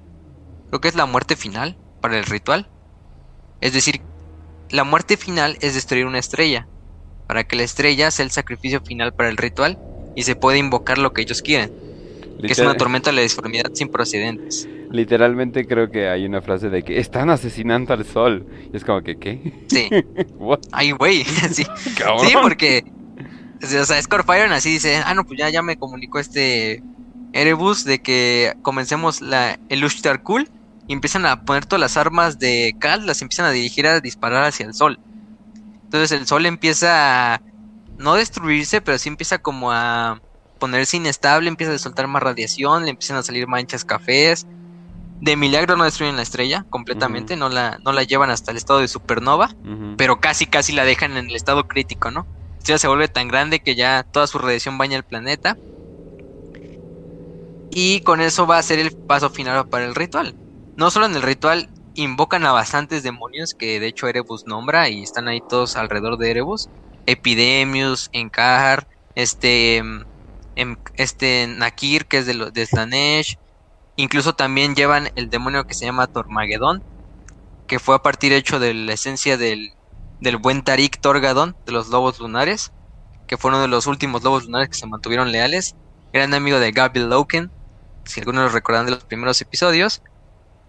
S2: creo que es la muerte final para el ritual. Es decir, la muerte final es destruir una estrella, para que la estrella sea el sacrificio final para el ritual y se puede invocar lo que ellos quieren, que es una tormenta de la disformidad sin procedentes.
S1: Literalmente creo que hay una frase de que están asesinando al sol. Y es como que, ¿qué?
S2: Sí,
S1: What?
S2: ay güey, sí.
S1: Cabrón.
S2: Sí, porque. O sea, Scorpion así dice: Ah, no, pues ya, ya me comunicó este Erebus de que comencemos la, el Ushtar Kul y empiezan a poner todas las armas de Cal, las empiezan a dirigir a disparar hacia el sol. Entonces el sol empieza a no destruirse, pero sí empieza como a ponerse inestable, empieza a soltar más radiación, le empiezan a salir manchas cafés. De milagro no destruyen la estrella completamente, no, la, no la llevan hasta el estado de supernova pero casi casi la dejan en el estado crítico, ¿no? estrella se vuelve tan grande que ya toda su radiación baña el planeta. Y con eso va a ser el paso final para el ritual. No solo en el ritual invocan a bastantes demonios que de hecho Erebus nombra y están ahí todos alrededor de Erebus. Epidemius, Enkar, este, em, este Nakir que es de, de Slanesh. Incluso también llevan el demonio que se llama Tormagedón, que fue a partir hecho de la esencia del, del buen Tarik Torgadon de los lobos lunares, que fue uno de los últimos lobos lunares que se mantuvieron leales. Gran amigo de Gabriel Loken, si algunos lo recuerdan de los primeros episodios.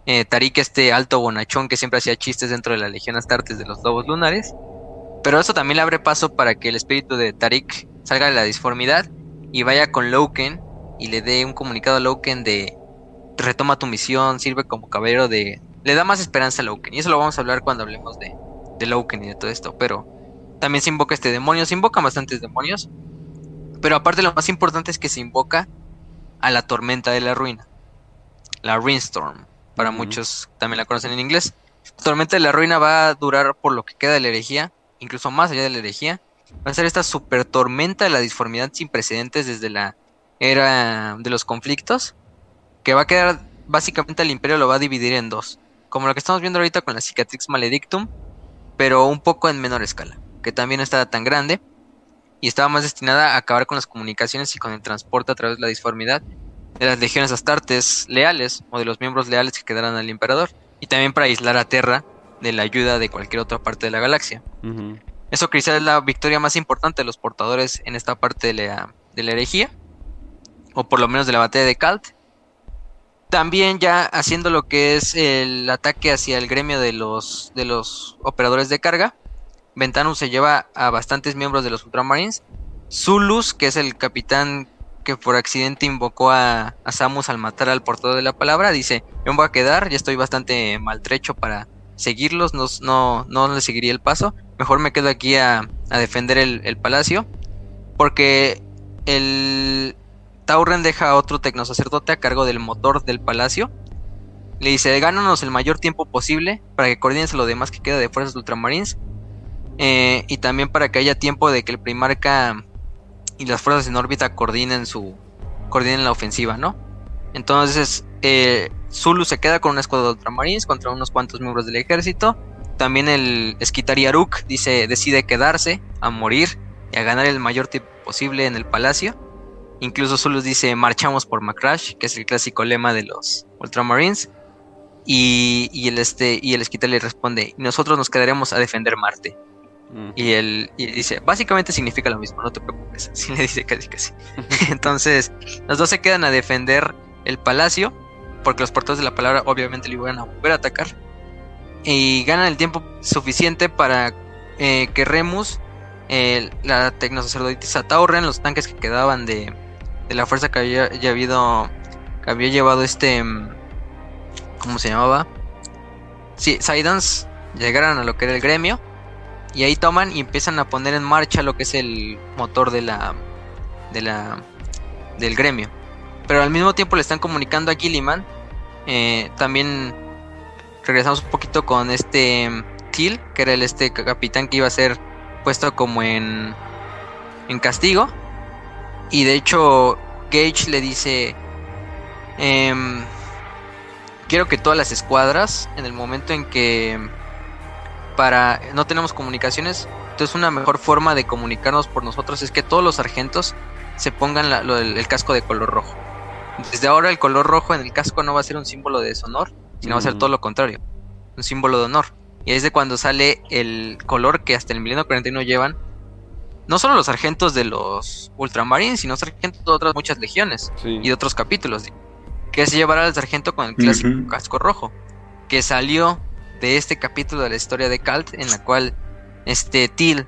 S2: Eh, Tarik, este alto bonachón que siempre hacía chistes dentro de la Legión Astartes de los Lobos Lunares. Pero eso también le abre paso para que el espíritu de Tarik salga de la disformidad y vaya con Loken y le dé un comunicado a Loken de retoma tu misión, sirve como caballero de... Le da más esperanza a Loken. Y eso lo vamos a hablar cuando hablemos de, de Loken y de todo esto. Pero también se invoca este demonio. Se invocan bastantes demonios. Pero aparte lo más importante es que se invoca a la tormenta de la ruina. La Rainstorm. Para muchos también la conocen en inglés. La tormenta de la ruina va a durar por lo que queda de la herejía. Incluso más allá de la herejía. Va a ser esta super tormenta de la disformidad sin precedentes desde la era de los conflictos. Que va a quedar, básicamente el imperio lo va a dividir en dos. Como lo que estamos viendo ahorita con la Cicatrix Maledictum. Pero un poco en menor escala. Que también no estaba tan grande y estaba más destinada a acabar con las comunicaciones y con el transporte a través de la disformidad de las legiones astartes leales o de los miembros leales que quedaran al emperador y también para aislar a Terra de la ayuda de cualquier otra parte de la galaxia. Eso quizás es la victoria más importante de los portadores en esta parte de la, de la herejía o por lo menos de la batalla de Kalt. También ya haciendo lo que es el ataque hacia el gremio de los, de los operadores de carga, Ventanus se lleva a bastantes miembros de los Ultramarines. Zulus, que es el capitán que por accidente invocó a, Samus al matar al portador de la palabra, dice, me voy a quedar, ya estoy bastante maltrecho para seguirlos, no, no, no le seguiría el paso, mejor me quedo aquí a, defender el, palacio, porque el Tauren deja a otro tecnosacerdote a cargo del motor del palacio, le dice, gánanos el mayor tiempo posible para que coordines lo demás que queda de fuerzas de ultramarines eh, y también para que haya tiempo de que el Primarca y las fuerzas en órbita coordinen su coordinen la ofensiva, ¿no? Entonces, eh, Zulu se queda con una escuadra de ultramarines contra unos cuantos miembros del ejército. También el Skitari Aruk dice, decide quedarse, a morir y a ganar el mayor tiempo posible en el palacio. Incluso Zulu dice, marchamos por Macrash, que es el clásico lema de los Ultramarines. Y, y el este y el le responde, nosotros nos quedaremos a defender Marte. Y él dice, básicamente significa lo mismo, no te preocupes. Así le dice casi casi. Entonces, los dos se quedan a defender el palacio, porque los portadores de la palabra obviamente le iban a volver a atacar. Y ganan el tiempo suficiente para eh, que Remus, la tecnosacerdotisa Tauren, los tanques que quedaban de, de la fuerza que había, habido, que había llevado este, mm, ¿cómo se llamaba? Sí, Sidans, llegaran a lo que era el gremio y ahí toman y empiezan a poner en marcha lo que es el motor de la, de la, del gremio. Pero al mismo tiempo le están comunicando a Gilliman. Eh, también regresamos un poquito con este Kill, que era el este capitán que iba a ser puesto como en, en castigo. Y de hecho, Gage le dice: em, Quiero que todas las escuadras, en el momento en que para no tenemos comunicaciones, entonces una mejor forma de comunicarnos por nosotros es que todos los sargentos se pongan el, casco de color rojo. Desde ahora el color rojo en el casco no va a ser un símbolo de deshonor, sino va a ser todo lo contrario, un símbolo de honor. Y es de cuando sale el color que hasta el milenio 41 llevan no solo los sargentos de los Ultramarines, sino sargentos de otras muchas legiones y de otros capítulos. Que se llevará al sargento con el clásico casco rojo, que salió de este capítulo de la historia de Kalt, en la cual este Til,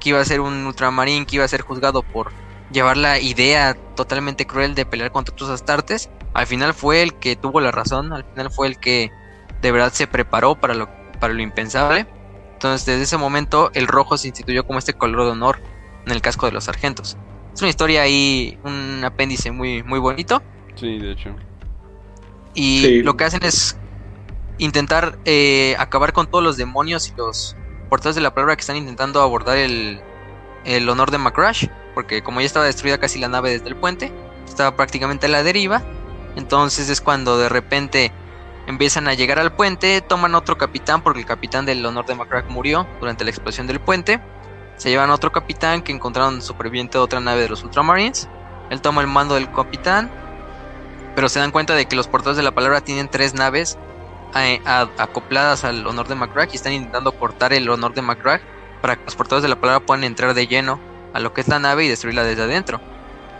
S2: que iba a ser un ultramarín, que iba a ser juzgado por llevar la idea totalmente cruel de pelear contra otros astartes, al final fue el que tuvo la razón, al final fue el que de verdad se preparó para lo, para lo impensable. Entonces, desde ese momento, el rojo se instituyó como este color de honor en el casco de los sargentos. Es una historia ahí, un apéndice muy, muy bonito.
S1: Sí, de hecho.
S2: Y lo que hacen es intentar eh, acabar con todos los demonios y los portadores de la palabra que están intentando abordar el, el honor de Macrash, porque como ya estaba destruida casi la nave desde el puente, estaba prácticamente a la deriva. Entonces es cuando de repente empiezan a llegar al puente, toman otro capitán, porque el capitán del honor de Macrash murió durante la explosión del puente. Se llevan otro capitán que encontraron superviviente de otra nave de los Ultramarines. Él toma el mando del capitán, pero se dan cuenta de que los portadores de la palabra tienen tres naves acopladas al honor de McCrack y están intentando cortar el honor de McCrack para que los portadores de la palabra puedan entrar de lleno a lo que es la nave y destruirla desde adentro.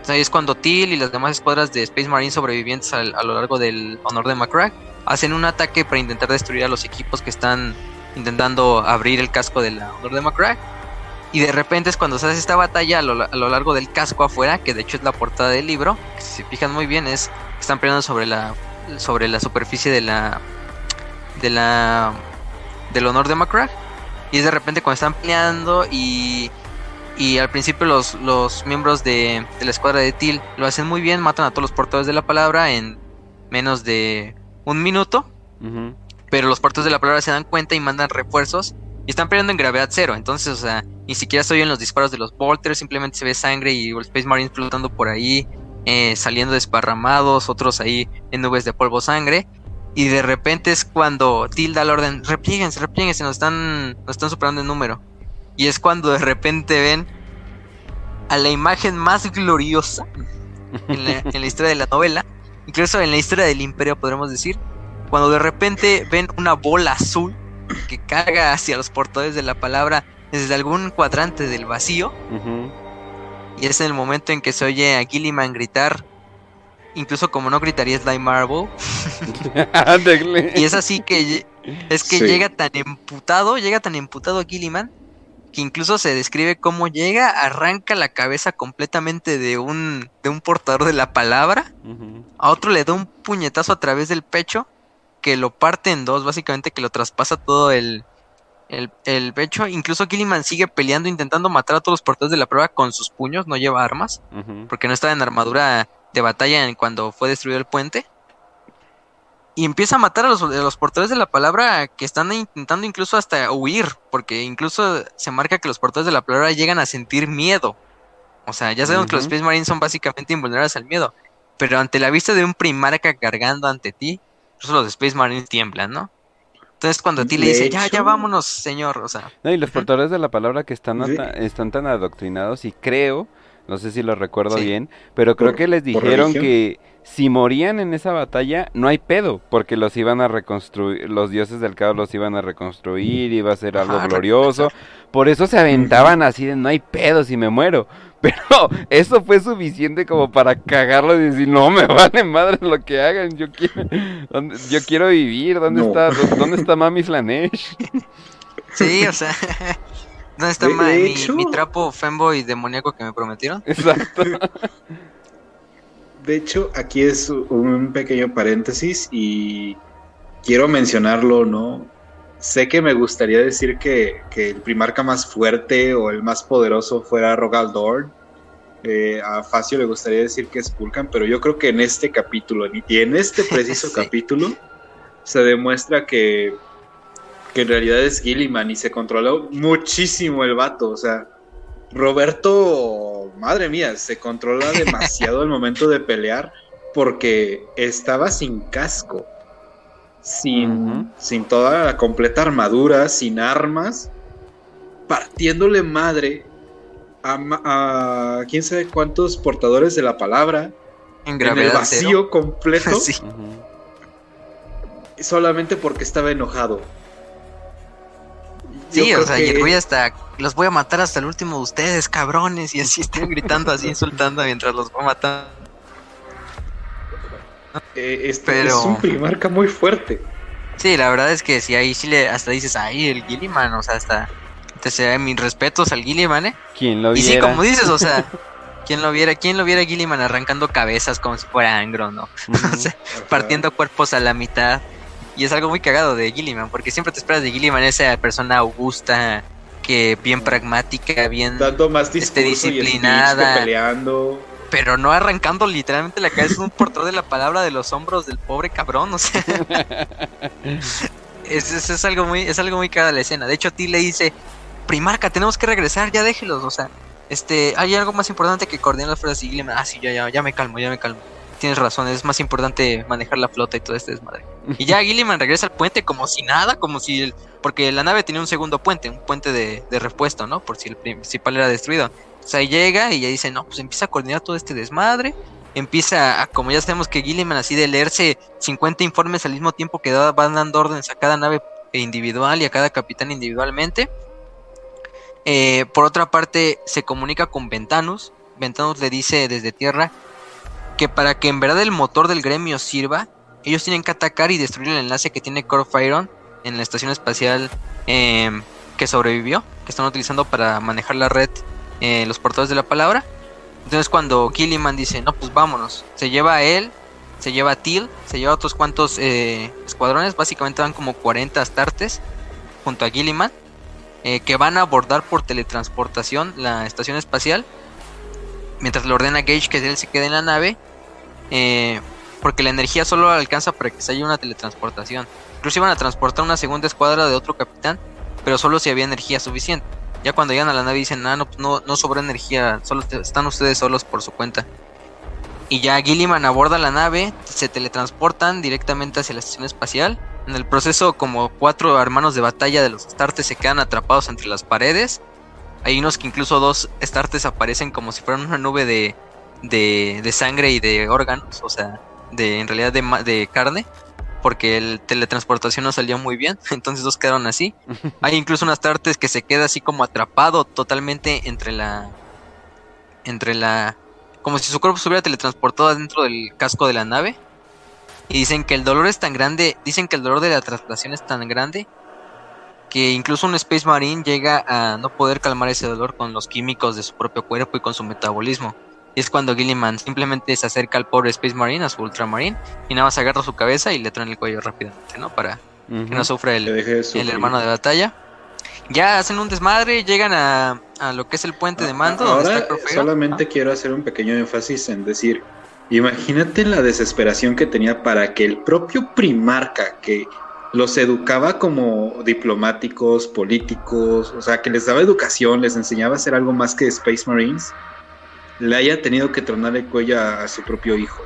S2: Ahí es cuando Teal y las demás escuadras de Space Marine sobrevivientes a, lo largo del honor de McCrack hacen un ataque para intentar destruir a los equipos que están intentando abrir el casco del honor de McCrack. Y de repente es cuando se hace esta batalla a lo, largo del casco afuera, que de hecho es la portada del libro, que si se fijan muy bien es están peleando sobre la sobre la superficie de la de la del honor de Macrack y es de repente cuando están peleando y y al principio los, los miembros de, la escuadra de Til lo hacen muy bien, matan a todos los portadores de la palabra en menos de un minuto. Pero los portadores de la palabra se dan cuenta y mandan refuerzos y están peleando en gravedad cero. Entonces, o sea, ni siquiera se oyen los disparos de los bolters, simplemente se ve sangre y los Space Marines flotando por ahí, eh, saliendo desparramados, otros ahí en nubes de polvo sangre. Y de repente es cuando tilda el orden, replieguense, replieguense, nos están, nos están superando el número. Y es cuando de repente ven a la imagen más gloriosa en la, historia de la novela, incluso en la historia del imperio podremos decir, cuando de repente ven una bola azul que carga hacia los portadores de la palabra desde algún cuadrante del vacío. Y es en el momento en que se oye a Gilliman gritar incluso como no gritaría Slime Marble. y es así que es que llega tan emputado, llega tan emputado a Gilliman que incluso se describe cómo llega, arranca la cabeza completamente de un de un portador de la palabra, a otro le da un puñetazo a través del pecho que lo parte en dos, básicamente que lo traspasa todo el el, pecho. Incluso Gilliman sigue peleando, intentando matar a todos los portadores de la prueba con sus puños, no lleva armas, porque no estaba en armadura de batalla cuando fue destruido el puente. Y empieza a matar a los, los, portadores de la palabra que están intentando incluso hasta huir, porque incluso se marca que los portadores de la palabra llegan a sentir miedo. O sea, ya sabemos que los Space Marines son básicamente invulnerables al miedo, pero ante la vista de un primarca cargando ante ti, incluso los Space Marines tiemblan, ¿no? Entonces cuando a ti le dice, ya, ya vámonos, señor, o sea.
S1: No, y los portadores de la palabra que están, están tan adoctrinados y creo no sé si lo recuerdo bien, pero creo que les dijeron que si morían en esa batalla, no hay pedo, porque los iban a reconstruir, los dioses del caos los iban a reconstruir, iba a ser algo glorioso. Por eso se aventaban así de no hay pedo si me muero. Pero eso fue suficiente como para cagarlo y decir, no me vale madre lo que hagan, yo quiero, yo quiero vivir, ¿dónde está, dónde está Mami Flanesh?
S2: Sí, o sea, ¿Dónde está mi, trapo femboy demoníaco que me prometieron?
S1: Exacto.
S3: De hecho, aquí es un pequeño paréntesis y quiero mencionarlo, ¿no? Sé que me gustaría decir que, el primarca más fuerte o el más poderoso fuera Rogaldorn. Eh, a Facio le gustaría decir que es Vulcan, pero yo creo que en este capítulo y en este preciso capítulo se demuestra que que en realidad es Gilliman y se controló muchísimo el vato. O sea, Roberto, madre mía, se controla demasiado el momento de pelear porque estaba sin casco, sin, sin toda la completa armadura, sin armas, partiéndole madre a, quién sabe cuántos portadores de la palabra
S2: en, el
S3: vacío completo. Solamente porque estaba enojado.
S2: Sí, o sea, y el güey hasta los voy a matar hasta el último de ustedes, cabrones, y así están gritando, así insultando mientras los va a matar.
S3: Eh, este es un primarca muy fuerte.
S2: Sí, la verdad es que si ahí sí le hasta dices, ay, el Gilliman, o sea, hasta te sea mis respetos al Gilliman, ¿eh?
S1: ¿Quién lo
S2: viera? Y sí, como dices, o sea, ¿quién lo viera? ¿Quién lo viera Gilliman arrancando cabezas como si fuera Angro, no? o sea, partiendo cuerpos a la mitad. Y es algo muy cagado de Gilliman, porque siempre te esperas de Gilliman esa persona augusta, que bien pragmática, bien
S3: Dando más este, disciplinada. peleando.
S2: Pero no arrancando literalmente la cabeza de un portador de la palabra de los hombros del pobre cabrón, o sea. es, es, algo muy, es algo muy cagado la escena. De hecho, a ti le dice, Primarca, tenemos que regresar, ya déjelos, o sea. este, hay algo más importante que coordinar las fuerzas y Gilliman, ah, sí, ya, ya, ya me calmo, ya me calmo. Tienes razón, es más importante manejar la flota y todo este desmadre. Y ya Gilliman regresa al puente como si nada, como si el, porque la nave tenía un segundo puente, un puente de, repuesto, ¿no? Por si el principal era destruido. O sea, llega y ya dice, no, pues empieza a coordinar todo este desmadre. Empieza, como ya sabemos que Gilliman así de leerse 50 informes al mismo tiempo que van dando órdenes a cada nave individual y a cada capitán individualmente. Eh, por otra parte, se comunica con Ventanus. Ventanus le dice desde tierra que para que en verdad el motor del gremio sirva, ellos tienen que atacar y destruir el enlace que tiene Corfiron en la estación espacial em, que sobrevivió, que están utilizando para manejar la red eh, los portadores de la palabra. Entonces cuando Gilliman dice, no, pues vámonos, se lleva a él, se lleva a Till, se lleva a otros cuantos eh, escuadrones, básicamente van como 40 astartes junto a Gilliman, eh, que van a abordar por teletransportación la estación espacial, mientras le ordena a Gage que él se quede en la nave, porque la energía solo alcanza para que se haya una teletransportación. Incluso iban a transportar una segunda escuadra de otro capitán, pero solo si había energía suficiente. Ya cuando llegan a la nave dicen, ah, no, pues no, no sobra energía, solo están ustedes solos por su cuenta. Y ya Gilliman aborda la nave, se teletransportan directamente hacia la estación espacial. En el proceso, como cuatro hermanos de batalla de los Astartes se quedan atrapados entre las paredes. Hay unos que incluso dos Astartes aparecen como si fueran una nube de, de, de sangre y de órganos, o sea, de, en realidad de, de carne porque el teletransportación no salió muy bien, entonces dos quedaron así. Hay incluso unas tartes que se queda así como atrapado totalmente entre la entre la como si su cuerpo se hubiera teletransportado dentro del casco de la nave. Y dicen que el dolor es tan grande, dicen que el dolor de la traslación es tan grande que incluso un Space Marine llega a no poder calmar ese dolor con los químicos de su propio cuerpo y con su metabolismo. Y es cuando Gilliman simplemente se acerca al pobre Space Marine, a su Ultramarine, y nada más agarra su cabeza y le traen el cuello rápidamente, ¿no? Para que no sufra el, el, hermano de batalla. Ya hacen un desmadre, llegan a, a lo que es el puente de mando.
S3: Ahora solamente quiero hacer un pequeño énfasis en decir, imagínate la desesperación que tenía para que el propio primarca que los educaba como diplomáticos, políticos, o sea, que les daba educación, les enseñaba a hacer algo más que Space Marines, le haya tenido que tronar el cuello a, su propio hijo.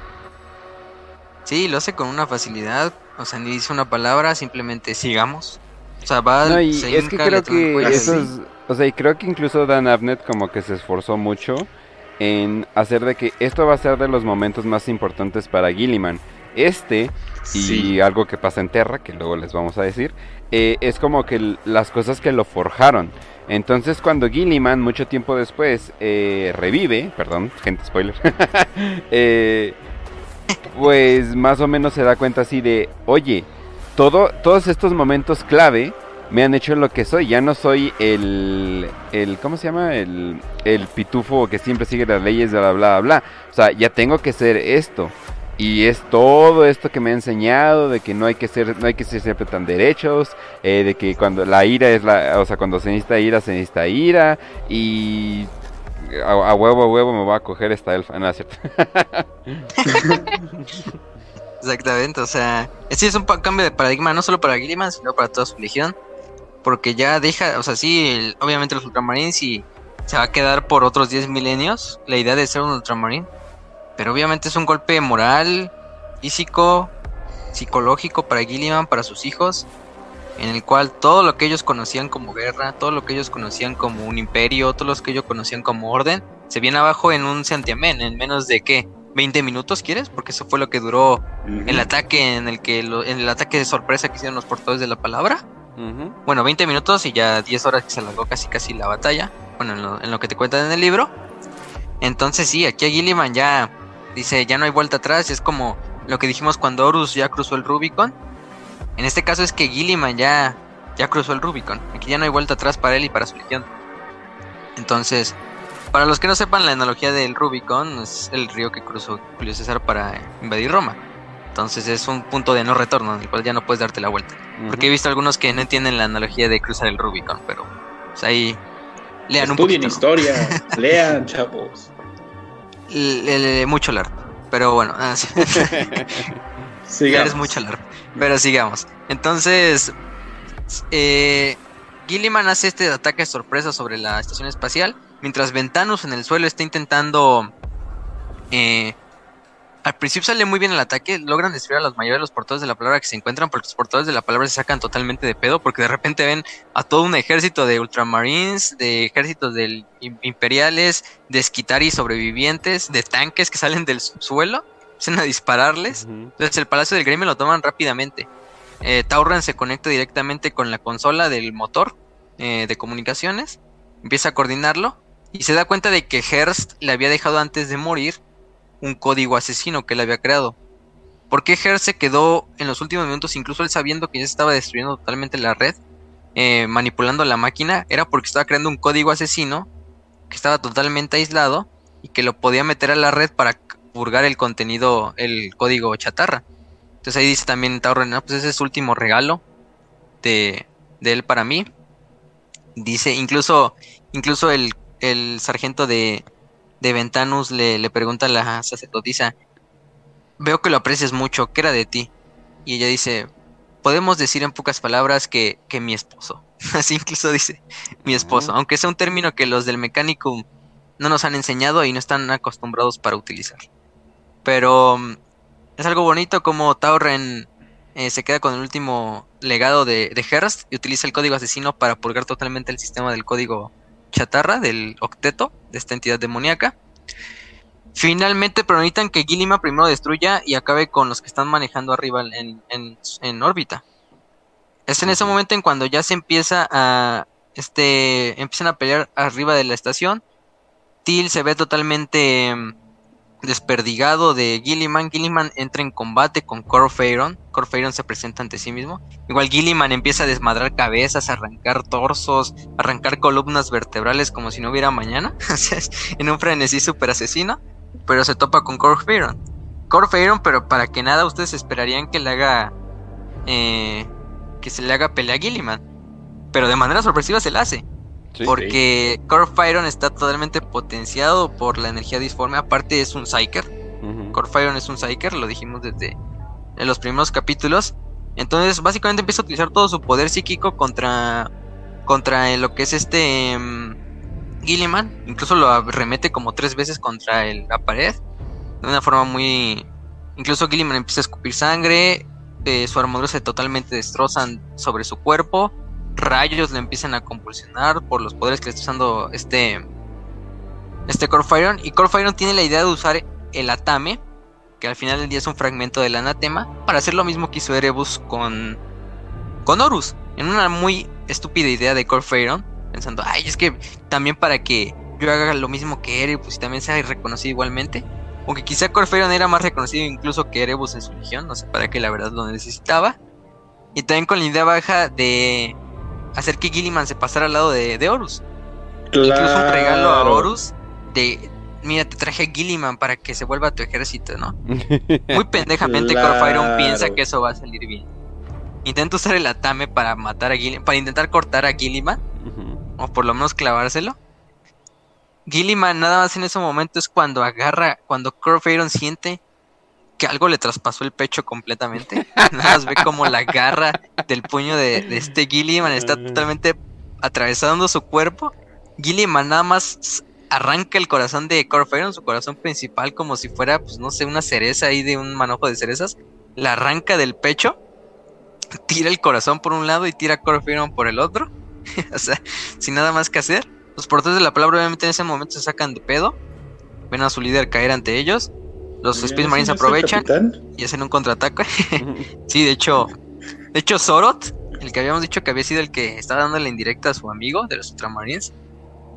S2: Sí, lo hace con una facilidad, o sea, ni dice una palabra, simplemente sigamos. O sea, va,
S1: no, y es que creo que eso o sea, y creo que incluso Dan Abnett como que se esforzó mucho en hacer de que esto va a ser de los momentos más importantes para Gilliman. Este y algo que pasa en Terra, que luego les vamos a decir, eh, es como que las cosas que lo forjaron. Entonces cuando Gilliman mucho tiempo después eh, revive, perdón, gente spoiler, eh, pues más o menos se da cuenta así de, oye, todo, todos estos momentos clave me han hecho lo que soy, ya no soy el, el ¿cómo se llama? El, el pitufo que siempre sigue las leyes, bla, bla, bla, bla. O sea, ya tengo que ser esto. Y es todo esto que me ha enseñado de que no hay que ser, no hay que ser siempre tan derechos, eh, de que cuando la ira es la, o sea, cuando se necesita ira, se necesita ira, y a, huevo a huevo me va a coger esta elfa, no es.
S2: Exactamente, o sea, sí es un cambio de paradigma, no solo para Gilliman, sino para toda su legión, porque ya deja, o sea, sí, obviamente los ultramarines y se va a quedar por otros 10 milenios la idea de ser un ultramarine pero obviamente es un golpe moral, físico, psicológico para Gilliman, para sus hijos, en el cual todo lo que ellos conocían como guerra, todo lo que ellos conocían como un imperio, todo lo que ellos conocían como orden, se viene abajo en un santiamén, en menos de qué, 20 minutos, ¿quieres? Porque eso fue lo que duró el ataque en el que en el ataque de sorpresa que hicieron los portadores de la palabra. Bueno, 20 minutos y ya 10 horas que se alargó casi casi la batalla. Bueno, en lo, en lo que te cuentan en el libro. Entonces sí, aquí a Gilliman ya Dice, ya no hay vuelta atrás, es como lo que dijimos cuando Horus ya cruzó el Rubicon. En este caso es que Gilliman ya, ya cruzó el Rubicon. Aquí ya no hay vuelta atrás para él y para su legión. Entonces, para los que no sepan, la analogía del Rubicon es el río que cruzó Julio César para invadir Roma. Entonces es un punto de no retorno en el cual ya no puedes darte la vuelta. Porque he visto algunos que no entienden la analogía de cruzar el Rubicon, pero pues ahí lean un poquito.
S3: historia, lean, chavos
S2: mucho largo. Pero bueno, ah, es mucho largo. Pero sigamos. Entonces, eh, Gilliman hace este ataque sorpresa sobre la estación espacial. mientras Ventanus en el suelo está intentando... Eh, al principio sale muy bien el ataque, logran destruir a los mayores de los portadores de la palabra que se encuentran, porque los portadores de la palabra se sacan totalmente de pedo, porque de repente ven a todo un ejército de ultramarines, de ejércitos de imperiales, de esquitari sobrevivientes, de tanques que salen del suelo, empiezan a dispararles. Entonces el Palacio del Gremio lo toman rápidamente. Eh, Tauren se conecta directamente con la consola del motor eh, de comunicaciones, empieza a coordinarlo y se da cuenta de que Hearst le había dejado antes de morir un código asesino que él había creado. ¿Por qué Her se quedó en los últimos minutos, incluso él sabiendo que ya se estaba destruyendo totalmente la red, eh, manipulando la máquina? Era porque estaba creando un código asesino que estaba totalmente aislado y que lo podía meter a la red para purgar el contenido, el código chatarra. Entonces ahí dice también Tauren, pues ese es su último regalo de, de él para mí. Dice, incluso, incluso el, el sargento de, de Ventanus le, le pregunta a la sacerdotisa, veo que lo aprecias mucho, ¿qué era de ti? Y ella dice, podemos decir en pocas palabras que, que mi esposo. Así incluso dice, mi esposo, aunque sea un término que los del mecánico no nos han enseñado y no están acostumbrados para utilizar. Pero mm, es algo bonito como Tauren eh, se queda con el último legado de, de Hearst y utiliza el código asesino para purgar totalmente el sistema del código chatarra del octeto de esta entidad demoníaca. Finalmente necesitan que Gilima primero destruya y acabe con los que están manejando arriba en, en, órbita. Es en ese momento en cuando ya se empieza a este empiezan a pelear arriba de la estación. Till se ve totalmente desperdigado de Gilliman. Gilliman entra en combate con Corfeiron. Corfeiron se presenta ante sí mismo. Igual Gilliman empieza a desmadrar cabezas, arrancar torsos, arrancar columnas vertebrales como si no hubiera mañana. en un frenesí super asesino. Pero se topa con Corfeiron. Corfeiron, pero para que nada ustedes esperarían que le haga. Eh, que se le haga pelea a Gilliman. Pero de manera sorpresiva se la hace porque sí. está totalmente potenciado por la energía disforme. Aparte es un Psyker. Uh es un Psyker, lo dijimos desde los primeros capítulos. Entonces básicamente empieza a utilizar todo su poder psíquico contra, contra lo que es este um, Gilliman. Incluso lo remete como tres veces contra la pared. De una forma muy... Incluso Gilliman empieza a escupir sangre. Eh, su armadura se totalmente destrozan sobre su cuerpo rayos le empiezan a compulsionar por los poderes que le está usando este este Corfiron y Corfiron tiene la idea de usar el Atame que al final del día es un fragmento del anatema para hacer lo mismo que hizo Erebus con con Horus. En una muy estúpida idea de Corfiron pensando ay es que también para que yo haga lo mismo que Erebus y también sea reconocido igualmente aunque quizá Corfiron era más reconocido incluso que Erebus en su legión no sé para qué la verdad lo necesitaba. Y también con la idea baja de hacer que Gilliman se pasara al lado de, Horus. Incluso un regalo a Horus de mira, te traje a Gilliman para que se vuelva a tu ejército, ¿no? Muy pendejamente claro. piensa que eso va a salir bien. Intenta usar el atame para matar a Gilliman, para intentar cortar a Gilliman, o por lo menos clavárselo. Gilliman nada más en ese momento es cuando agarra, cuando Corfairon siente que algo le traspasó el pecho completamente. Nada más ve como la garra del puño de, este Gilliman está totalmente atravesando su cuerpo. Gilliman nada más arranca el corazón de Corfairon, su corazón principal, como si fuera, pues no sé, una cereza ahí de un manojo de cerezas. La arranca del pecho, tira el corazón por un lado y tira a por el otro. o sea, sin nada más que hacer. Los portadores de la palabra obviamente en ese momento se sacan de pedo. Ven a su líder caer ante ellos. Los Space Marines aprovechan y hacen un contraataque. sí, de hecho, de hecho Sorot, el que habíamos dicho que había sido el que estaba dando la indirecta a su amigo de los Ultramarines,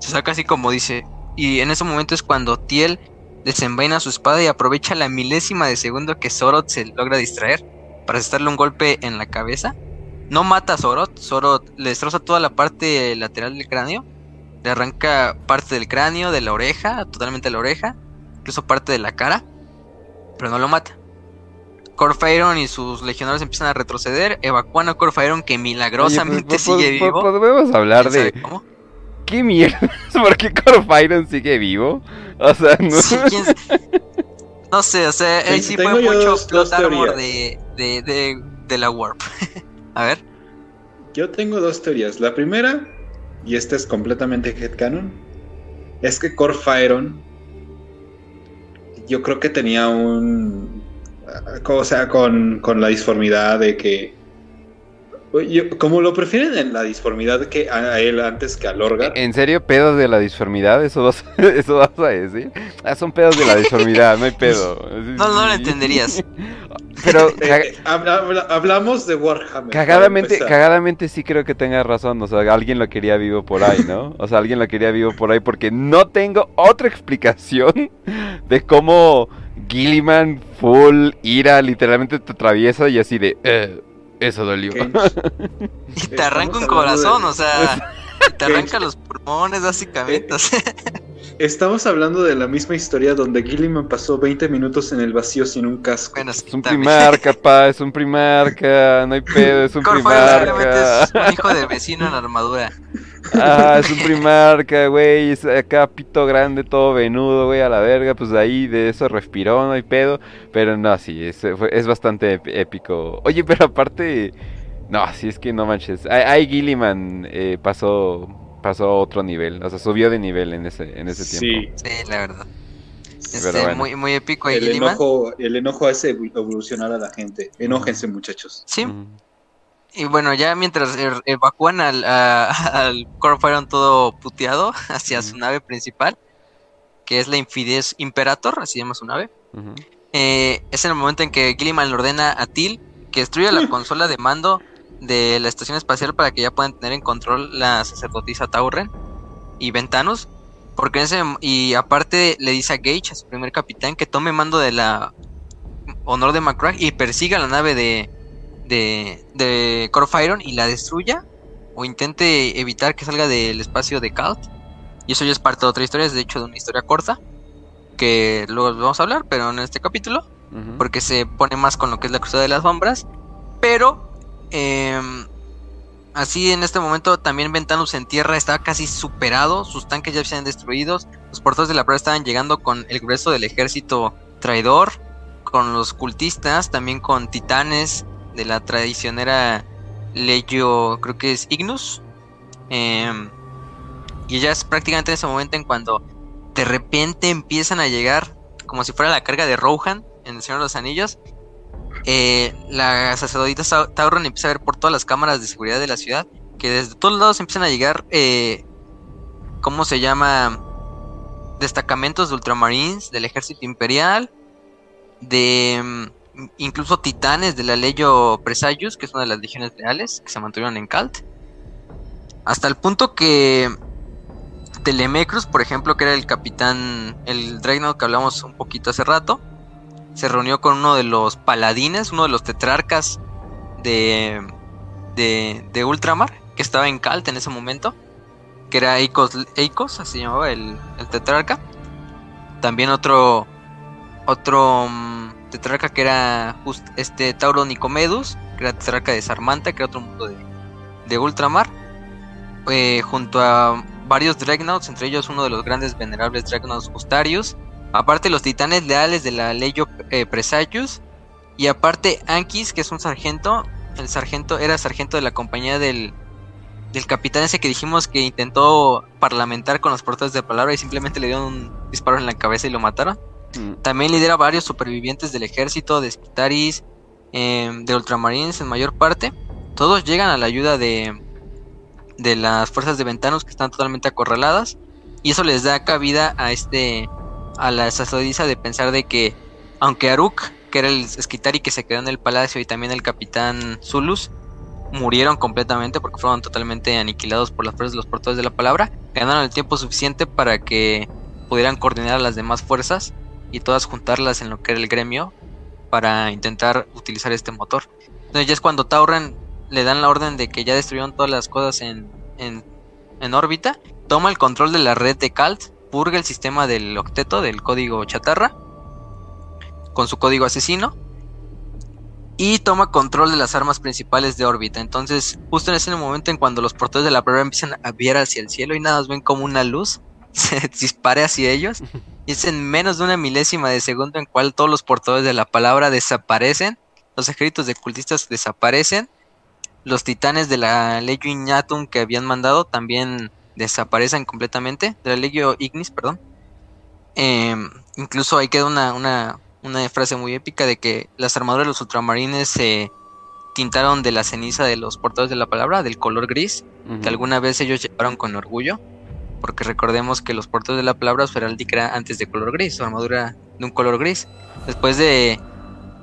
S2: se saca así como dice. Y en ese momento es cuando Tiel desenvaina su espada y aprovecha la milésima de segundo que Sorot se logra distraer para asestarle un golpe en la cabeza. No mata a Sorot, Sorot le destroza toda la parte lateral del cráneo, le arranca parte del cráneo, de la oreja, totalmente la oreja, incluso parte de la cara pero no lo mata. Corfairon y sus legionarios empiezan a retroceder, evacúan a Corfairon que milagrosamente pues, pues, sigue pues, vivo.
S1: Podemos hablar de cómo? ¿Qué mierda? ¿Por qué Corfairon sigue vivo? O sea, no.
S2: no sé, o sea, él sí fue mucho plot armor de, de, de, de la Warp. a ver.
S3: Yo tengo dos teorías. La primera, y esta es completamente headcanon, Es que Corfiron, yo creo que tenía un. O sea, con, con la disformidad de que como lo prefieren en la disformidad que a él antes que a Lorgar.
S1: ¿En serio pedos de la disformidad? ¿Eso vas, eso vas a decir? Ah, son pedos de la disformidad, no hay pedo.
S2: No, no lo entenderías.
S1: Pero
S3: eh, hablamos de Warhammer.
S1: Cagadamente, cagadamente sí creo que tengas razón. O sea, alguien lo quería vivo por ahí, ¿no? O sea, alguien lo quería vivo por ahí porque no tengo otra explicación de cómo Gilliman full ira literalmente te atraviesa y así de... Eh, eso dolió.
S2: y te arranca un corazón, o sea, te arranca los pulmones básicamente.
S3: Estamos hablando de la misma historia donde Gilliman pasó 20 minutos en el vacío sin un casco.
S1: es un primarca, pa, es un primarca, no hay pedo, es un primarca.
S2: Es un hijo de vecino en armadura.
S1: Ah, es un primarca, güey, es acá pito grande, todo venudo, güey, a la verga, pues ahí de eso respiró, no hay pedo, pero no, sí, es, es bastante épico. Oye, pero aparte, no, sí, es que no manches, ahí Gilliman eh, pasó, pasó a otro nivel, o sea, subió de nivel en ese, en ese tiempo.
S2: Sí, la verdad. Este, muy, muy épico
S3: el enojo, el enojo hace evolucionar a la gente. Enójense, muchachos.
S2: Sí. Y bueno, ya mientras er, evacúan al, al Corfiron todo puteado hacia su nave principal, que es la Infides Imperator, así llama su nave, eh, es en el momento en que Gilliman le ordena a Til que destruya la consola de mando de la estación espacial para que ya puedan tener en control la sacerdotisa Tauren y Ventanus. Porque ese, y aparte le dice a Gage, a su primer capitán, que tome mando de la honor de McCrack y persiga la nave de, de, de Corfiron y la destruya o intente evitar que salga del espacio de Calt. Y eso ya es parte de otra historia, es de hecho de una historia corta que luego vamos a hablar, pero en este capítulo, porque se pone más con lo que es la cruzada de las sombras. Pero em, así en este momento también Ventanus en tierra estaba casi superado, sus tanques ya se habían destruidos, los portadores de la prueba estaban llegando con el grueso del ejército traidor, con los cultistas, también con titanes, de la traicionera Legio, creo que es Ignus. Em, y ya es prácticamente en ese momento en cuando de repente empiezan a llegar, como si fuera la carga de Rohan en El Señor de los Anillos. Eh, la sacerdotita Tauron empieza a ver por todas las cámaras de seguridad de la ciudad que desde todos lados empiezan a llegar, eh, ¿cómo se llama? Destacamentos de ultramarines del ejército imperial, de em, incluso titanes de la Leyo Presayus, que es una de las legiones reales que se mantuvieron en Calt. Hasta el punto que Telemecrus, por ejemplo, que era el capitán, el Dreadnought que hablamos un poquito hace rato, se reunió con uno de los paladines, uno de los tetrarcas de, de, Ultramar, que estaba en Calt en ese momento, que era Eikos, así se llamaba el, el tetrarca. También otro, otro mm, tetrarca que era este Tauro Nicomedus, que era tetrarca de Sarmanta, que era otro mundo de, Ultramar, eh, junto a varios Dreadnoughts, entre ellos uno de los grandes venerables Dreadnoughts Justarius, aparte los titanes leales de la Leyo eh, Presayus, y aparte Ankis, que es un sargento, el sargento era sargento de la compañía del, del capitán ese que dijimos que intentó parlamentar con los portadores de palabra y simplemente le dieron un disparo en la cabeza y lo mataron. Mm. También lidera varios supervivientes del ejército, de Spitaris, em, de Ultramarines en mayor parte. Todos llegan a la ayuda de, de las fuerzas de Ventanos que están totalmente acorraladas. Y eso les da cabida a este a la sacerdotisa de pensar de que aunque Aruk, que era el Skitari que se quedó en el palacio, y también el capitán Zulus, murieron completamente porque fueron totalmente aniquilados por las fuerzas de los portadores de la palabra, ganaron el tiempo suficiente para que pudieran coordinar a las demás fuerzas y todas juntarlas en lo que era el gremio para intentar utilizar este motor. Entonces ya es cuando Tauren le dan la orden de que ya destruyeron todas las cosas en, en, órbita, toma el control de la red de Calt, purga el sistema del octeto, del código chatarra, con su código asesino, y toma control de las armas principales de órbita. Entonces, justo en ese momento en cuando los portadores de la prueba empiezan a ver hacia el cielo y nada más ven como una luz se dispare hacia ellos, y es en menos de una milésima de segundo en cual todos los portadores de la palabra desaparecen, los ejércitos de cultistas desaparecen, los titanes de la ley Inyatum que habían mandado también desaparecen completamente, de la Legio Ignis, perdón. Em, incluso ahí queda una, una, una, frase muy épica de que las armaduras de los ultramarines se tintaron de la ceniza de los portadores de la palabra, del color gris, que alguna vez ellos llevaron con orgullo, porque recordemos que los portadores de la palabra su heráldica era antes de color gris, su armadura de un color gris. Después de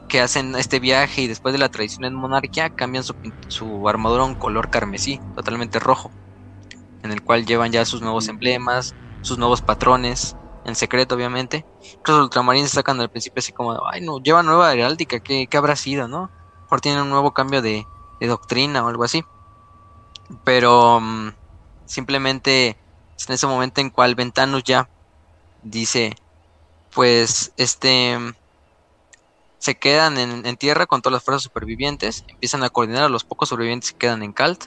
S2: que hacen este viaje y después de la tradición en monarquía, cambian su, su armadura a un color carmesí, totalmente rojo, en el cual llevan ya sus nuevos emblemas, sus nuevos patrones, en secreto, obviamente. Los ultramarines sacan al principio así como, ay, no, lleva nueva heráldica, ¿qué, ¿qué, habrá sido, no? Mejor tienen un nuevo cambio de, doctrina o algo así. Pero mm, simplemente en ese momento en cual Ventanus ya dice, pues, este, se quedan en, tierra con todas las fuerzas supervivientes, empiezan a coordinar a los pocos sobrevivientes que quedan en Calt.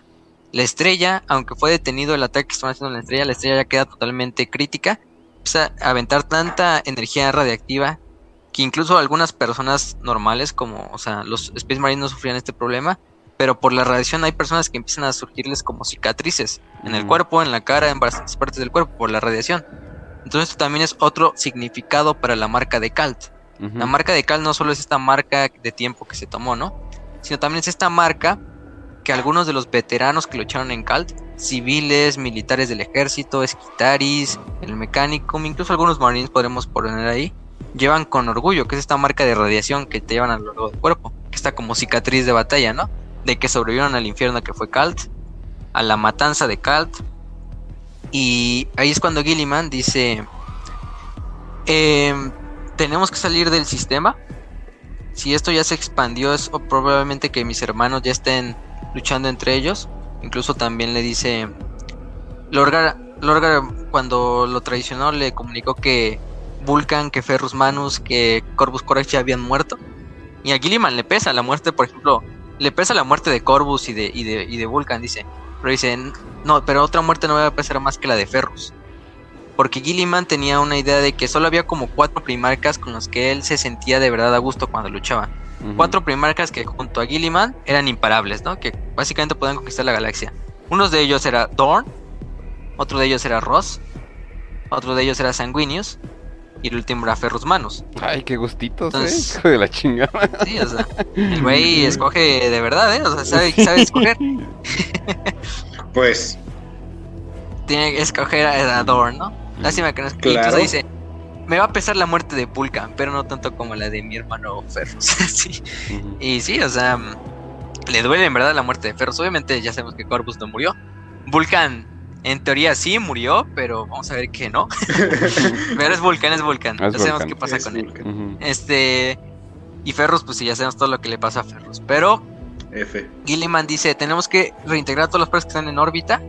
S2: La estrella, aunque fue detenido el ataque que estaban haciendo en la estrella, la estrella ya queda totalmente crítica empieza a aventar tanta energía radiactiva que incluso algunas personas normales, como, o sea, los Space Marines no sufrían este problema, pero por la radiación hay personas que empiezan a surgirles como cicatrices en el cuerpo, en la cara, en varias partes del cuerpo, por la radiación. Entonces esto también es otro significado para la marca de Calt. La marca de Calt no solo es esta marca de tiempo que se tomó, ¿no? Sino también es esta marca que algunos de los veteranos que lucharon en Calt, civiles, militares del ejército, esquitaris, el mecánico, incluso algunos marines podremos poner ahí, llevan con orgullo, que es esta marca de radiación que te llevan a lo largo del cuerpo, que está como cicatriz de batalla, ¿no? De que sobrevivieron al infierno que fue Calt, a la matanza de Calt. Y ahí es cuando Gilliman dice, em, tenemos que salir del sistema. Si esto ya se expandió, es probablemente que mis hermanos ya estén luchando entre ellos. Incluso también le dice, Lorgar, Lorgar cuando lo traicionó le comunicó que Vulcan, que Ferrus Manus, que Corvus Corax ya habían muerto. Y a Gilliman le pesa la muerte, por ejemplo, le pesa la muerte de Corvus y de, y de, y de Vulcan, dice. Pero dice, no, pero otra muerte no va a pesar más que la de Ferrus. Porque Gilliman tenía una idea de que solo había como cuatro primarcas con los que él se sentía de verdad a gusto cuando luchaba. Cuatro primarcas que junto a Gilliman eran imparables, ¿no? Que básicamente podían conquistar la galaxia. Uno de ellos era Dorn, otro de ellos era Ross, otro de ellos era Sanguinius y el último era Ferrus Manus.
S1: Ay, qué gustitos, ¿eh? Hijo de la chingada.
S2: Sí, o sea, el güey escoge de verdad, ¿eh? O sea, sabe, sabe escoger.
S3: pues.
S2: Tiene que escoger a Dorn, ¿no? Lástima que no es claro. dice, me va a pesar la muerte de Vulcan, pero no tanto como la de mi hermano Ferrus. sí. Y sí, o sea, le duele en verdad la muerte de Ferrus. Obviamente ya sabemos que Corvus no murió. Vulcan, en teoría sí murió, pero vamos a ver que no. pero es Vulcan, es Vulcan. ya sabemos qué pasa con él. Este. Y Ferrus, pues sí, ya sabemos todo lo que le pasa a Ferrus. Pero.
S3: F.
S2: Gilliman dice: Tenemos que reintegrar todos los partes que están en órbita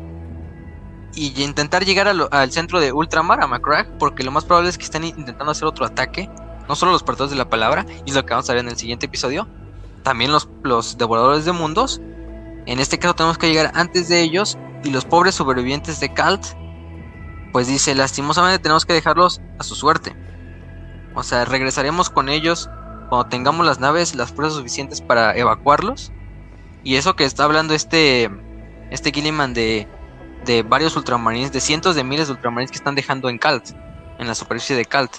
S2: y intentar llegar al centro de Ultramar, a Macrack, porque lo más probable es que estén intentando hacer otro ataque. No solo los portadores de la palabra, y es lo que vamos a ver en el siguiente episodio, también los, los devoradores de mundos. En este caso tenemos que llegar antes de ellos, y los pobres sobrevivientes de Kalt, pues dice, lastimosamente tenemos que dejarlos a su suerte. O sea, regresaremos con ellos cuando tengamos las naves, las fuerzas suficientes para evacuarlos. Y eso que está hablando este, este Gilliman de de varios ultramarines, de cientos de miles de ultramarines que están dejando en Kalt, en la superficie de Kalt.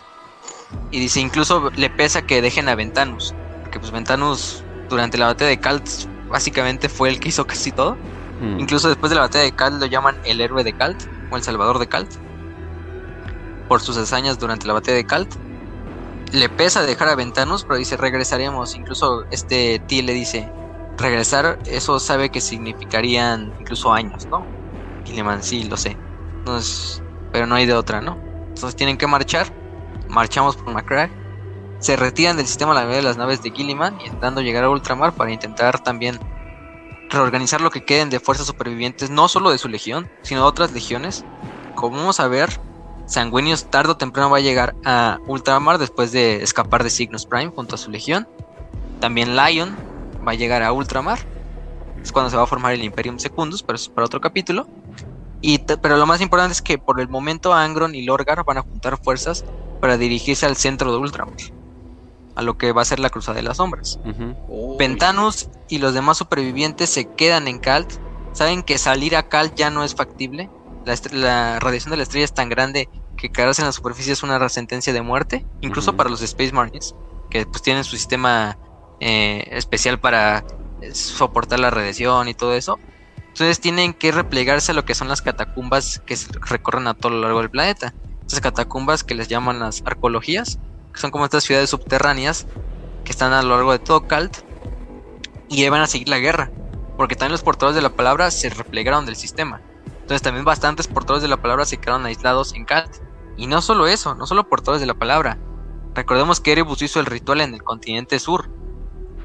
S2: Y dice, incluso le pesa que dejen a Ventanus, porque pues Ventanus durante la batalla de Kalt básicamente fue el que hizo casi todo. Hmm. Incluso después de la batalla de Kalt lo llaman el héroe de Kalt, o el salvador de Kalt, por sus hazañas durante la batalla de Kalt. Le pesa dejar a Ventanus, pero dice, regresaremos. Incluso este T le dice, regresar, eso sabe que significarían incluso años, ¿no? Gilliman, sí, lo sé. pero no hay de otra, ¿no? Entonces tienen que marchar. Marchamos por Macrack. Se retiran del sistema la mayoría de las naves de Gilliman, intentando llegar a Ultramar para intentar también reorganizar lo que queden de fuerzas supervivientes, no solo de su legión, sino de otras legiones. Como vamos a ver, Sanguinius tarde o temprano va a llegar a Ultramar después de escapar de Cygnus Prime junto a su legión. También Lion va a llegar a Ultramar. Es cuando se va a formar el Imperium Secundus, pero eso es para otro capítulo pero lo más importante es que por el momento Angron y Lorgar van a juntar fuerzas para dirigirse al centro de Ultramar, a lo que va a ser la Cruzada de las Sombras. Ventanus y los demás supervivientes se quedan en Kalt, saben que salir a Kalt ya no es factible, la, radiación de la estrella es tan grande que quedarse en la superficie es una sentencia de muerte, incluso para los Space Marines, que pues tienen su sistema eh, especial para eh, soportar la radiación y todo eso. Entonces tienen que replegarse a lo que son las catacumbas que recorren a todo lo largo del planeta. Estas catacumbas que les llaman las arqueologías, que son como estas ciudades subterráneas que están a lo largo de todo Calt y van a seguir la guerra, porque también los portadores de la palabra se replegaron del sistema. Entonces también bastantes portadores de la palabra se quedaron aislados en Calt. Y no solo eso, no solo portadores de la palabra. Recordemos que Erebus hizo el ritual en el continente sur.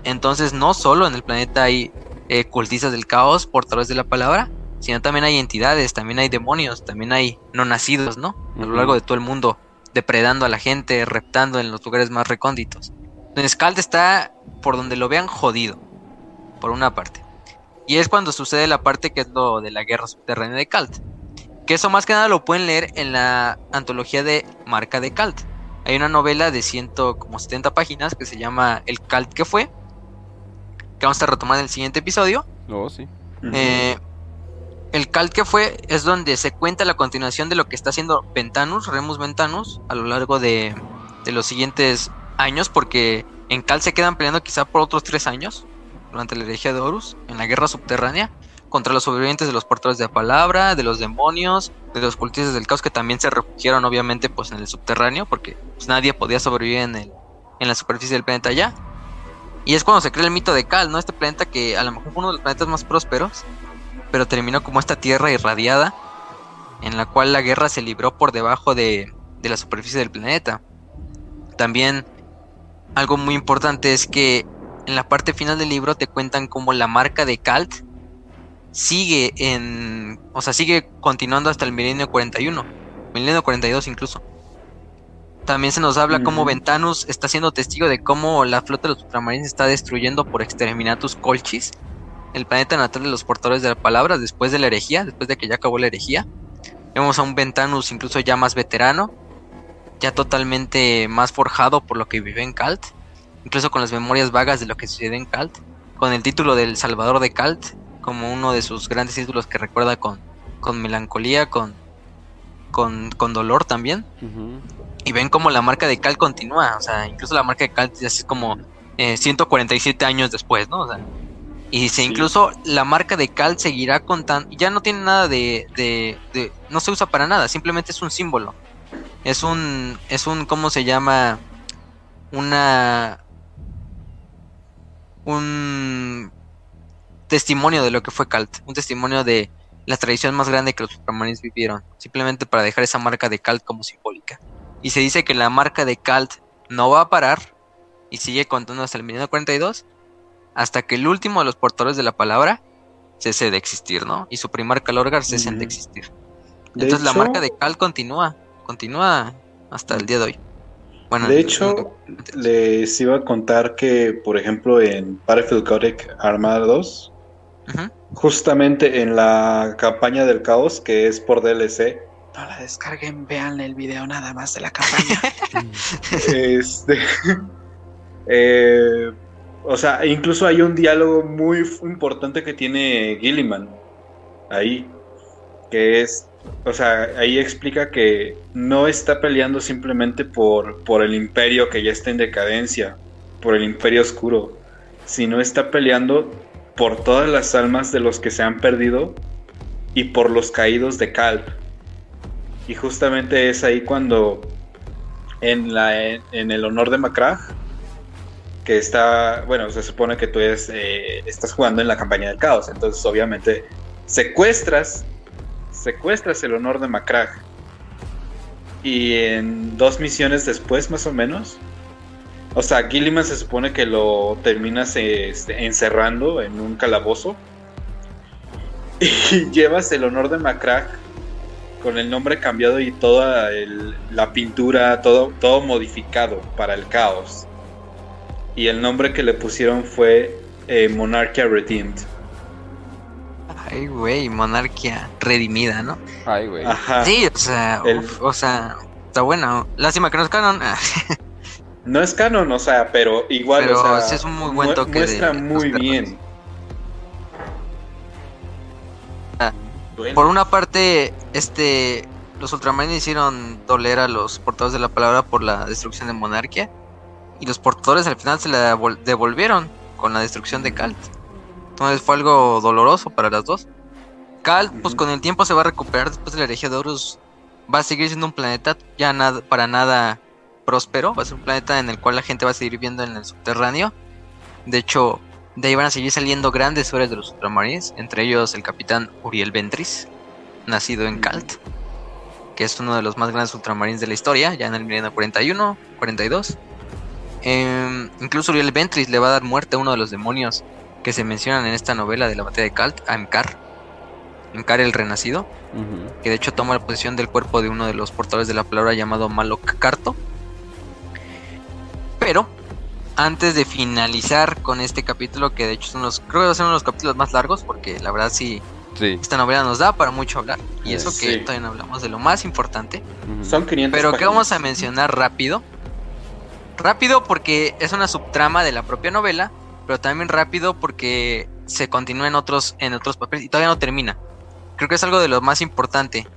S2: Entonces no solo en el planeta hay eh, cultistas del caos, portadores de la palabra, sino también hay entidades, también hay demonios, también hay no nacidos, ¿no? A lo largo de todo el mundo, depredando a la gente, reptando en los lugares más recónditos. Entonces Calt está, por donde lo vean, jodido, por una parte. Y es cuando sucede la parte que es lo de la guerra subterránea de Calt. Que eso más que nada lo pueden leer en la antología de Marca de Calt. Hay una novela de 170 páginas que se llama El Calt que fue. Que vamos a retomar en el siguiente episodio.
S1: Oh, sí.
S2: Eh, el Calt que fue es donde se cuenta la continuación de lo que está haciendo Ventanus, Remus Ventanus, a lo largo de, de los siguientes años, porque en Cal se quedan peleando quizá por otros tres años, durante la herejía de Horus, en la guerra subterránea, contra los sobrevivientes de los portadores de la palabra, de los demonios, de los cultistas del caos que también se refugiaron obviamente pues en el subterráneo, porque pues, nadie podía sobrevivir en, el, en la superficie del planeta allá. Y es cuando se crea el mito de Cal, ¿no? Este planeta que a lo mejor fue uno de los planetas más prósperos, pero terminó como esta tierra irradiada, en la cual la guerra se libró por debajo de, de la superficie del planeta. También algo muy importante es que en la parte final del libro te cuentan cómo la marca de Calt sigue en, o sea, sigue continuando hasta el milenio 41, milenio 42 incluso. También se nos habla cómo Ventanus está siendo testigo de cómo la flota de los ultramarines está destruyendo por exterminatus colchis el planeta natal de los portadores de la palabra después de la herejía, después de que ya acabó la herejía. Vemos a un Ventanus incluso ya más veterano, ya totalmente más forjado por lo que vive en Calt, incluso con las memorias vagas de lo que sucede en Calt, con el título del Salvador de Calt como uno de sus grandes títulos que recuerda con, con melancolía, con, con, con dolor también. Y ven como la marca de Calt continúa, o sea, incluso la marca de Calt ya es como 147 eh, años después, ¿no? O sea, y dice, incluso la marca de Cal seguirá contando, ya no tiene nada de, de, no se usa para nada, simplemente es un símbolo. Es un, es un, ¿cómo se llama? Una, un testimonio de lo que fue Calt, un testimonio de la tradición más grande que los Supermarines vivieron, simplemente para dejar esa marca de Calt como simbólica. Y se dice que la marca de Calt no va a parar y sigue contando hasta el 1942 hasta que el último de los portadores de la palabra cese de existir, ¿no? Y su primer calorgar cese de existir. Entonces la marca de Cal continúa, continúa hasta el día de hoy.
S3: Bueno, de hecho, les iba a contar que, por ejemplo, en Battlefield Codec Armada 2, justamente en la campaña del caos, que es por DLC,
S4: no la descarguen, vean el video nada más de la campaña.
S3: este, eh, o sea, incluso hay un diálogo muy importante que tiene Gilliman ahí, que es, o sea, ahí explica que no está peleando simplemente por, por el imperio que ya está en decadencia, por el imperio oscuro, sino está peleando por todas las almas de los que se han perdido y por los caídos de Calp. Y justamente es ahí cuando en, la, en el honor de Macragh que está, bueno, se supone que tú eh, estás jugando en la campaña del caos, entonces obviamente secuestras, secuestras el honor de Macragh. Y en dos misiones después, más o menos, o sea, Gilliman se supone que lo terminas este, encerrando en un calabozo. Y llevas el honor de Macragh con el nombre cambiado y toda la pintura, todo, todo modificado para el caos y el nombre que le pusieron fue eh, Monarchia Redeemed.
S2: Ay, güey, Monarquía redimida, ¿no?
S1: Ay, güey.
S2: Ajá. Sí, o sea, o sea, está bueno. Lástima que no es canon.
S3: no es canon, o sea, pero igual,
S2: pero
S3: o sea,
S2: es un muy buen toque.
S3: Muestra muy bien.
S2: Por una parte, este, los ultramarines hicieron doler a los portadores de la palabra por la destrucción de Monarquia. Y los portadores al final se la devol- devolvieron con la destrucción de Kalt. Entonces fue algo doloroso para las dos. Kalt, pues con el tiempo se va a recuperar después de la herejía de Horus. Va a seguir siendo un planeta ya nada, para nada próspero. Va a ser un planeta en el cual la gente va a seguir viviendo en el subterráneo. De hecho, de ahí van a seguir saliendo grandes héroes de los ultramarines. Entre ellos el capitán Uriel Ventris, nacido en Kalt. Que es uno de los más grandes ultramarines de la historia, ya en el milenio 41, 42. Em, incluso Uriel Ventris le va a dar muerte a uno de los demonios que se mencionan en esta novela de la batalla de Kalt, a Emkar. Emkar el Renacido, que de hecho toma la posición del cuerpo de uno de los portadores de la palabra llamado Malok Karto. Pero, antes de finalizar con este capítulo, que de hecho son los, creo que va a ser uno de los capítulos más largos, porque la verdad sí,
S1: Sí.
S2: esta novela nos da para mucho hablar. Y
S1: Eh,
S2: eso que
S3: sí.
S2: todavía no hablamos de lo más importante.
S3: Son 500
S2: Pero que vamos a mencionar rápido. Rápido porque es una subtrama de la propia novela, pero también rápido porque se continúa en otros, en otros papeles y todavía no termina. Creo que es algo de lo más importante.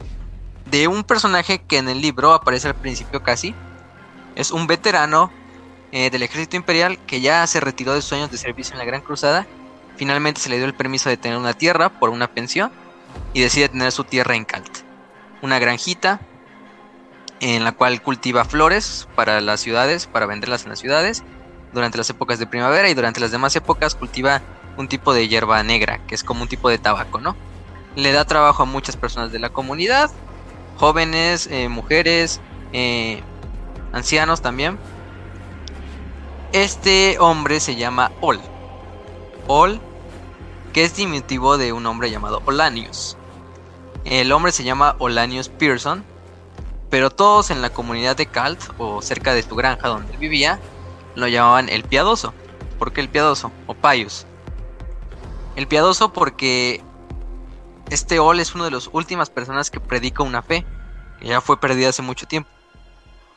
S2: De un personaje que en el libro aparece al principio casi. Es un veterano eh, del ejército imperial que ya se retiró de sus años de servicio en la Gran Cruzada. Finalmente se le dio el permiso de tener una tierra por una pensión y decide tener su tierra en Kalt. Una granjita en la cual cultiva flores para las ciudades, para venderlas en las ciudades, durante las épocas de primavera y durante las demás épocas cultiva un tipo de hierba negra, que es como un tipo de tabaco, ¿no? Le da trabajo a muchas personas de la comunidad, jóvenes, eh, mujeres, eh, ancianos también. Este hombre se llama Ol. Ol, que es diminutivo de un hombre llamado Olanius. El hombre se llama Olanius Pearson, pero todos en la comunidad de Kalt o cerca de su granja donde vivía lo llamaban el piadoso. ¿Por qué el piadoso? O Pius. El piadoso porque este Ol es una de las últimas personas que predica una fe que ya fue perdida hace mucho tiempo.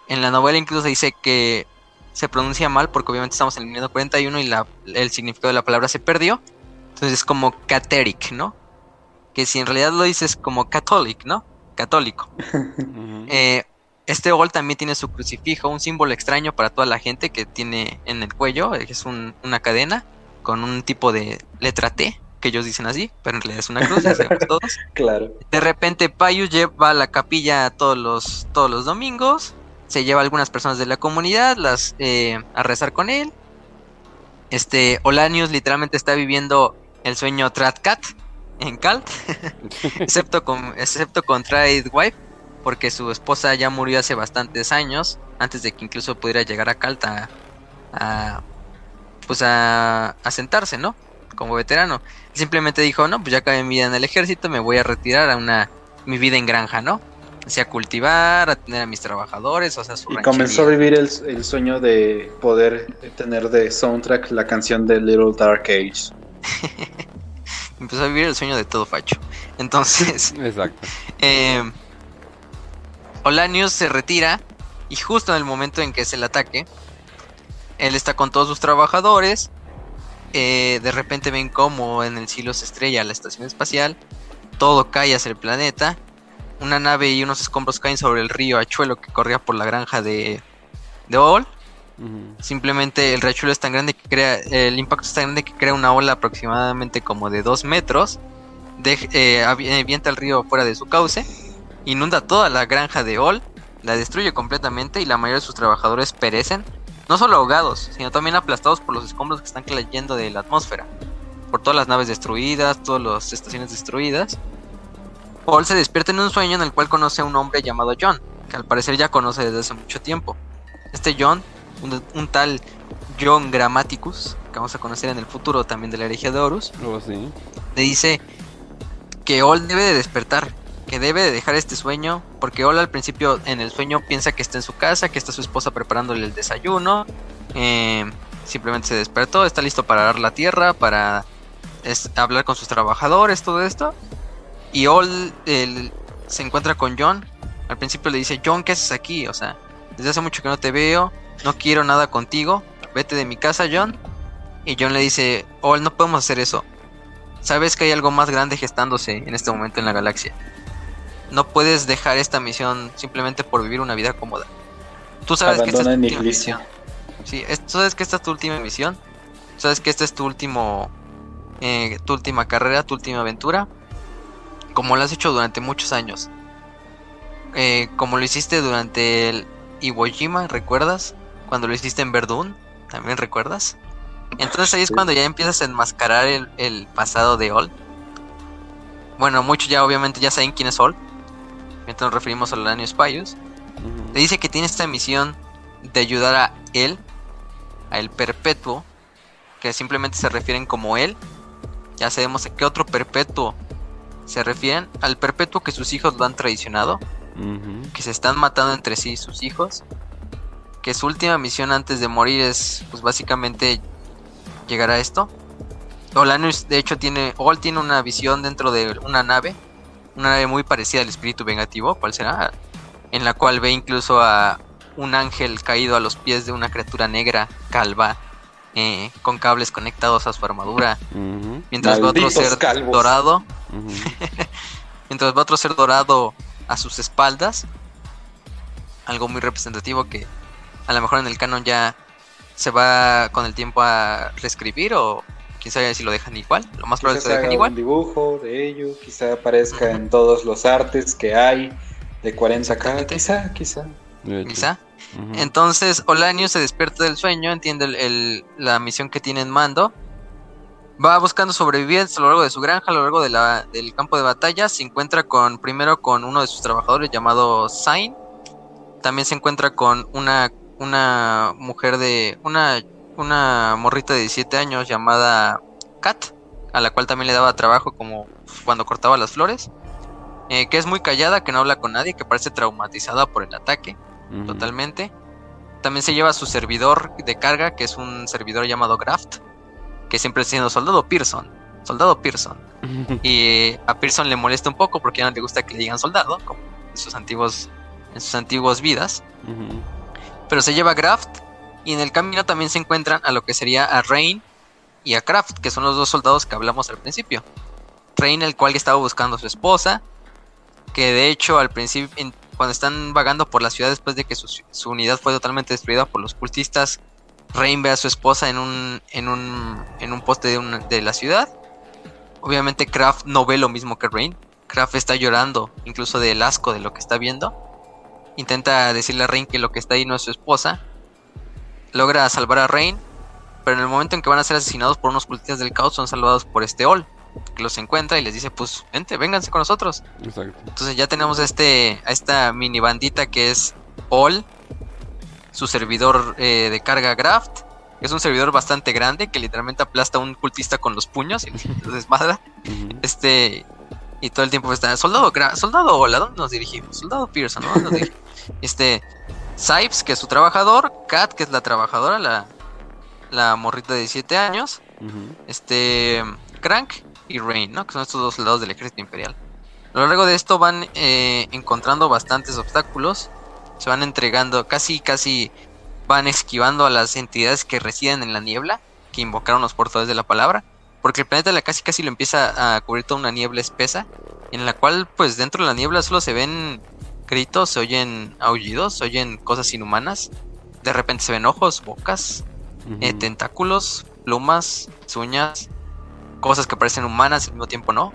S2: En la novela incluso se dice que se pronuncia mal porque obviamente estamos en el milenio 41 y el significado de la palabra se perdió. Entonces es como cateric, ¿no? Que si en realidad lo dices como catholic, ¿no? Católico. Eh, este Ol también tiene su crucifijo, un símbolo extraño para toda la gente que tiene en el cuello, eh, es un- una cadena con un tipo de letra T, que ellos dicen así, pero en realidad es una cruz, ya sabemos todos.
S3: Claro.
S2: De repente Pius lleva a la capilla todos los, todos los domingos, se lleva a algunas personas de la comunidad las, eh, a rezar con él. Este Olanius literalmente está viviendo el sueño Tratcat en Kalt, excepto con, excepto con Trade Wife, porque su esposa ya murió hace bastantes años, antes de que incluso pudiera llegar a Kalt a, a, pues a, a sentarse, ¿no? Como veterano. Simplemente dijo, no, pues ya acabé mi vida en el ejército, me voy a retirar a una mi vida en granja, ¿no? Así a cultivar, a tener a mis trabajadores, o sea, su
S3: Y comenzó a vivir el, el sueño de poder tener de soundtrack la canción de Little Dark Age.
S2: Empezó a vivir el sueño de todo facho. Entonces,
S1: Exacto.
S2: eh, Olanius se retira y justo en el momento en que es el ataque, él está con todos sus trabajadores. eh, de repente ven como en el cielo se estrella la estación espacial, todo cae hacia el planeta. Una nave y unos escombros caen sobre el río Achuelo que corría por la granja de, de Simplemente el riachuelo es tan grande que crea, el impacto es tan grande que crea una ola aproximadamente como de 2 metros, de, eh, avi- avienta el río fuera de su cauce, inunda toda la granja de Ol, la destruye completamente y la mayoría de sus trabajadores perecen, no solo ahogados, sino también aplastados por los escombros que están cayendo de la atmósfera, por todas las naves destruidas, todas las estaciones destruidas. Ol se despierta en un sueño en el cual conoce a un hombre llamado John, que al parecer ya conoce desde hace mucho tiempo. Este John un, un tal John Grammaticus, que vamos a conocer en el futuro también de la herejía de Horus,
S1: Oh, sí.
S2: le dice que Ol debe de despertar, que debe de dejar este sueño, porque Ol al principio en el sueño piensa que está en su casa, que está su esposa preparándole el desayuno, eh, simplemente se despertó, está listo para arar la tierra, para es- hablar con sus trabajadores, todo esto, y Ol el- se encuentra con John, al principio le dice, John, ¿qué haces aquí? O sea, desde hace mucho que no te veo, no quiero nada contigo, vete de mi casa, John. Y John le dice, Ol, no podemos hacer eso. sabes que hay algo más grande gestándose en este momento en la galaxia. No puedes dejar esta misión simplemente por vivir una vida cómoda. Tú sabes que esta es tu última misión. Sí, es- tú sabes que esta es tu última misión. Sabes que esta es tu último, eh, tu última carrera, tu última aventura. Como lo has hecho durante muchos años. Eh, como lo hiciste durante el Iwo Jima, ¿recuerdas? Cuando lo hiciste en Verdún, ¿también recuerdas? Entonces ahí es
S3: Sí.
S2: cuando ya empiezas a enmascarar el, el pasado de Ol. Bueno, muchos ya obviamente ya saben quién es Ol. Mientras nos referimos a Lanius Pius.
S1: Ujú.
S2: Le dice que tiene esta misión de ayudar a él, a el perpetuo, que simplemente se refieren como él. Ya sabemos a qué otro perpetuo se refieren. Al perpetuo que sus hijos lo han traicionado, que se están matando entre sí sus hijos. Que su última misión antes de morir es, pues básicamente, llegar a esto. Olanus, de hecho, tiene, Ol tiene una visión dentro de una nave, una nave muy parecida al espíritu vengativo, ¿cuál será? En la cual ve incluso a un ángel caído a los pies de una criatura negra, calva, eh, con cables conectados a su armadura, mientras ve otro ser
S3: calvos.
S2: dorado, mientras ve otro ser dorado a sus espaldas, algo muy representativo que a lo mejor en el canon ya se va con el tiempo a reescribir o quién sabe si lo dejan igual, lo más probable es que lo dejen
S3: haga
S2: igual.
S3: un dibujo de ello, quizá aparezca en todos los artes que hay de 40k,
S2: Exactamente.
S3: quizá, quizá.
S2: Quizá. Entonces Olanius se despierta del sueño, entiende el- el- la misión que tiene en mando. Va buscando sobrevivientes a lo largo de su granja, a lo largo de la- del campo de batalla. Se encuentra con primero con uno de sus trabajadores llamado Sain. También se encuentra con una, una mujer de. Una, una morrita de 17 años llamada Kat, a la cual también le daba trabajo como cuando cortaba las flores. eh, que es muy callada, que no habla con nadie, que parece traumatizada por el ataque totalmente. También se lleva a su servidor de carga, que es un servidor llamado Graft, que siempre está diciendo soldado Pearson, soldado Pearson. Y a Pearson le molesta un poco porque ya no le gusta que le digan soldado, como en sus antiguos, en sus antiguas vidas.
S1: Ujú.
S2: Pero se lleva a Graft y en el camino también se encuentran a lo que sería a Rain y a Kraft, que son los dos soldados que hablamos al principio. Rain, el cual estaba buscando a su esposa, que de hecho al principio, cuando están vagando por la ciudad después de que su, unidad fue totalmente destruida por los cultistas, Rain ve a su esposa en un, en un, en un poste de, de la ciudad. Obviamente Kraft no ve lo mismo que Rain. Kraft está llorando, incluso del asco de lo que está viendo. Intenta decirle a Rain que lo que está ahí no es su esposa. Logra salvar a Rain, pero en el momento en que van a ser asesinados por unos cultistas del caos son salvados por este Ol, que los encuentra y les dice, pues vente, vénganse con nosotros.
S1: Exacto.
S2: Entonces ya tenemos a, este, a esta mini bandita que es All, su servidor eh, de carga Graft. que Es un servidor bastante grande que literalmente aplasta a un cultista con los puños y los desmadra. Este, y todo el tiempo está, soldado, soldado All, ¿a dónde nos dirigimos? Soldado Pearson, ¿a dónde nos dirigimos? Este, Sipes, que es su trabajador, Kat, que es la trabajadora, la, la morrita de 17 años, este Crank y Rain, ¿no? Que son estos dos soldados del ejército imperial. A lo largo de esto van eh, encontrando bastantes obstáculos, se van entregando, casi, casi van esquivando a las entidades que residen en la niebla, que invocaron los portadores de la palabra, porque el planeta la casi casi lo empieza a cubrir toda una niebla espesa, en la cual pues dentro de la niebla solo se ven gritos, se oyen aullidos, se oyen cosas inhumanas, de repente se ven ojos, bocas, eh, tentáculos, plumas, uñas, cosas que parecen humanas y al mismo tiempo no.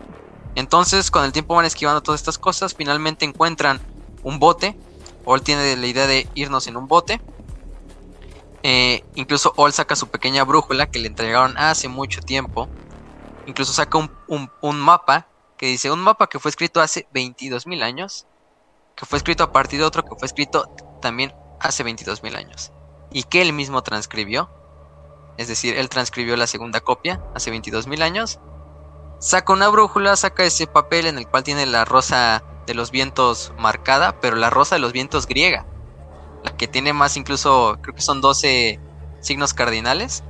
S2: Entonces, con el tiempo van esquivando todas estas cosas, finalmente encuentran un bote. Ol tiene la idea de irnos en un bote. Eh, incluso Ol saca su pequeña brújula que le entregaron hace mucho tiempo. Incluso saca un, un- un mapa que dice un mapa que fue escrito hace 22.000 años. Que fue escrito a partir de otro que fue escrito también hace 22.000 años. Y que él mismo transcribió. Es decir, él transcribió la segunda copia hace 22.000 años. Saca una brújula, saca ese papel en el cual tiene la rosa de los vientos marcada, pero la rosa de los vientos griega. La que tiene más incluso, creo que son 12 signos cardinales.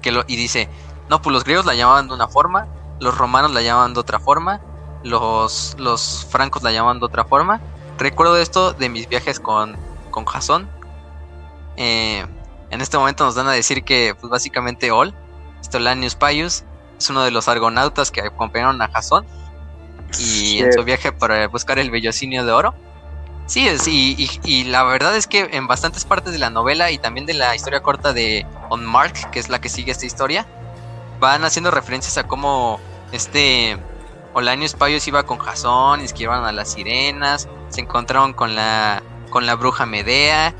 S2: Que lo, y dice, no, pues los griegos la llamaban de una forma, los romanos la llamaban de otra forma, los, los francos la llamaban de otra forma. Recuerdo esto de mis viajes con, con Jason. Eh, en este momento nos dan a decir que, pues básicamente, Ol, Stolanius Pius, es uno de los argonautas que acompañaron a Jasón y en su viaje para buscar el vellocinio de oro. Sí, es, y, y- y la verdad es que en bastantes partes de la novela y también de la historia corta de On Mark, que es la que sigue esta historia, van haciendo referencias a cómo este Olanius Payos iba con Jasón, y esquivaron a las sirenas, se encontraron con la con la bruja Medea,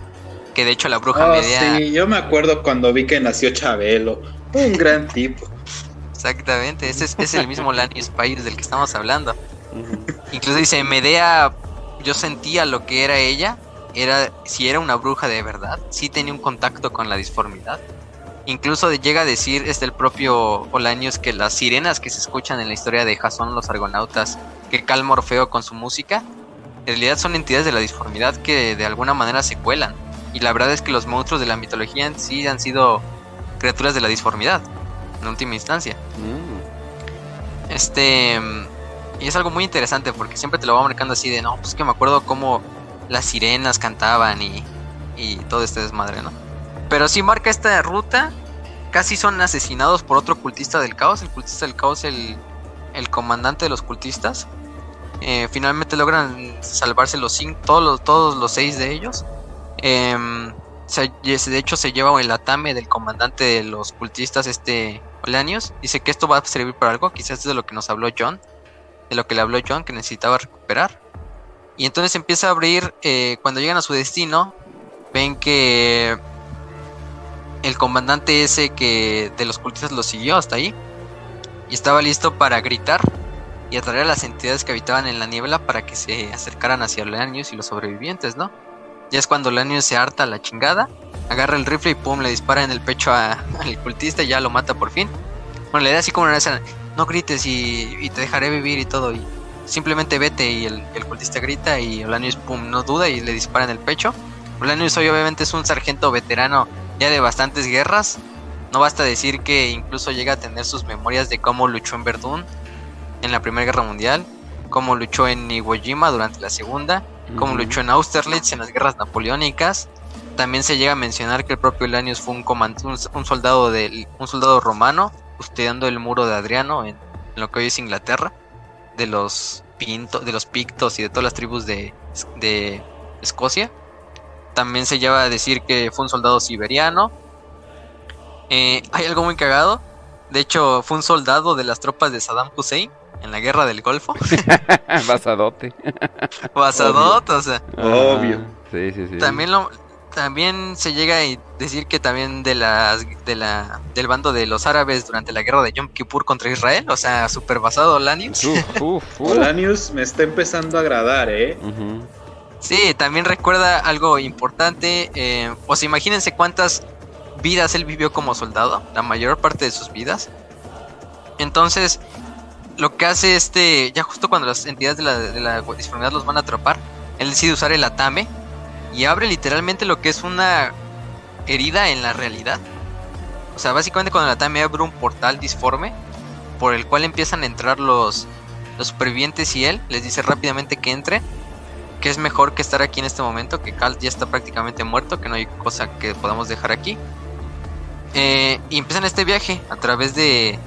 S2: que de hecho la bruja
S3: Oh,
S2: Medea
S3: sí, yo me acuerdo cuando vi que nació Chabelo. Un gran tipo.
S2: Exactamente, ese es, es el mismo Lanius Payos del que estamos hablando. Incluso dice, Medea, yo sentía lo que era ella, era si era una bruja de verdad, sí tenía un contacto con la disformidad. Incluso llega a decir este el propio Olanius que las sirenas que se escuchan en la historia de Jasón los argonautas, que calma Orfeo con su música, en realidad son entidades de la disformidad que de alguna manera se cuelan. Y la verdad es que los monstruos de la mitología en sí han sido criaturas de la disformidad, en última instancia.
S1: Mm.
S2: Este. Y es algo muy interesante porque siempre te lo va marcando así de no, pues que me acuerdo cómo las sirenas cantaban y, y todo este desmadre, ¿no? Pero sí marca esta ruta. Casi son asesinados por otro cultista del caos. El cultista del caos, el, el comandante de los cultistas. Eh, finalmente logran salvarse los cinco, todos los, todos los seis de ellos. Em, se- de hecho, se lleva el atame del comandante de los cultistas, este Olanius. Dice que esto va a servir para algo. Quizás es de lo que nos habló John. De lo que le habló John, que necesitaba recuperar. Y entonces empieza a abrir. eh, cuando llegan a su destino, ven que el comandante ese que de los cultistas lo siguió hasta ahí. Y estaba listo para gritar y atraer a las entidades que habitaban en la niebla para que se acercaran hacia Olanius y los sobrevivientes, ¿no? Ya es cuando Olanius se harta a la chingada, agarra el rifle y pum, le dispara en el pecho al cultista y ya lo mata por fin. Bueno, le da así como una no grites y, y te dejaré vivir y todo. Y simplemente vete y el, cultista grita y Olanius pum, no duda y le dispara en el pecho. Olanius hoy obviamente es un sargento veterano ya de bastantes guerras. No basta decir que incluso llega a tener sus memorias de cómo luchó en Verdún en la Primera Guerra Mundial, cómo luchó en Iwo Jima durante la Segunda, cómo luchó en Austerlitz en las guerras napoleónicas. También se llega a mencionar que el propio Lanius fue un, un, un soldado del, un soldado romano custodiando el muro de Adriano en, en lo que hoy es Inglaterra, de los pinto, de los pictos y de todas las tribus de, de Escocia. También se lleva a decir que fue un soldado siberiano. Eh, hay algo muy cagado. De hecho, fue un soldado de las tropas de Saddam Hussein en la guerra del Golfo.
S1: Basadote.
S2: Basadot, o sea.
S3: Obvio.
S1: Ajá. Sí, sí, sí.
S2: También lo también se llega a decir que también de las de la del bando de los árabes durante la guerra de Yom Kippur contra Israel, o sea, super basado Lanius.
S1: Uf, uf, uf.
S3: Olanius me está empezando a agradar, ¿eh?
S2: Sí, también recuerda algo importante, eh, o sea, imagínense cuántas vidas él vivió como soldado, la mayor parte de sus vidas. Entonces, lo que hace este, ya justo cuando las entidades de la, disformidad los van a atrapar, él decide usar el atame y abre literalmente lo que es una herida en la realidad. O sea, básicamente cuando el atame abre un portal disforme por el cual empiezan a entrar los, los supervivientes y él les dice rápidamente que entre que es mejor que estar aquí en este momento, que Cal ya está prácticamente muerto, que no hay cosa que podamos dejar aquí. Eh, y empiezan este viaje a través de,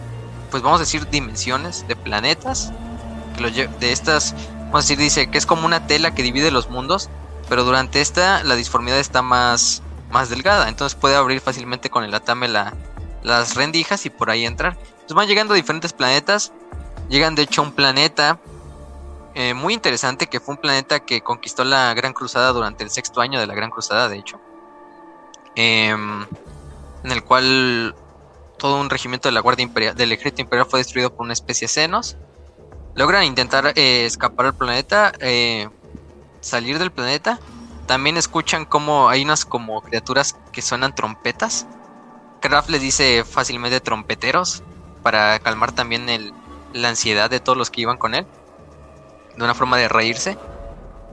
S2: pues vamos a decir, dimensiones de planetas. Que de estas, vamos a decir, dice que es como una tela que divide los mundos, pero durante esta la disformidad está más, más delgada, entonces puede abrir fácilmente con el atame la, las rendijas y por ahí entrar. Entonces van llegando a diferentes planetas, llegan de hecho a un planeta eh, muy interesante que fue un planeta que conquistó la Gran Cruzada durante el sexto año de la Gran Cruzada, de hecho. Em, en el cual todo un regimiento de la Guardia Imperial, del Ejército Imperial fue destruido por una especie de senos. Logran intentar eh, escapar al planeta, eh, salir del planeta. También escuchan como hay unas como criaturas que suenan trompetas. Kraft les dice fácilmente trompeteros para calmar también el, la ansiedad de todos los que iban con él de una forma de reírse.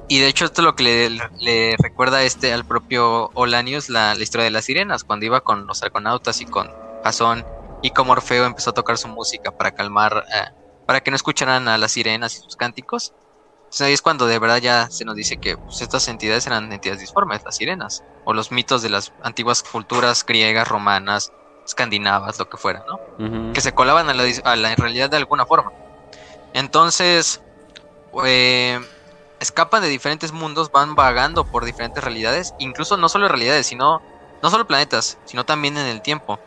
S2: Y de hecho esto es lo que le, le recuerda este al propio Olanius la, la historia de las sirenas, cuando iba con los argonautas y con Jasón y como Orfeo empezó a tocar su música para calmar, eh, para que no escucharan a las sirenas y sus cánticos. Entonces ahí es cuando de verdad ya se nos dice que pues, estas entidades eran entidades disformes, las sirenas, o los mitos de las antiguas culturas griegas, romanas, escandinavas, lo que fuera, ¿no? Que se colaban a la, a la realidad de alguna forma. Entonces, eh, escapan de diferentes mundos, van vagando por diferentes realidades, incluso no solo realidades, sino no solo planetas, sino también en el tiempo.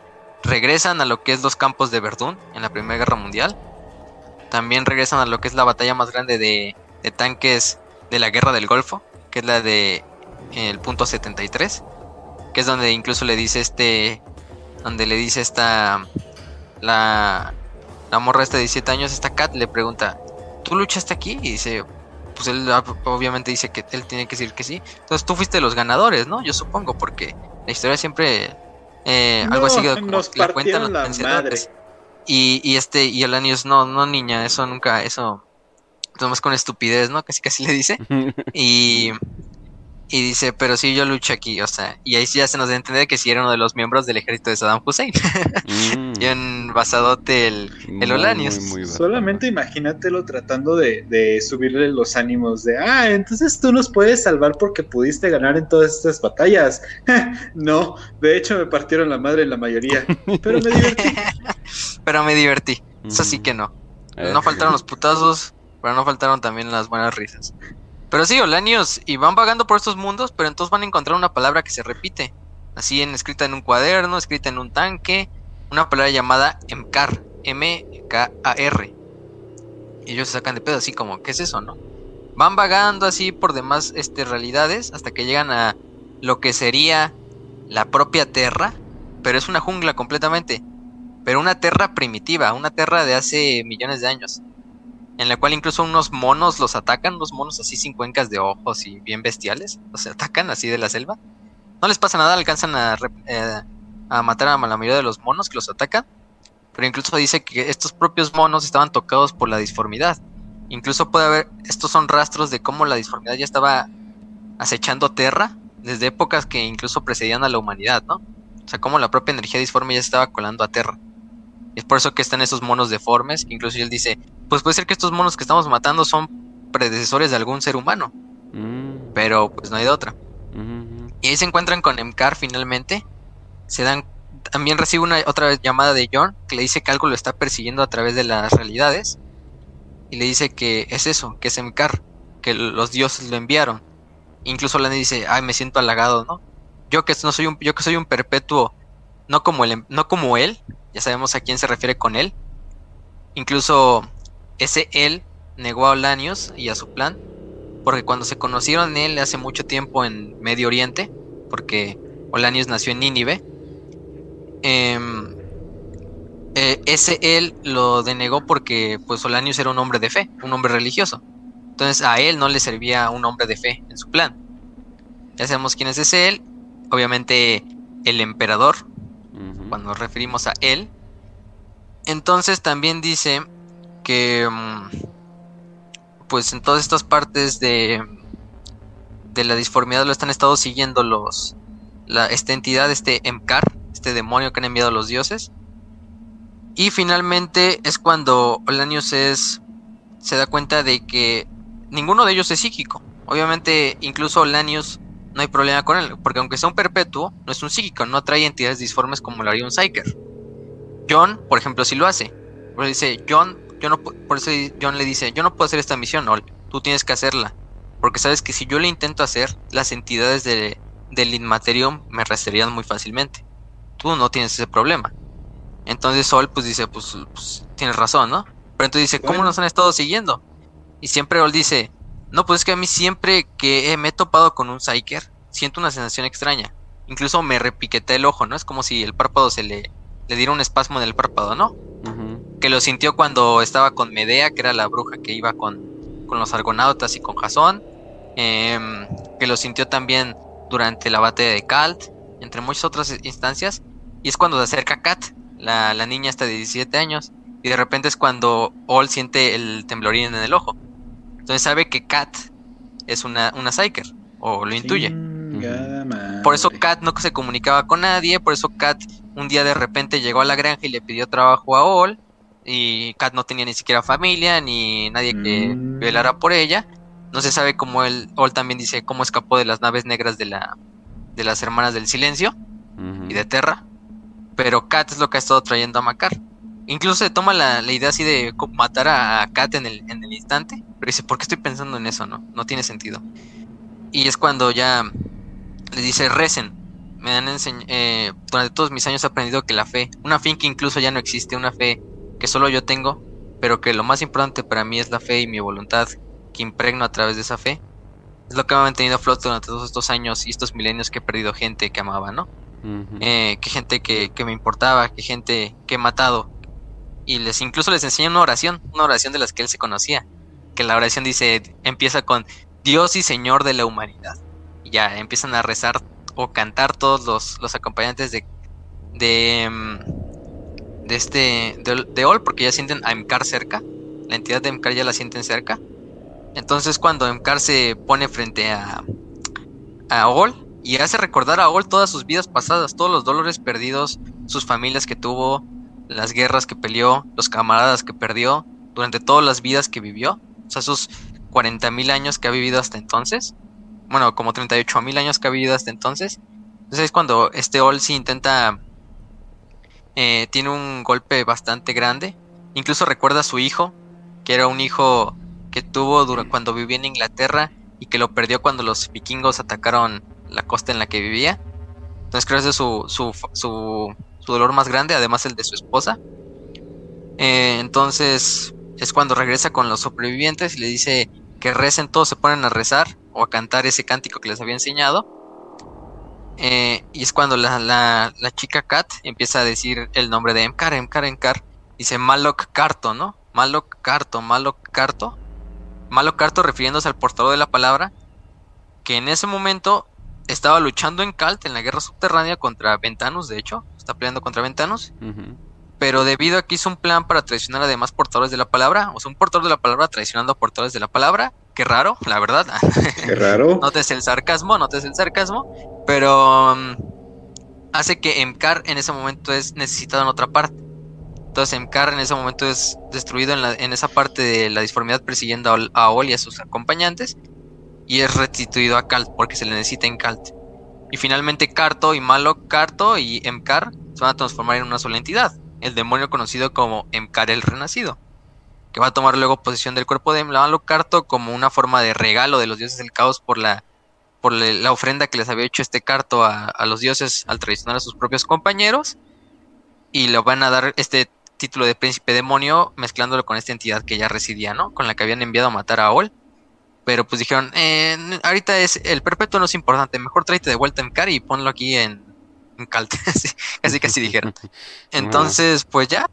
S2: Regresan a lo que es los campos de Verdún en la Primera Guerra Mundial. También regresan a lo que es la batalla más grande de, de tanques de la Guerra del Golfo, que es la de el punto 73, que es donde incluso le dice este, donde le dice esta la, la morra esta de 17 años, esta Kat, le pregunta, ¿tú luchaste aquí? Y dice, pues él obviamente dice que él tiene que decir que sí. Entonces tú fuiste los ganadores, ¿no? Yo supongo, porque la historia siempre eh, algo así como la cuentan los. Y, y este, y Elanius, no, no niña, eso nunca, eso, nomás con estupidez, ¿no? Casi casi le dice. Y, y dice, pero sí, yo luché aquí, o sea, y ahí sí ya se nos da a entender que sí era uno de los miembros del ejército de Saddam Hussein.
S1: Mm.
S2: Bien basadote el, el Olanius.
S1: muy, muy
S3: Solamente imagínatelo tratando de, de subirle los ánimos de, ah, entonces tú nos puedes salvar porque pudiste ganar en todas estas batallas. no, de hecho me partieron la madre en la mayoría, pero me divertí.
S2: Pero me divertí. Eso sí
S1: Ujú.
S2: que no.
S1: Eh,
S2: No faltaron los putazos, pero no faltaron también las buenas risas. Pero sí, Olanios, y van vagando por estos mundos, pero entonces van a encontrar una palabra que se repite. Así en escrita en un cuaderno, escrita en un tanque, una palabra llamada MKAR, M-K-A-R. Y ellos se sacan de pedo así como, ¿qué es eso, no? Van vagando así por demás este, realidades hasta que llegan a lo que sería la propia Terra, pero es una jungla completamente. Pero una Terra primitiva, una Terra de hace millones de años. En la cual incluso unos monos los atacan, unos monos así sin cuencas de ojos y bien bestiales. Los atacan así de la selva. No les pasa nada, alcanzan eh, a matar a la mayoría de los monos que los atacan. Pero incluso dice que estos propios monos estaban tocados por la disformidad. Incluso puede haber, estos son rastros de cómo la disformidad ya estaba acechando Terra desde épocas que incluso precedían a la humanidad, ¿no? O sea, cómo la propia energía disforme ya estaba colando a Terra. Es por eso que están esos monos deformes, que incluso él dice, pues puede ser que estos monos que estamos matando son predecesores de algún ser humano,
S1: Mm,
S2: pero pues no hay de otra.
S1: ujú,
S2: Y ahí se encuentran con Emcar finalmente. Se dan. También recibe una otra vez llamada de John que le dice que algo lo está persiguiendo a través de las realidades. Y le dice que es eso, que es Emcar, que los dioses lo enviaron. Incluso Lani dice, ay, me siento halagado, ¿no? Yo que no soy un, yo que soy un perpetuo, no como el, no como él, ya sabemos a quién se refiere con él. Incluso ese él negó a Olanius y a su plan, porque cuando se conocieron él hace mucho tiempo en Medio Oriente, porque Olanius nació en Nínive, em, eh, ese él lo denegó porque pues Olanius era un hombre de fe, un hombre religioso. Entonces a él no le servía un hombre de fe en su plan. Ya sabemos quién es ese él, obviamente el emperador, cuando nos referimos a él. Entonces también dice que mm, pues en todas estas partes de de la disformidad lo están estado siguiendo los la esta entidad, este Emkar, este demonio que han enviado los dioses. Y finalmente es cuando Olanius es se da cuenta de que ninguno de ellos es psíquico. Obviamente, incluso Olanius no hay problema con él, porque aunque sea un perpetuo, no es un psíquico, no trae entidades disformes como lo haría un Psyker. John, por ejemplo, sí lo hace. Dice, John, yo no por eso John le dice, yo no puedo hacer esta misión, Ol, tú tienes que hacerla. Porque sabes que si yo la intento hacer, las entidades de, del Inmaterium me arrastrarían muy fácilmente. Tú no tienes ese problema. Entonces Sol pues dice, pues, pues, tienes razón, ¿no? Pero entonces dice, ¿cómo nos han estado siguiendo? Y siempre Ol dice, no, pues es que a mí siempre que me he topado con un Psyker, siento una sensación extraña. Incluso me repiqueté el ojo, ¿no? Es como si el párpado se le, le diera un espasmo en el párpado, ¿no? Que lo sintió cuando estaba con Medea, que era la bruja que iba con, con los argonautas y con Jasón. Em, que lo sintió también durante la batalla de Kalt, entre muchas otras instancias. Y es cuando se acerca Kat, la, la niña hasta de 17 años. Y de repente es cuando All siente el temblorín en el ojo. Entonces sabe que Kat es una, una Psyker, o lo intuye.
S3: Madre.
S2: Por eso Kat no se comunicaba con nadie, por eso Kat un día de repente llegó a la granja y le pidió trabajo a Ol. Y Kat no tenía ni siquiera familia, ni nadie que
S3: Mm.
S2: velara por ella. No se sabe cómo él, Ol también dice cómo escapó de las naves negras de la de las hermanas del silencio y de Terra. pero Kat es lo que ha estado trayendo a Makar. Incluso se toma la, la idea así de matar a, a Kat en el, en el instante, pero dice, ¿por qué estoy pensando en eso? No, no tiene sentido. Y es cuando ya le dice, recen. Me han enseñ- eh, durante todos mis años he aprendido que la fe, una fe que incluso ya no existe, una fe que solo yo tengo, pero que lo más importante para mí es la fe y mi voluntad que impregno a través de esa fe. Es lo que me ha mantenido a flote durante todos estos años y estos milenios que he perdido gente que amaba, ¿no? Eh, que gente que, que me importaba, que gente que he matado. Y les incluso les enseñé una oración, una oración de las que él se conocía. Que la oración dice, empieza con Dios y Señor de la humanidad. Y ya empiezan a rezar o cantar todos los, los acompañantes de de, mm, de este de, de Ol, porque ya sienten a Emkar cerca. La entidad de Emkar ya la sienten cerca. Entonces cuando Emkar se pone frente a, a Ol y hace recordar a Ol todas sus vidas pasadas, todos los dolores perdidos, sus familias que tuvo, las guerras que peleó, los camaradas que perdió, durante todas las vidas que vivió, o sea, esos 40.000 años que ha vivido hasta entonces, bueno, como 38.000 años que ha vivido hasta entonces. Entonces es cuando este Ol sí intenta, eh, tiene un golpe bastante grande, incluso recuerda a su hijo, que era un hijo que tuvo dura- cuando vivía en Inglaterra y que lo perdió cuando los vikingos atacaron la costa en la que vivía. Entonces creo que ese es su, su, su, su dolor más grande, además el de su esposa. Eh, entonces es cuando regresa con los sobrevivientes y le dice que recen, todos se ponen a rezar o a cantar ese cántico que les había enseñado. Eh, y es cuando la, la, la chica Kat empieza a decir el nombre de Emkar, Emkar, Emkar. Dice Malok Karto, ¿no? Malok Karto, Malok Karto. Malok Karto refiriéndose al portador de la palabra, que en ese momento estaba luchando en Kalt en la guerra subterránea contra Ventanus, de hecho, está peleando contra Ventanus, pero debido a que hizo un plan para traicionar a demás portadores de la palabra, o sea, un portador de la palabra traicionando a portadores de la palabra, qué raro, la verdad.
S3: Qué raro.
S2: notes el sarcasmo, notes el sarcasmo, pero mm, hace que Emkar en ese momento es necesitado en otra parte. Entonces Emkar en ese momento es destruido en, la- en esa parte de la disformidad persiguiendo a, a Ol y a sus acompañantes y es restituido a Kalt porque se le necesita en Kalt. Y finalmente Karto y Malok Karto y Emkar se van a transformar en una sola entidad, el demonio conocido como Emkar el Renacido, que va a tomar luego posesión del cuerpo de Malok Karto como una forma de regalo de los dioses del caos por la por la, ofrenda que les había hecho este Carto a, a los dioses al traicionar a sus propios compañeros y le van a dar este título de príncipe demonio mezclándolo con esta entidad que ya residía, ¿no? Con la que habían enviado a matar a Ol. Pero pues dijeron, eh, ahorita es el perpetuo no es importante, mejor tráete de vuelta en Cari y ponlo aquí en, en Calt. Así- casi casi dijeron. Entonces, pues ya,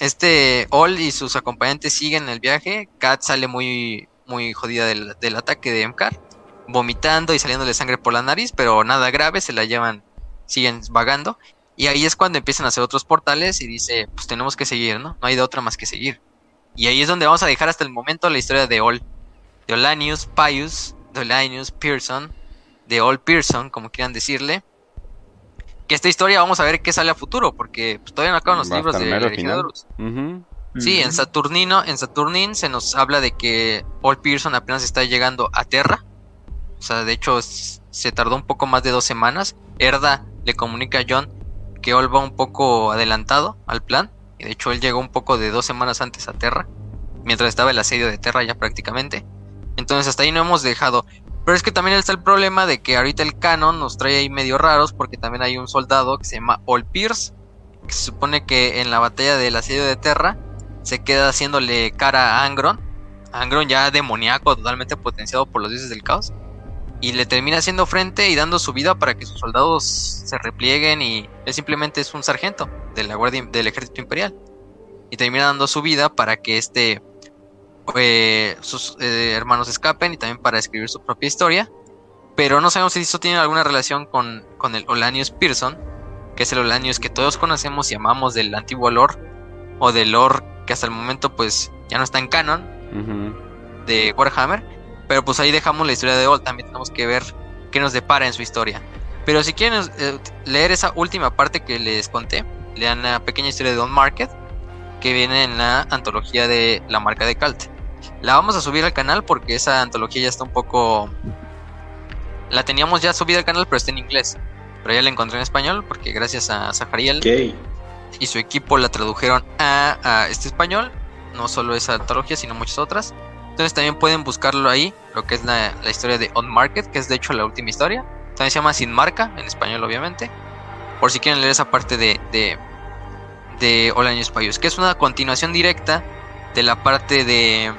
S2: este Ol y sus acompañantes siguen el viaje. Kat sale muy, muy jodida del, del ataque de Emkar, vomitando y saliéndole sangre por la nariz, pero nada grave, se la llevan, siguen vagando. Y ahí es cuando empiezan a hacer otros portales y dice, pues tenemos que seguir, ¿no? No hay de otra más que seguir. Y ahí es donde vamos a dejar hasta el momento la historia de Ol, de Olanius Pius, de Olanius Pearson, de Ol Pearson, como quieran decirle. Que esta historia vamos a ver qué sale a futuro, porque pues, todavía no acaban los
S1: Va
S2: libros de.
S1: Ujú.
S2: Sí, en Saturnino, en Saturnin se nos habla de que Paul Pearson apenas está llegando a Terra. O sea, de hecho, se tardó un poco más de dos semanas. Erda le comunica a John que Ol va un poco adelantado al plan. Y de hecho, él llegó un poco de dos semanas antes a Terra. Mientras estaba el asedio de Terra ya prácticamente. Entonces, hasta ahí no hemos dejado. Pero es que también está el problema de que ahorita el canon nos trae ahí medio raros. Porque también hay un soldado que se llama Ol Pierce. Que se supone que en la batalla del asedio de Terra se queda haciéndole cara a Angron. Angron ya demoníaco, totalmente potenciado por los dioses del caos. Y le termina haciendo frente y dando su vida para que sus soldados se replieguen y él simplemente es un sargento de la guardia del ejército imperial. Y termina dando su vida para que este eh, sus eh, hermanos escapen y también para escribir su propia historia. Pero no sabemos si esto tiene alguna relación con, con el Olanius Pearson, que es el Olanius que todos conocemos y amamos del antiguo lore, o del lore que hasta el momento pues ya no está en canon de Warhammer. Pero pues ahí dejamos la historia de Old, también tenemos que ver qué nos depara en su historia. Pero si quieren eh, leer esa última parte que les conté, lean la pequeña historia de Don Market, que viene en la antología de la marca de Calt. La vamos a subir al canal porque esa antología ya está un poco... La teníamos ya subida al canal, pero está en inglés. pero ya la encontré en español porque gracias a Zahariel y su equipo la tradujeron a, a este español, no solo esa antología, sino muchas otras. Entonces también pueden buscarlo ahí, lo que es la, la historia de On Market, que es de hecho la última historia. También se llama Sin Marca, en español obviamente. Por si quieren leer esa parte de, de, de All Años Payos, que es una continuación directa de la parte de,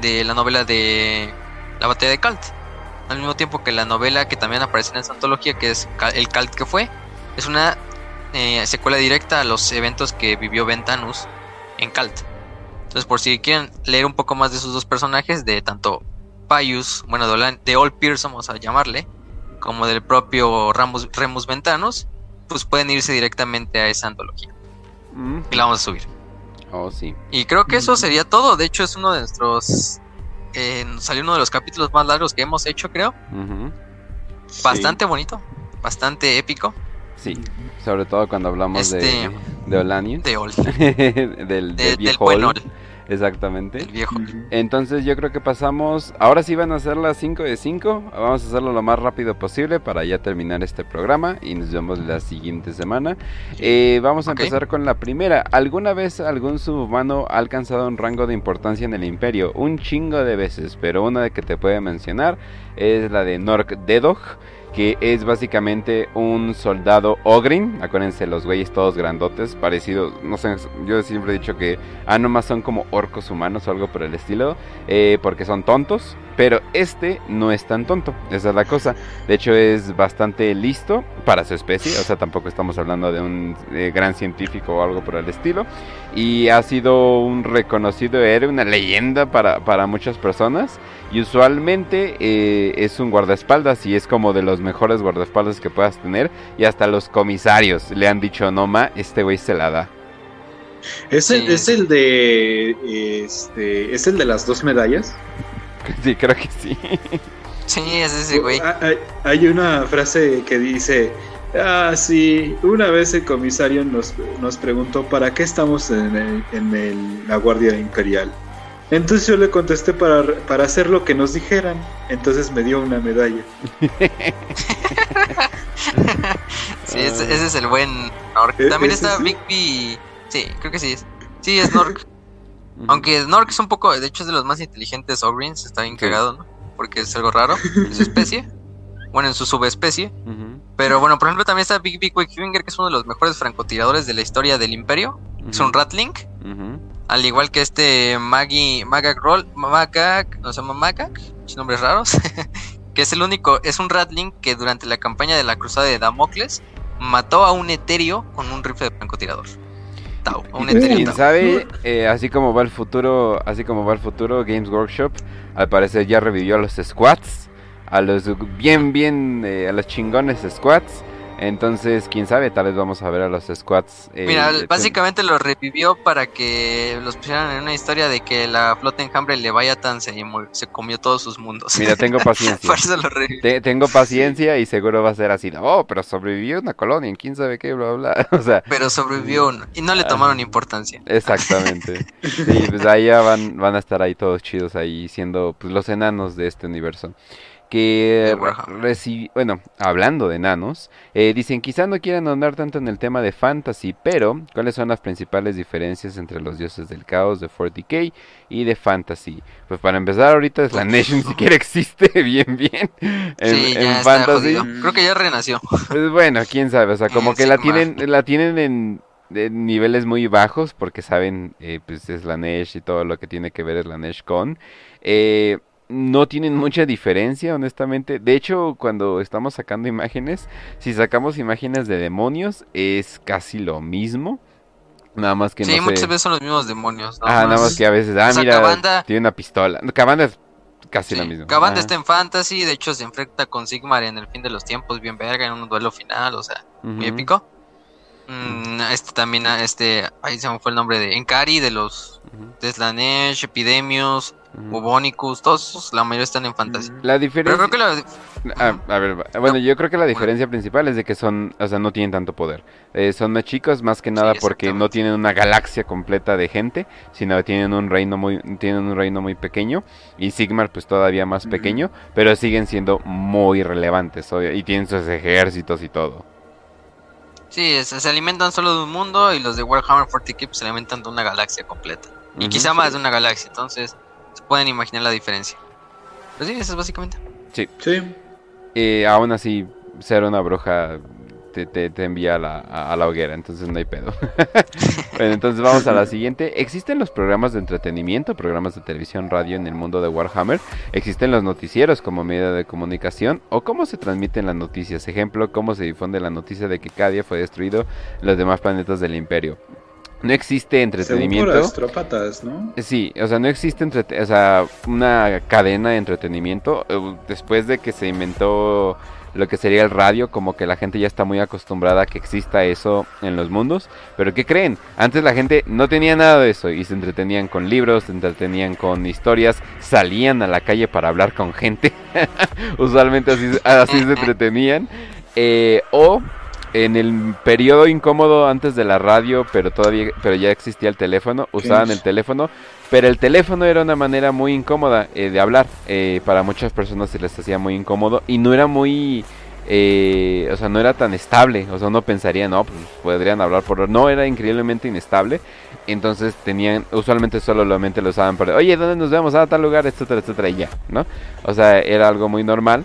S2: de la novela de La Batalla de Kalt. Al mismo tiempo que la novela que también aparece en esa antología, que es El Kalt que fue, es una eh, secuela directa a los eventos que vivió Ventanus en Kalt. Entonces, por si quieren leer un poco más de esos dos personajes, de tanto Pius, bueno, de, All Pierce, vamos a llamarle, como del propio Ramus, Remus Ventanus, pues pueden irse directamente a esa antología.
S1: Mm.
S2: Y la vamos a subir.
S1: Oh, sí.
S2: Y creo que eso sería todo. De hecho, es uno de nuestros. eh, salió uno de los capítulos más largos que hemos hecho, creo. Bastante bonito, bastante épico.
S1: Sí. Sobre todo cuando hablamos de,
S2: Este-
S1: de Olanius.
S2: De Ol,
S1: del, del
S2: de- del
S1: viejo
S2: buen
S1: Ol. Exactamente.
S2: el viejo.
S1: Entonces yo creo que pasamos, ahora sí van a ser las 5 de 5, vamos a hacerlo lo más rápido posible para ya terminar este programa y nos vemos la siguiente semana. Eh, vamos a empezar con la primera. ¿Alguna vez algún subhumano ha alcanzado un rango de importancia en el imperio? Un chingo de veces, pero una de que te puede mencionar es la de Nork Dedog. Que es básicamente un soldado Ogrin. Acuérdense, los güeyes todos grandotes, parecidos. No sé, yo siempre he dicho que Ah, nomás son como orcos humanos o algo por el estilo, eh, porque son tontos, pero este no es tan tonto, esa es la cosa. De hecho es bastante listo para su especie, o sea, tampoco estamos hablando de un gran científico o algo por el estilo, y ha sido un reconocido héroe, una leyenda para, para muchas personas, y usualmente eh, es un guardaespaldas y es como de los mejores guardaespaldas que puedas tener, y hasta los comisarios le han dicho, no ma, este güey se la da.
S3: ¿Es, el,
S2: Sí,
S3: es el de. Este, ¿Es el de las dos medallas?
S1: Sí, creo que sí.
S2: Sí, es ese güey.
S3: Hay una frase que dice. Ah, sí, una vez el comisario nos, nos preguntó para qué estamos en, el- en el- la Guardia Imperial. Entonces yo le contesté para, para hacer lo que nos dijeran. Entonces me dio una medalla.
S2: Sí, ese, ese es el buen Nork.
S3: ¿E-
S2: También está
S3: sí?
S2: Bigby. Sí, creo que sí es. Sí, es Nork. Aunque Nork es un poco, de hecho es de los más inteligentes Ogrins, está bien cagado, ¿no? Porque es algo raro en su especie. Bueno, en su subespecie. Pero bueno, por ejemplo, también está Big Big Quickfinger, que es uno de los mejores francotiradores de la historia del Imperio. Es un Ratling. Al igual que este Maggie, Magak Roll, Magak, no se llama Magak, nombres raros, que es el único, es un Ratling que durante la campaña de la cruzada de Damocles mató a un etéreo con un rifle de francotirador. Tau, a un etéreo
S1: quién sabe, eh, así como va el futuro, así como va el futuro, Games Workshop, al parecer ya revivió a los squats, a los bien, bien, eh, a los chingones squats. Entonces, quién sabe, tal vez vamos a ver a los squats. eh,
S2: Mira, básicamente lo revivió para que los pusieran en una historia de que la flota enjambre Leviathan se, mu- se comió todos sus mundos.
S1: Mira, tengo paciencia.
S2: Por eso lo revivió.
S1: Te- tengo paciencia y seguro va a ser así. Oh, pero sobrevivió una colonia en quién sabe qué, bla, bla. O sea,
S2: Pero sobrevivió uno, y no le tomaron importancia.
S1: Exactamente. Sí, pues ahí ya van, van a estar ahí todos chidos ahí siendo pues, los enanos de este universo. Que
S2: De Warhammer.
S1: reci- bueno, hablando de enanos, eh, dicen quizá no quieran ahondar tanto en el tema de fantasy, pero ¿cuáles son las principales diferencias entre los dioses del caos de 40k y de fantasy? Pues para empezar ahorita es la Nation ni siquiera existe bien bien en,
S2: sí,
S1: en fantasy.
S2: jodido. Creo que ya renació.
S1: Pues bueno, quién sabe, o sea, como que la tienen, la tienen en, en niveles muy bajos porque saben, eh, pues es la Nesh y todo lo que tiene que ver es la Nesh con. Eh, no tienen mucha diferencia, honestamente. De hecho, cuando estamos sacando imágenes, si sacamos imágenes de demonios, es casi lo mismo. Nada más que
S2: sí,
S1: no
S2: muchas
S1: sé.
S2: veces son los mismos demonios. ¿no?
S1: Ah, nada más
S2: Más-
S1: que a veces, ah,
S2: o sea,
S1: mira,
S2: Cabanda-
S1: tiene una pistola. Cabanda es casi
S2: Sí,
S1: lo mismo.
S2: Cabanda está en Fantasy, de hecho se enfrenta con Sigmar en el fin de los tiempos, bien verga, en un duelo final, o sea, muy épico. Mm, este también, este, ahí se me fue el nombre de Enkari, de los
S1: Ujú.
S2: de Slanesh, Epidemios,
S1: Ujú.
S2: Bonicus, todos esos, la mayoría están en fantasy.
S1: La
S2: Pero
S1: diferencia...
S2: creo que la,
S1: Ah, a ver, bueno, yo creo que la diferencia principal es de que son, o sea, no tienen tanto poder. Eh, son más chicos más que nada porque no tienen una galaxia completa de gente, sino tienen un reino muy, tienen un reino muy pequeño y Sigmar pues todavía más pequeño, pero siguen siendo muy relevantes obvio, y tienen sus ejércitos y todo.
S2: Sí, se, se alimentan solo de un mundo y los de Warhammer 40k pues, se alimentan de una galaxia completa. Y
S1: Ujú.
S2: quizá más de una galaxia, entonces pueden imaginar la diferencia. Pero sí, eso es básicamente.
S3: Sí.
S1: Eh, aún así, ser una bruja te, te- te envía a la, a- a la hoguera, entonces no hay pedo. bueno, entonces vamos a la siguiente. ¿Existen los programas de entretenimiento, programas de televisión, radio en el mundo de Warhammer? ¿Existen los noticieros como medio de comunicación? ¿O cómo se transmiten las noticias? Ejemplo, cómo se difunde la noticia de que Cadia fue destruido en los demás planetas del Imperio. No existe
S3: Según por
S1: entretenimiento.
S3: astrópatas, ¿no?
S1: Sí, o sea, no existe entrete- o sea, una cadena de entretenimiento. eh, Después de que se inventó lo que sería el radio, como que la gente ya está muy acostumbrada a que exista eso en los mundos. Pero ¿qué creen? Antes la gente no tenía nada de eso y se entretenían con libros, se entretenían con historias, salían a la calle para hablar con gente. Usualmente así, así se entretenían. Eh, o en el periodo incómodo antes de la radio, pero todavía, pero ya existía el teléfono, usaban el teléfono, pero el teléfono era una manera muy incómoda eh, de hablar. eh, para muchas personas se les hacía muy incómodo y no era muy, eh, o sea, no era tan estable. O sea, uno pensaría, no, pues podrían hablar por, no, era increíblemente inestable. Entonces tenían, usualmente solamente lo usaban para, oye, ¿dónde nos vemos? A tal lugar, etcétera, etcétera, y ya, ¿no? O sea, era algo muy normal.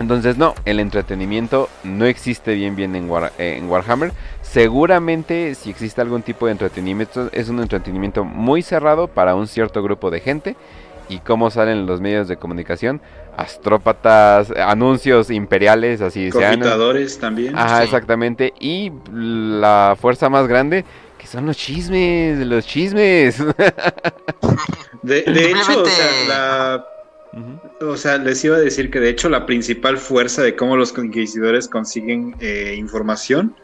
S1: Entonces no, el entretenimiento no existe bien bien en, War- eh, en Warhammer. Seguramente si existe algún tipo de entretenimiento es un entretenimiento muy cerrado para un cierto grupo de gente. Y cómo salen los medios de comunicación, astrópatas, anuncios imperiales, así sean.
S3: Confitadores también.
S1: Ajá,
S2: Sí.
S1: exactamente. Y la fuerza más grande, que son los chismes, los chismes.
S3: De, de hecho, o sea, la, O sea, les iba a decir que de hecho la principal fuerza de cómo los inquisidores consiguen eh, información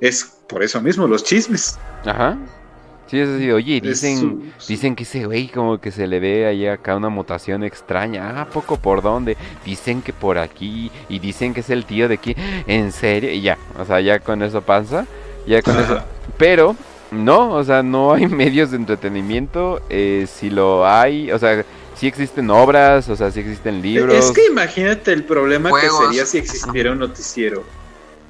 S3: es por eso mismo, los chismes.
S1: Ajá. Sí, es así, oye, dicen...
S3: su-
S1: Dicen que ese güey como que se le ve ahí acá una mutación extraña. Ah, poco por dónde. Dicen que por aquí. Y dicen que es el tío de aquí. En serio. Y ya. O sea, ya con eso pasa. Ya con eso. Pero, no. O sea, no hay medios de entretenimiento. Eh, si lo hay. O sea, sí existen obras. O sea, sí existen libros.
S3: Es que imagínate el problema
S2: Juegos.
S3: que sería si existiera un noticiero.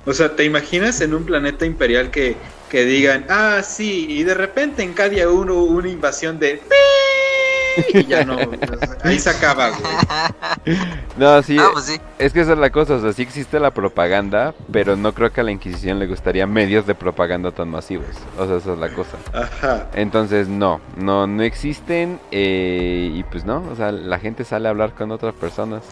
S3: O sea, ¿te imaginas en un planeta imperial que, que digan, ah, sí, y de repente en Cadia 1 hubo una invasión de... Y ya no, ahí se acaba, güey.
S1: No, sí.
S2: Ah, pues sí.
S1: Es que esa es la cosa. O sea, sí existe la propaganda. Pero no creo que a la Inquisición le gustaría medios de propaganda tan masivos. O sea, esa es la cosa.
S3: Ajá.
S1: Entonces, no, no, no existen eh, y pues no, o sea, la gente sale a hablar con otras personas,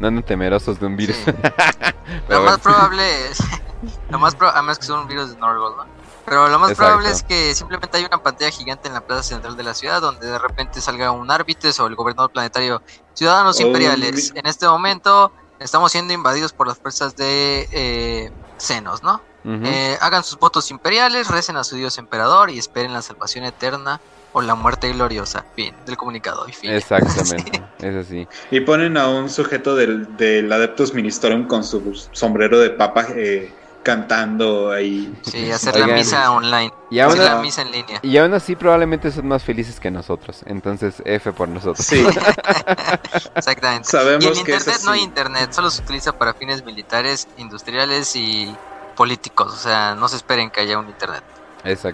S1: no andan temerosos de un virus.
S2: Sí. Lo más probable es. Lo más pro- además que son virus de Norgol, ¿no? Pero lo más
S1: Exacto.
S2: probable es que simplemente hay una pantalla gigante en la plaza central de la ciudad donde de repente salga un árbitro o el gobernador planetario. Ciudadanos
S3: O un
S2: imperiales,
S3: mi-
S2: en este momento estamos siendo invadidos por las fuerzas de eh, Xenos, ¿no? Eh, hagan sus votos imperiales, recen a su dios emperador y esperen la salvación eterna o la muerte gloriosa. Fin del comunicado. Y fin.
S1: Exactamente, es así.
S3: Y ponen a un sujeto del, del Adeptus Ministorum con su sombrero de papa eh, cantando ahí.
S2: Sí, hacer la
S1: Oigan,
S2: misa online.
S1: Y
S2: hacer
S1: aún,
S2: la misa en línea.
S1: y aún así probablemente son más felices que nosotros, entonces F por nosotros.
S3: Sí,
S2: Exactamente.
S3: sabemos
S2: Y en
S3: que
S2: internet no hay internet, solo se utiliza para fines militares, industriales y políticos. O sea, no se esperen que haya un internet.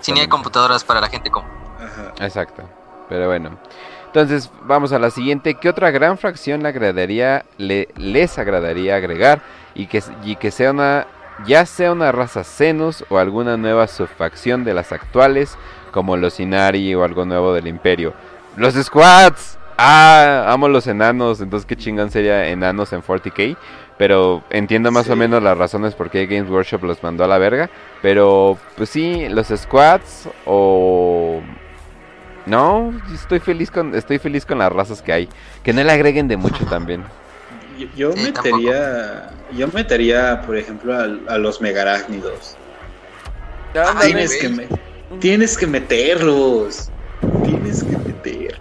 S2: Si ni hay computadoras para la gente común.
S3: Ajá.
S1: Exacto. Pero bueno. Entonces, vamos a la siguiente. ¿Qué otra gran fracción le agradaría, le, les agradaría agregar? Y que, y que sea una, ya sea una raza Xenos o alguna nueva subfacción de las actuales, como los Inari o algo nuevo del Imperio. ¡Los Squads! Ah, amo los enanos, entonces qué chingón sería enanos en 40k. Pero entiendo más o menos las razones por qué Games Workshop los mandó a la verga. Pero, pues sí, los squads o... No, estoy feliz con estoy feliz con las razas que hay. Que no le agreguen de mucho también.
S3: Yo, yo
S2: Sí,
S3: metería, yo metería, por ejemplo, a, a los megarácnidos.
S2: Ay,
S3: Tienes que, me- tienes que meterlos. Tienes que meter.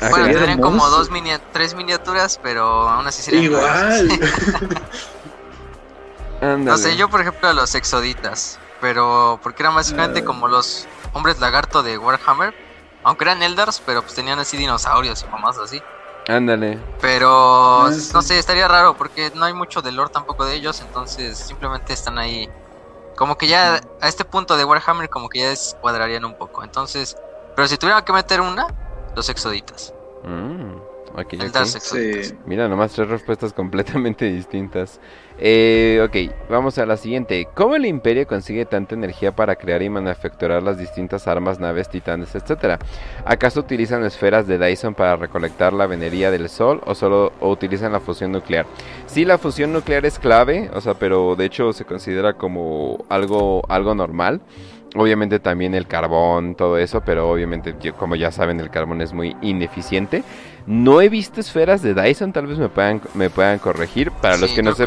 S1: Ah,
S2: Bueno,
S3: sería
S2: tendrían como dos minia- tres miniaturas, pero aún así serían
S3: Igual.
S2: No sé, yo por ejemplo a los exoditas, pero porque eran básicamente
S3: Ah.
S2: como los hombres lagarto de Warhammer, aunque eran Eldars, pero pues tenían así dinosaurios y mamás así.
S1: Ándale.
S2: Pero
S3: Ah, sí.
S2: no sé, estaría raro porque no hay mucho de lore tampoco de ellos, entonces simplemente están ahí. Como que ya a este punto de Warhammer como que ya descuadrarían un poco. Entonces, pero si tuvieran que meter una, los exoditas.
S1: Mm,
S3: Sí.
S1: Mira, nomás tres respuestas completamente distintas. Eh, ok, vamos a la siguiente. ¿Cómo el Imperio consigue tanta energía para crear y manufacturar las distintas armas, naves, titanes, etcétera? ¿Acaso utilizan esferas de Dyson para recolectar la venería del Sol o solo o utilizan la fusión nuclear? Sí, la fusión nuclear es clave, o sea, pero de hecho se considera como algo, algo normal. Obviamente también el carbón, todo eso, pero obviamente, como ya saben, el carbón es muy ineficiente. No he visto esferas de Dyson, tal vez me puedan, me puedan corregir. Para los que no
S2: he visto.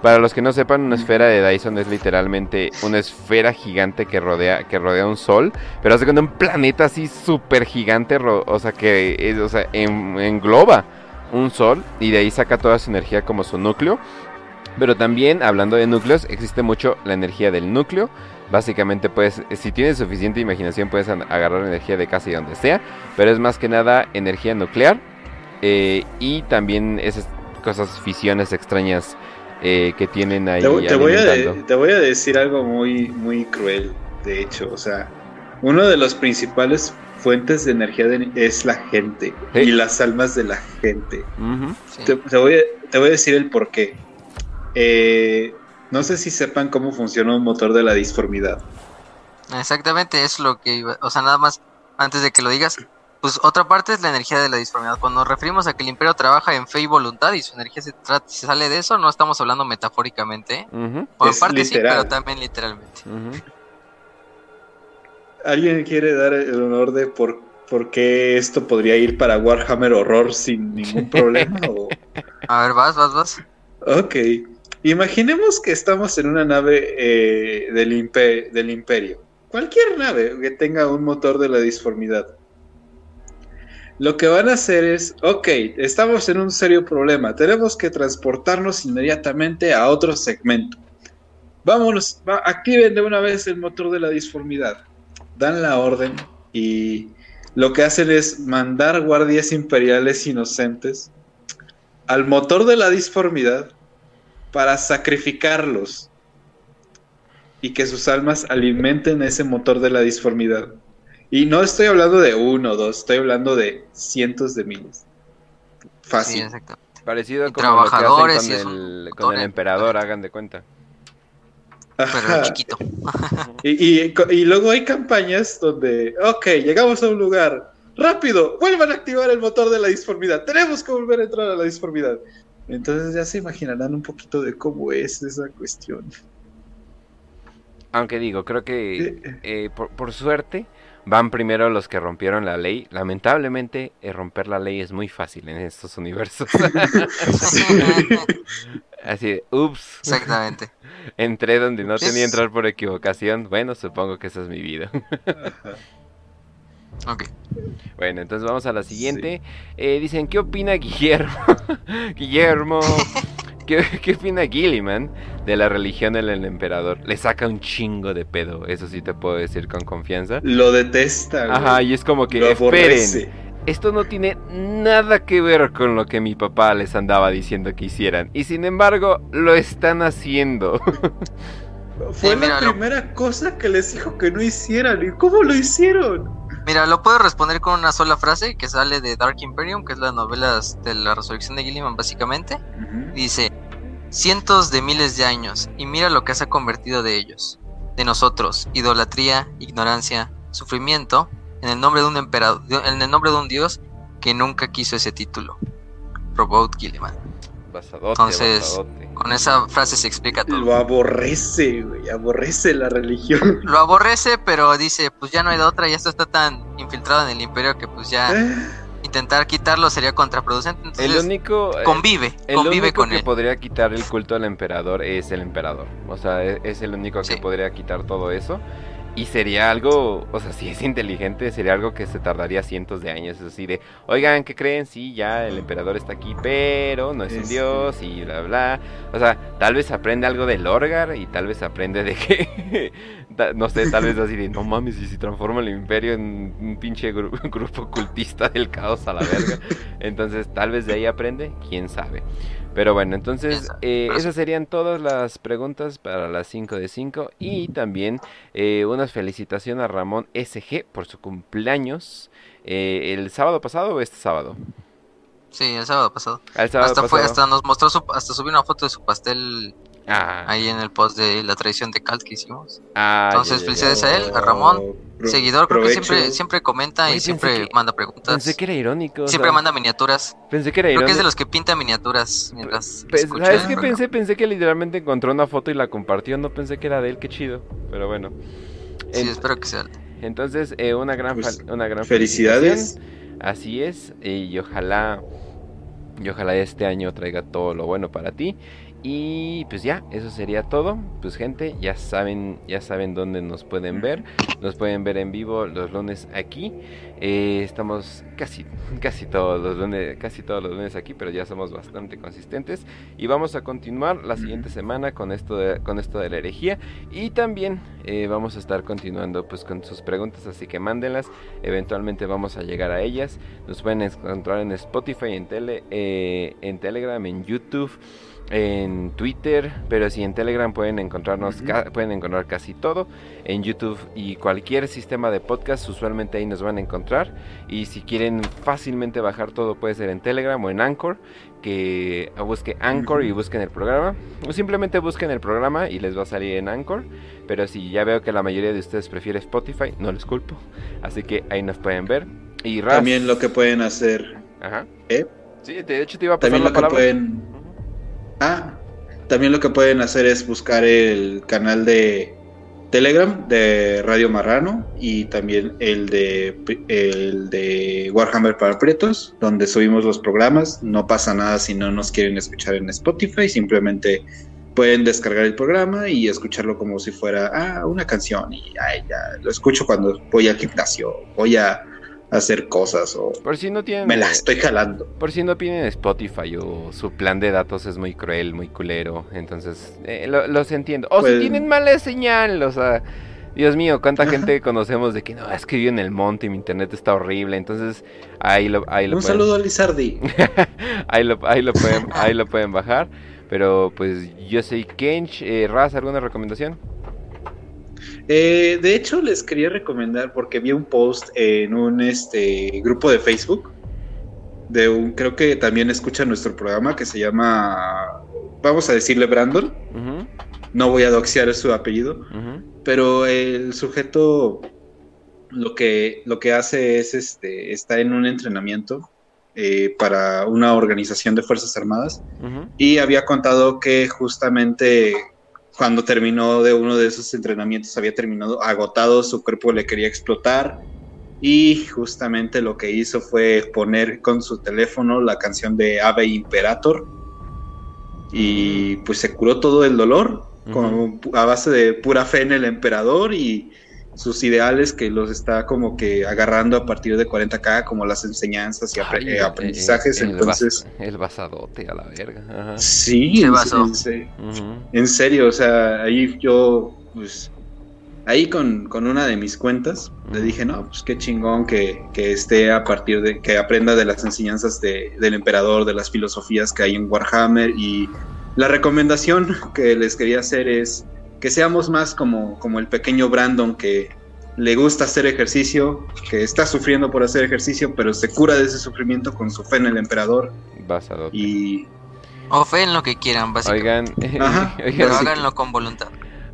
S1: Para los que no sepan, una esfera de Dyson es literalmente una esfera gigante que rodea, que rodea un sol, pero hace cuenta un planeta así súper gigante, ro- o sea, que es- o sea, en- engloba un sol y de ahí saca toda su energía como su núcleo. Pero también, hablando de núcleos, existe mucho la energía del núcleo. Básicamente, puedes, si tienes suficiente imaginación, puedes agarrar energía de casi donde sea. Pero es más que nada energía nuclear. Eh, y también esas cosas, fisiones extrañas eh, que tienen ahí.
S3: Te, te voy a de-
S1: alimentando.
S3: te voy a decir algo muy, muy cruel, de hecho. O sea, uno de los principales fuentes de energía de- es la gente
S1: Sí.
S3: y las almas de la gente.
S1: Ujú.
S2: Sí.
S3: Te, te voy, a, te voy a decir el por qué. Eh, no sé si sepan cómo funciona un motor de la disformidad.
S2: Exactamente, es lo que iba, o sea, nada más antes de que lo digas, pues otra parte es la energía de la disformidad. Cuando nos referimos a que el imperio trabaja en fe y voluntad y su energía se, se sale de eso, no estamos hablando metafóricamente, O en
S3: Es
S2: parte sí,
S3: literal.
S2: pero también literalmente.
S3: ¿Alguien quiere dar el honor de por, por qué esto podría ir para Warhammer Horror sin ningún problema? o-
S2: A ver, vas, vas, vas.
S3: Ok. Imaginemos que estamos en una nave eh, del, impe- del imperio. Cualquier nave que tenga un motor de la disformidad. Lo que van a hacer es, ok, estamos en un serio problema. Tenemos que transportarnos inmediatamente a otro segmento. Vámonos, activen de una vez el motor de la disformidad. Dan la orden y lo que hacen es mandar guardias imperiales inocentes al motor de la disformidad para sacrificarlos y que sus almas alimenten ese motor de la disformidad. Y no estoy hablando de uno o dos, estoy hablando de cientos de miles.
S2: Sí,
S3: Fácil.
S2: exacto.
S1: Parecido como lo que
S2: trabajadores,
S1: hacen
S2: es
S1: con el, con el emperador, hagan de cuenta.
S2: Pero chiquito.
S3: Y, y- y luego hay campañas donde, ok, llegamos a un lugar, rápido, vuelvan a activar el motor de la disformidad, tenemos que volver a entrar a la disformidad. Entonces ya se imaginarán un poquito de cómo es esa cuestión.
S1: Aunque digo, creo que eh, por, por suerte van primero los que rompieron la ley. Lamentablemente, eh, romper la ley es muy fácil en estos universos. Así de, ups,
S2: Exactamente.
S1: entré donde no tenía entrar por equivocación. Bueno, supongo que esa es mi vida.
S2: Ok.
S1: Bueno, entonces vamos a la siguiente. Eh, dicen, ¿qué opina Guillermo? Guillermo. ¿Qué, ¿Qué opina Gilliman de la religión del emperador? Le saca un chingo de pedo, eso sí te puedo decir con confianza.
S3: Lo detesta. güey.
S1: Ajá, y es como que,
S3: Lo
S1: esperen, esto no tiene nada que ver con lo que mi papá les andaba diciendo que hicieran. Y sin embargo, lo están haciendo.
S3: Fue
S2: Sí,
S3: la primera cosa que les dijo que no hicieran. ¿Y cómo lo hicieron?
S2: Mira, lo puedo responder con una sola frase que sale de Dark Imperium, que es la novela de la resurrección de Gilliman, básicamente. Dice, cientos de miles de años, y mira lo que se ha convertido de ellos, de nosotros, idolatría, ignorancia, sufrimiento, en el nombre de un emperador, en el nombre de un dios que nunca quiso ese título. Robot Gilliman.
S1: Basadote,
S2: Entonces,
S1: basadote.
S2: Con esa frase se explica todo.
S3: Lo aborrece, güey. Aborrece la religión.
S2: Lo aborrece, pero dice, pues ya no hay de otra, ya esto está tan infiltrado en el imperio que pues ya
S3: Eh,
S2: intentar quitarlo sería contraproducente.
S1: El
S2: Entonces,
S1: único... eh,
S2: convive,
S1: El
S2: convive
S1: único
S2: con
S1: que
S2: él.
S1: podría quitar el culto al emperador es el emperador. O sea, e- es el único que
S2: Sí.
S1: podría quitar todo eso. Y sería algo, o sea, si es inteligente, sería algo que se tardaría cientos de años. Es así de, oigan, ¿qué creen? Sí, ya el emperador está aquí, pero no es un dios y bla, bla. O sea, tal vez aprende algo del Orgar y tal vez aprende de que, no sé, tal vez así de, no mames, y si transforma el imperio en un pinche gru- grupo cultista del caos a la verga. Entonces, tal vez de ahí aprende, quién sabe. Pero bueno, entonces eh, esas serían todas las preguntas para las 5 de 5 y también eh, una felicitación a Ramón SG por su cumpleaños eh, el sábado pasado o este sábado.
S2: Sí, el sábado pasado.
S1: El sábado
S2: Hasta fue, hasta nos mostró su, hasta subió una foto de su pastel
S1: Ah,
S2: ahí en el post de la tradición de Calt que hicimos.
S1: ah, ya,
S2: Entonces,
S1: ya, ya.
S2: felicidades a él, a Ramón,
S3: Pro-
S2: Seguidor, creo que siempre, siempre comenta
S1: Oye,
S2: y siempre
S1: que-
S2: manda preguntas.
S1: Pensé que era irónico. o
S2: Siempre
S1: sea,
S2: manda miniaturas.
S1: Pensé que era
S2: Creo que
S1: irónico.
S2: es de los que pinta miniaturas mientras
S1: Pe-
S2: escucha
S1: ¿Sabes qué pensé? Pensé que literalmente encontró una foto y la compartió. No pensé que era de él, qué chido. Pero bueno.
S2: Sí,
S1: En-
S2: espero que sea.
S1: entonces, eh, una gran,
S3: Pues,
S1: una gran
S3: Felicidades.
S1: Así es. y ojalá. Y ojalá este año traiga todo lo bueno para ti. Y pues ya, eso sería todo. Pues gente, ya saben, ya saben dónde nos pueden ver. Nos pueden ver en vivo los lunes aquí. Eh, estamos casi, casi todos los lunes, casi todos los lunes aquí, pero ya somos bastante consistentes. Y vamos a continuar la siguiente semana con esto de, con esto de la herejía. Y también eh, vamos a estar continuando pues con sus preguntas, así que mándenlas. Eventualmente vamos a llegar a ellas. Nos pueden encontrar en Spotify, en tele, eh, en Telegram, en YouTube en Twitter, pero si en Telegram pueden encontrarnos, ca- pueden encontrar casi todo, en YouTube y cualquier sistema de podcast, usualmente ahí nos van a encontrar. Y si quieren fácilmente bajar todo, puede ser en Telegram o en Anchor, que busque Anchor y busquen el programa, o simplemente busquen el programa y les va a salir en Anchor. Pero si ya veo que la mayoría de ustedes prefiere Spotify, no les culpo, así que ahí nos pueden ver. Y Raz-
S3: También lo que pueden hacer.
S1: Ajá.
S3: ¿Eh?
S1: Sí, de hecho te iba a pasar
S3: También
S1: la
S3: lo que pueden. Ah, también lo que pueden hacer es buscar el canal de Telegram de Radio Marrano y también el de el de Warhammer para Pretos, donde subimos los programas. No pasa nada si no nos quieren escuchar en Spotify, simplemente pueden descargar el programa y escucharlo como si fuera ah, una canción y ay, ya lo escucho cuando voy al gimnasio, voy a hacer cosas o
S1: Por si no tienen...
S3: me la estoy jalando.
S1: Por si no piden Spotify o su plan de datos es muy cruel, muy culero, entonces eh, lo- los entiendo. O
S3: Pues-
S1: si tienen mala señal, o sea, Dios mío, cuánta gente conocemos de que no, es que vivo en el monte y mi internet está horrible, entonces ahí lo, ahí lo
S3: Un
S1: pueden,
S3: saludo a Lizardi.
S1: ahí lo, ahí lo pueden, ahí lo pueden bajar. Pero pues yo soy Kench, eh, Raz, ¿alguna recomendación?
S3: Eh, de hecho, les quería recomendar porque vi un post en un este grupo de Facebook de un, creo que también escucha nuestro programa que se llama, vamos a decirle Brandon. No voy a doxear su apellido, pero el sujeto lo que lo que hace es este está en un entrenamiento eh, para una organización de fuerzas armadas y había contado que justamente cuando terminó de uno de esos entrenamientos había terminado agotado, su cuerpo le quería explotar y justamente lo que hizo fue poner con su teléfono la canción de Ave Imperator y pues se curó todo el dolor con- a base de pura fe en el emperador y sus ideales que los está como que agarrando a partir de 40k como las enseñanzas y
S1: Ay,
S3: eh,
S1: el-
S3: aprendizajes
S1: el,
S3: entonces
S1: bas- el basadote a la verga. Ajá.
S3: Sí, en,
S2: basó.
S3: en serio, o sea, ahí yo, pues, ahí con, con una de mis cuentas, le dije, no, pues qué chingón que, que esté a partir de, que aprenda de las enseñanzas de- del emperador, de las filosofías que hay en Warhammer y la recomendación que les quería hacer es que seamos más como, como el pequeño Brandon que le gusta hacer ejercicio, que está sufriendo por hacer ejercicio, pero se cura de ese sufrimiento con su fe en el emperador
S1: Basadote.
S3: y
S2: O fe en lo que quieran, básicamente.
S1: Oigan,
S3: Ajá,
S1: oigan,
S2: Pero
S3: sí.
S2: háganlo con voluntad.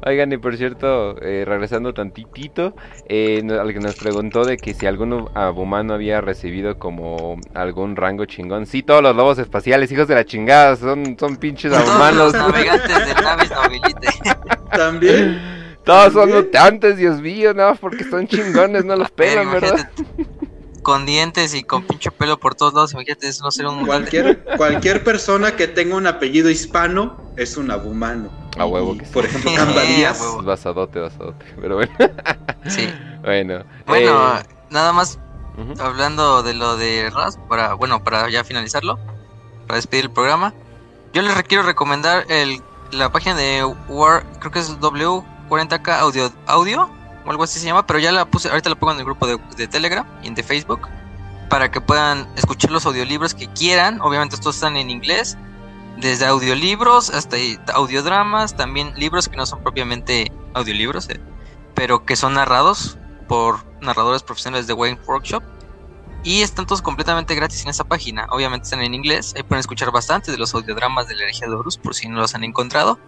S1: Oigan, y por cierto, eh, regresando tantitito, eh, alguien nos preguntó de que si algún abumano había recibido como algún rango chingón. Sí, todos los lobos espaciales, hijos de la chingada, son, son pinches
S2: Todos
S1: abumanos.
S2: los navegantes de naves nobilite.
S3: también...
S1: Todos son mutantes, Dios mío, no, porque son chingones, no los pelan, ¿verdad?
S2: Imagínate, con dientes y con pinche pelo por todos lados. Imagínate, eso no ser un.
S3: Cualquier, cualquier persona que tenga un apellido hispano es un abumano.
S1: A huevo que sí.
S3: Por ejemplo, Camba
S2: A
S3: Díaz.
S2: huevo.
S1: Basadote, basadote. Pero bueno.
S2: Sí.
S1: bueno.
S2: Bueno,
S1: eh,
S2: nada más hablando de lo de Ras, para, bueno, para ya finalizarlo, para despedir el programa, yo les quiero recomendar el, la página de War, creo que es W40K Audio, Audio o algo así se llama, pero ya la puse, ahorita la pongo en el grupo de, de Telegram y de Facebook, para que puedan escuchar los audiolibros que quieran, obviamente estos están en inglés, desde audiolibros hasta audiodramas, también libros que no son propiamente audiolibros, eh, pero que son narrados por narradores profesionales de Wayne Workshop. Y están todos completamente gratis en esa página. Obviamente están en inglés. Ahí pueden escuchar bastante de los audiodramas de la herejía de Horus por si no los han encontrado.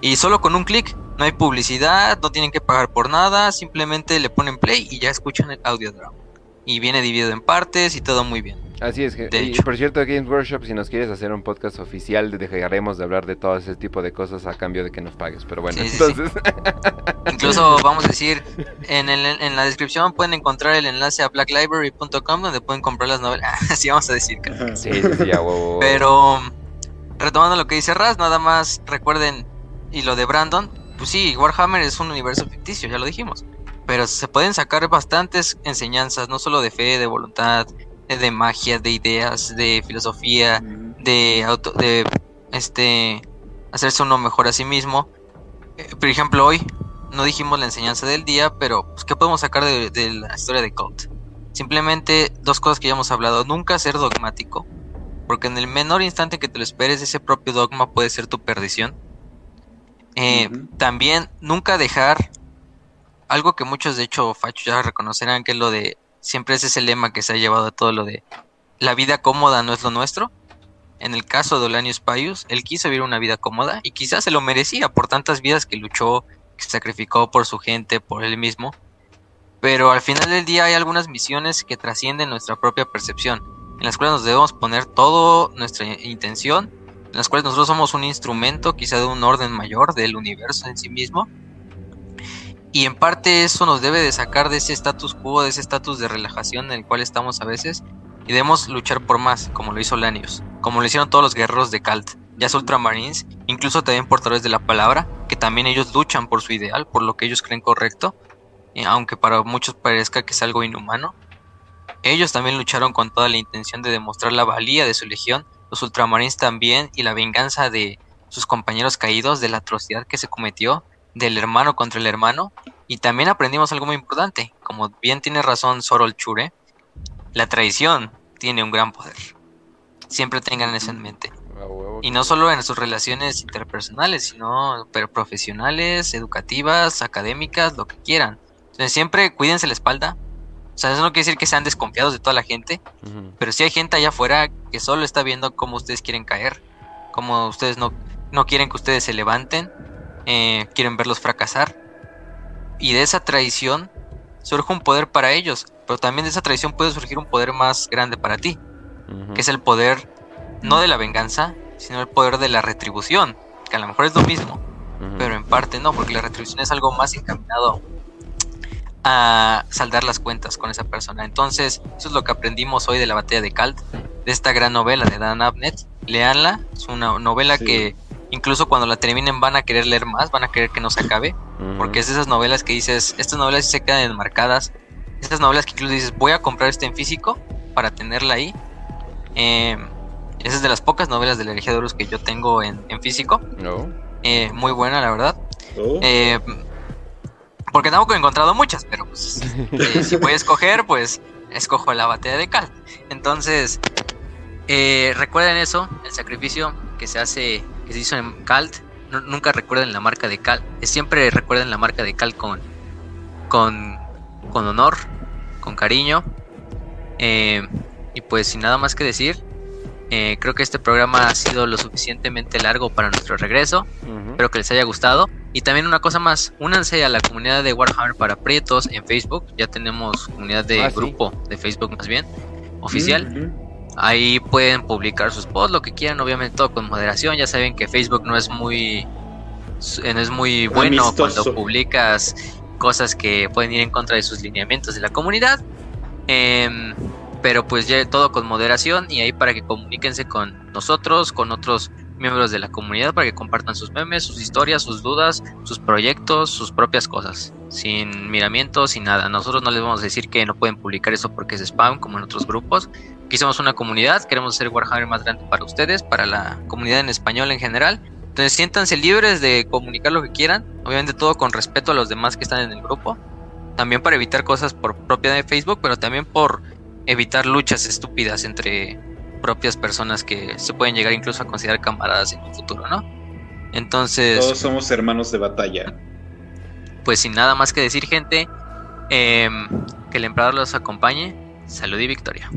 S2: Y solo con un clic, no hay publicidad, no tienen que pagar por nada, simplemente le ponen play y ya escuchan el audiodrama. Y viene dividido en partes y todo muy bien.
S1: Así es y
S2: hecho.
S1: por cierto, Games Workshop, si nos quieres hacer un podcast oficial, dejaremos de hablar de todo ese tipo de cosas a cambio de que nos pagues. Pero bueno,
S2: Sí, sí, sí.
S1: entonces,
S2: Incluso vamos a decir, en, el, en la descripción pueden encontrar el enlace a blacklibrary.com donde pueden comprar las novelas. Así vamos a decir.
S1: sí, sí, sí, a huevo.
S2: Pero retomando lo que dice Raz, nada más recuerden y lo de Brandon, pues sí, Warhammer es un universo ficticio, ya lo dijimos, pero se pueden sacar bastantes enseñanzas, no solo de fe, de voluntad, de magia, de ideas, de filosofía, de auto, de este hacerse uno mejor a sí mismo. Eh, por ejemplo, hoy no dijimos la enseñanza del día, pero pues, ¿qué podemos sacar de, de la historia de Cult? Simplemente dos cosas que ya hemos hablado. Nunca ser dogmático, porque en el menor instante que te lo esperes, ese propio dogma puede ser tu perdición. Eh. También nunca dejar algo que muchos, de hecho, fachos ya reconocerán, que es lo de siempre es ese lema que se ha llevado a todo lo de la vida cómoda no es lo nuestro. En el caso de Olanius Paius, él quiso vivir una vida cómoda y quizás se lo merecía por tantas vidas que luchó, que sacrificó por su gente, por él mismo. Pero al final del día hay algunas misiones que trascienden nuestra propia percepción, en las cuales nos debemos poner toda nuestra intención, en las cuales nosotros somos un instrumento quizá de un orden mayor del universo en sí mismo. Y en parte eso nos debe de sacar de ese status quo, de ese estatus de relajación en el cual estamos a veces y debemos luchar por más, como lo hizo Lanius, como lo hicieron todos los guerreros de Kalt, ya sea Ultramarines, incluso también portadores de la palabra, que también ellos luchan por su ideal, por lo que ellos creen correcto, aunque para muchos parezca que es algo inhumano. Ellos también lucharon con toda la intención de demostrar la valía de su legión, los Ultramarines también, y la venganza de sus compañeros caídos, de la atrocidad que se cometió, del hermano contra el hermano, y también aprendimos algo muy importante, como bien tiene razón Sorol Chure, la traición tiene un gran poder. Siempre tengan eso en mente. Y no solo en sus relaciones interpersonales, sino pero profesionales, educativas, académicas, lo que quieran. Entonces, siempre cuídense la espalda. O sea, eso no quiere decir que sean desconfiados de toda la gente, pero sí hay gente allá afuera que solo está viendo cómo ustedes quieren caer, cómo ustedes no, no quieren que ustedes se levanten, eh, quieren verlos fracasar. Y de esa traición surge un poder para ellos, pero también de esa traición puede surgir un poder más grande para ti, que es el poder no de la venganza, sino el poder de la retribución, que a lo mejor es lo mismo, pero en parte no, porque la retribución es algo más encaminado a saldar las cuentas con esa persona. Entonces, eso es lo que aprendimos hoy de la batalla de Kalt, de esta gran novela de Dan Abnett. Leanla, es una novela
S3: Sí.
S2: que incluso cuando la terminen van a querer leer más, van a querer que no se acabe, porque es de esas novelas que dices, estas novelas sí se quedan enmarcadas, estas novelas que incluso dices, voy a comprar este en físico para tenerla ahí. Eh, esa es de las pocas novelas de la herejía de Horus que yo tengo en, en físico.
S1: No.
S2: Eh, muy buena, la verdad.
S3: Oh,
S2: Eh, porque tampoco he encontrado muchas, pero pues eh, si voy a escoger, pues escojo la batalla de Cal. Entonces, eh, recuerden eso, el sacrificio que se hace, que se hizo en Calt. Nu- nunca recuerden la marca de Cal. eh, Siempre recuerden la marca de Cal con, con, con honor, con cariño. Eh, y pues sin nada más que decir, eh, creo que este programa ha sido lo suficientemente largo para nuestro regreso.
S1: Ujú.
S2: Espero que les haya gustado. Y también una cosa más, únanse a la comunidad de Warhammer para Prietos en Facebook. Ya tenemos comunidad de
S1: Ah, sí.
S2: grupo de Facebook más bien, oficial.
S3: ujú.
S2: Ahí pueden publicar sus posts, lo que quieran, obviamente todo con moderación. Ya saben que Facebook no es muy no es muy bueno
S3: Amistoso.
S2: cuando publicas cosas que pueden ir en contra de sus lineamientos de la comunidad. Em, pero pues ya todo con moderación y ahí para que comuníquense con nosotros, con otros miembros de la comunidad para que compartan sus memes, sus historias, sus dudas, sus proyectos, sus propias cosas, sin miramientos, sin nada. Nosotros no les vamos a decir que no pueden publicar eso porque es spam como en otros grupos. Aquí somos una comunidad, queremos hacer Warhammer más grande para ustedes, para la comunidad en español en general. Entonces siéntanse libres de comunicar lo que quieran, obviamente todo con respeto a los demás que están en el grupo. También para evitar cosas por propiedad de Facebook, pero también por evitar luchas estúpidas entre propias personas que se pueden llegar incluso a considerar camaradas en un futuro, ¿no? Entonces...
S3: Todos somos hermanos de batalla.
S2: Pues sin nada más que decir, gente, em, que el emperador los acompañe. Salud y victoria.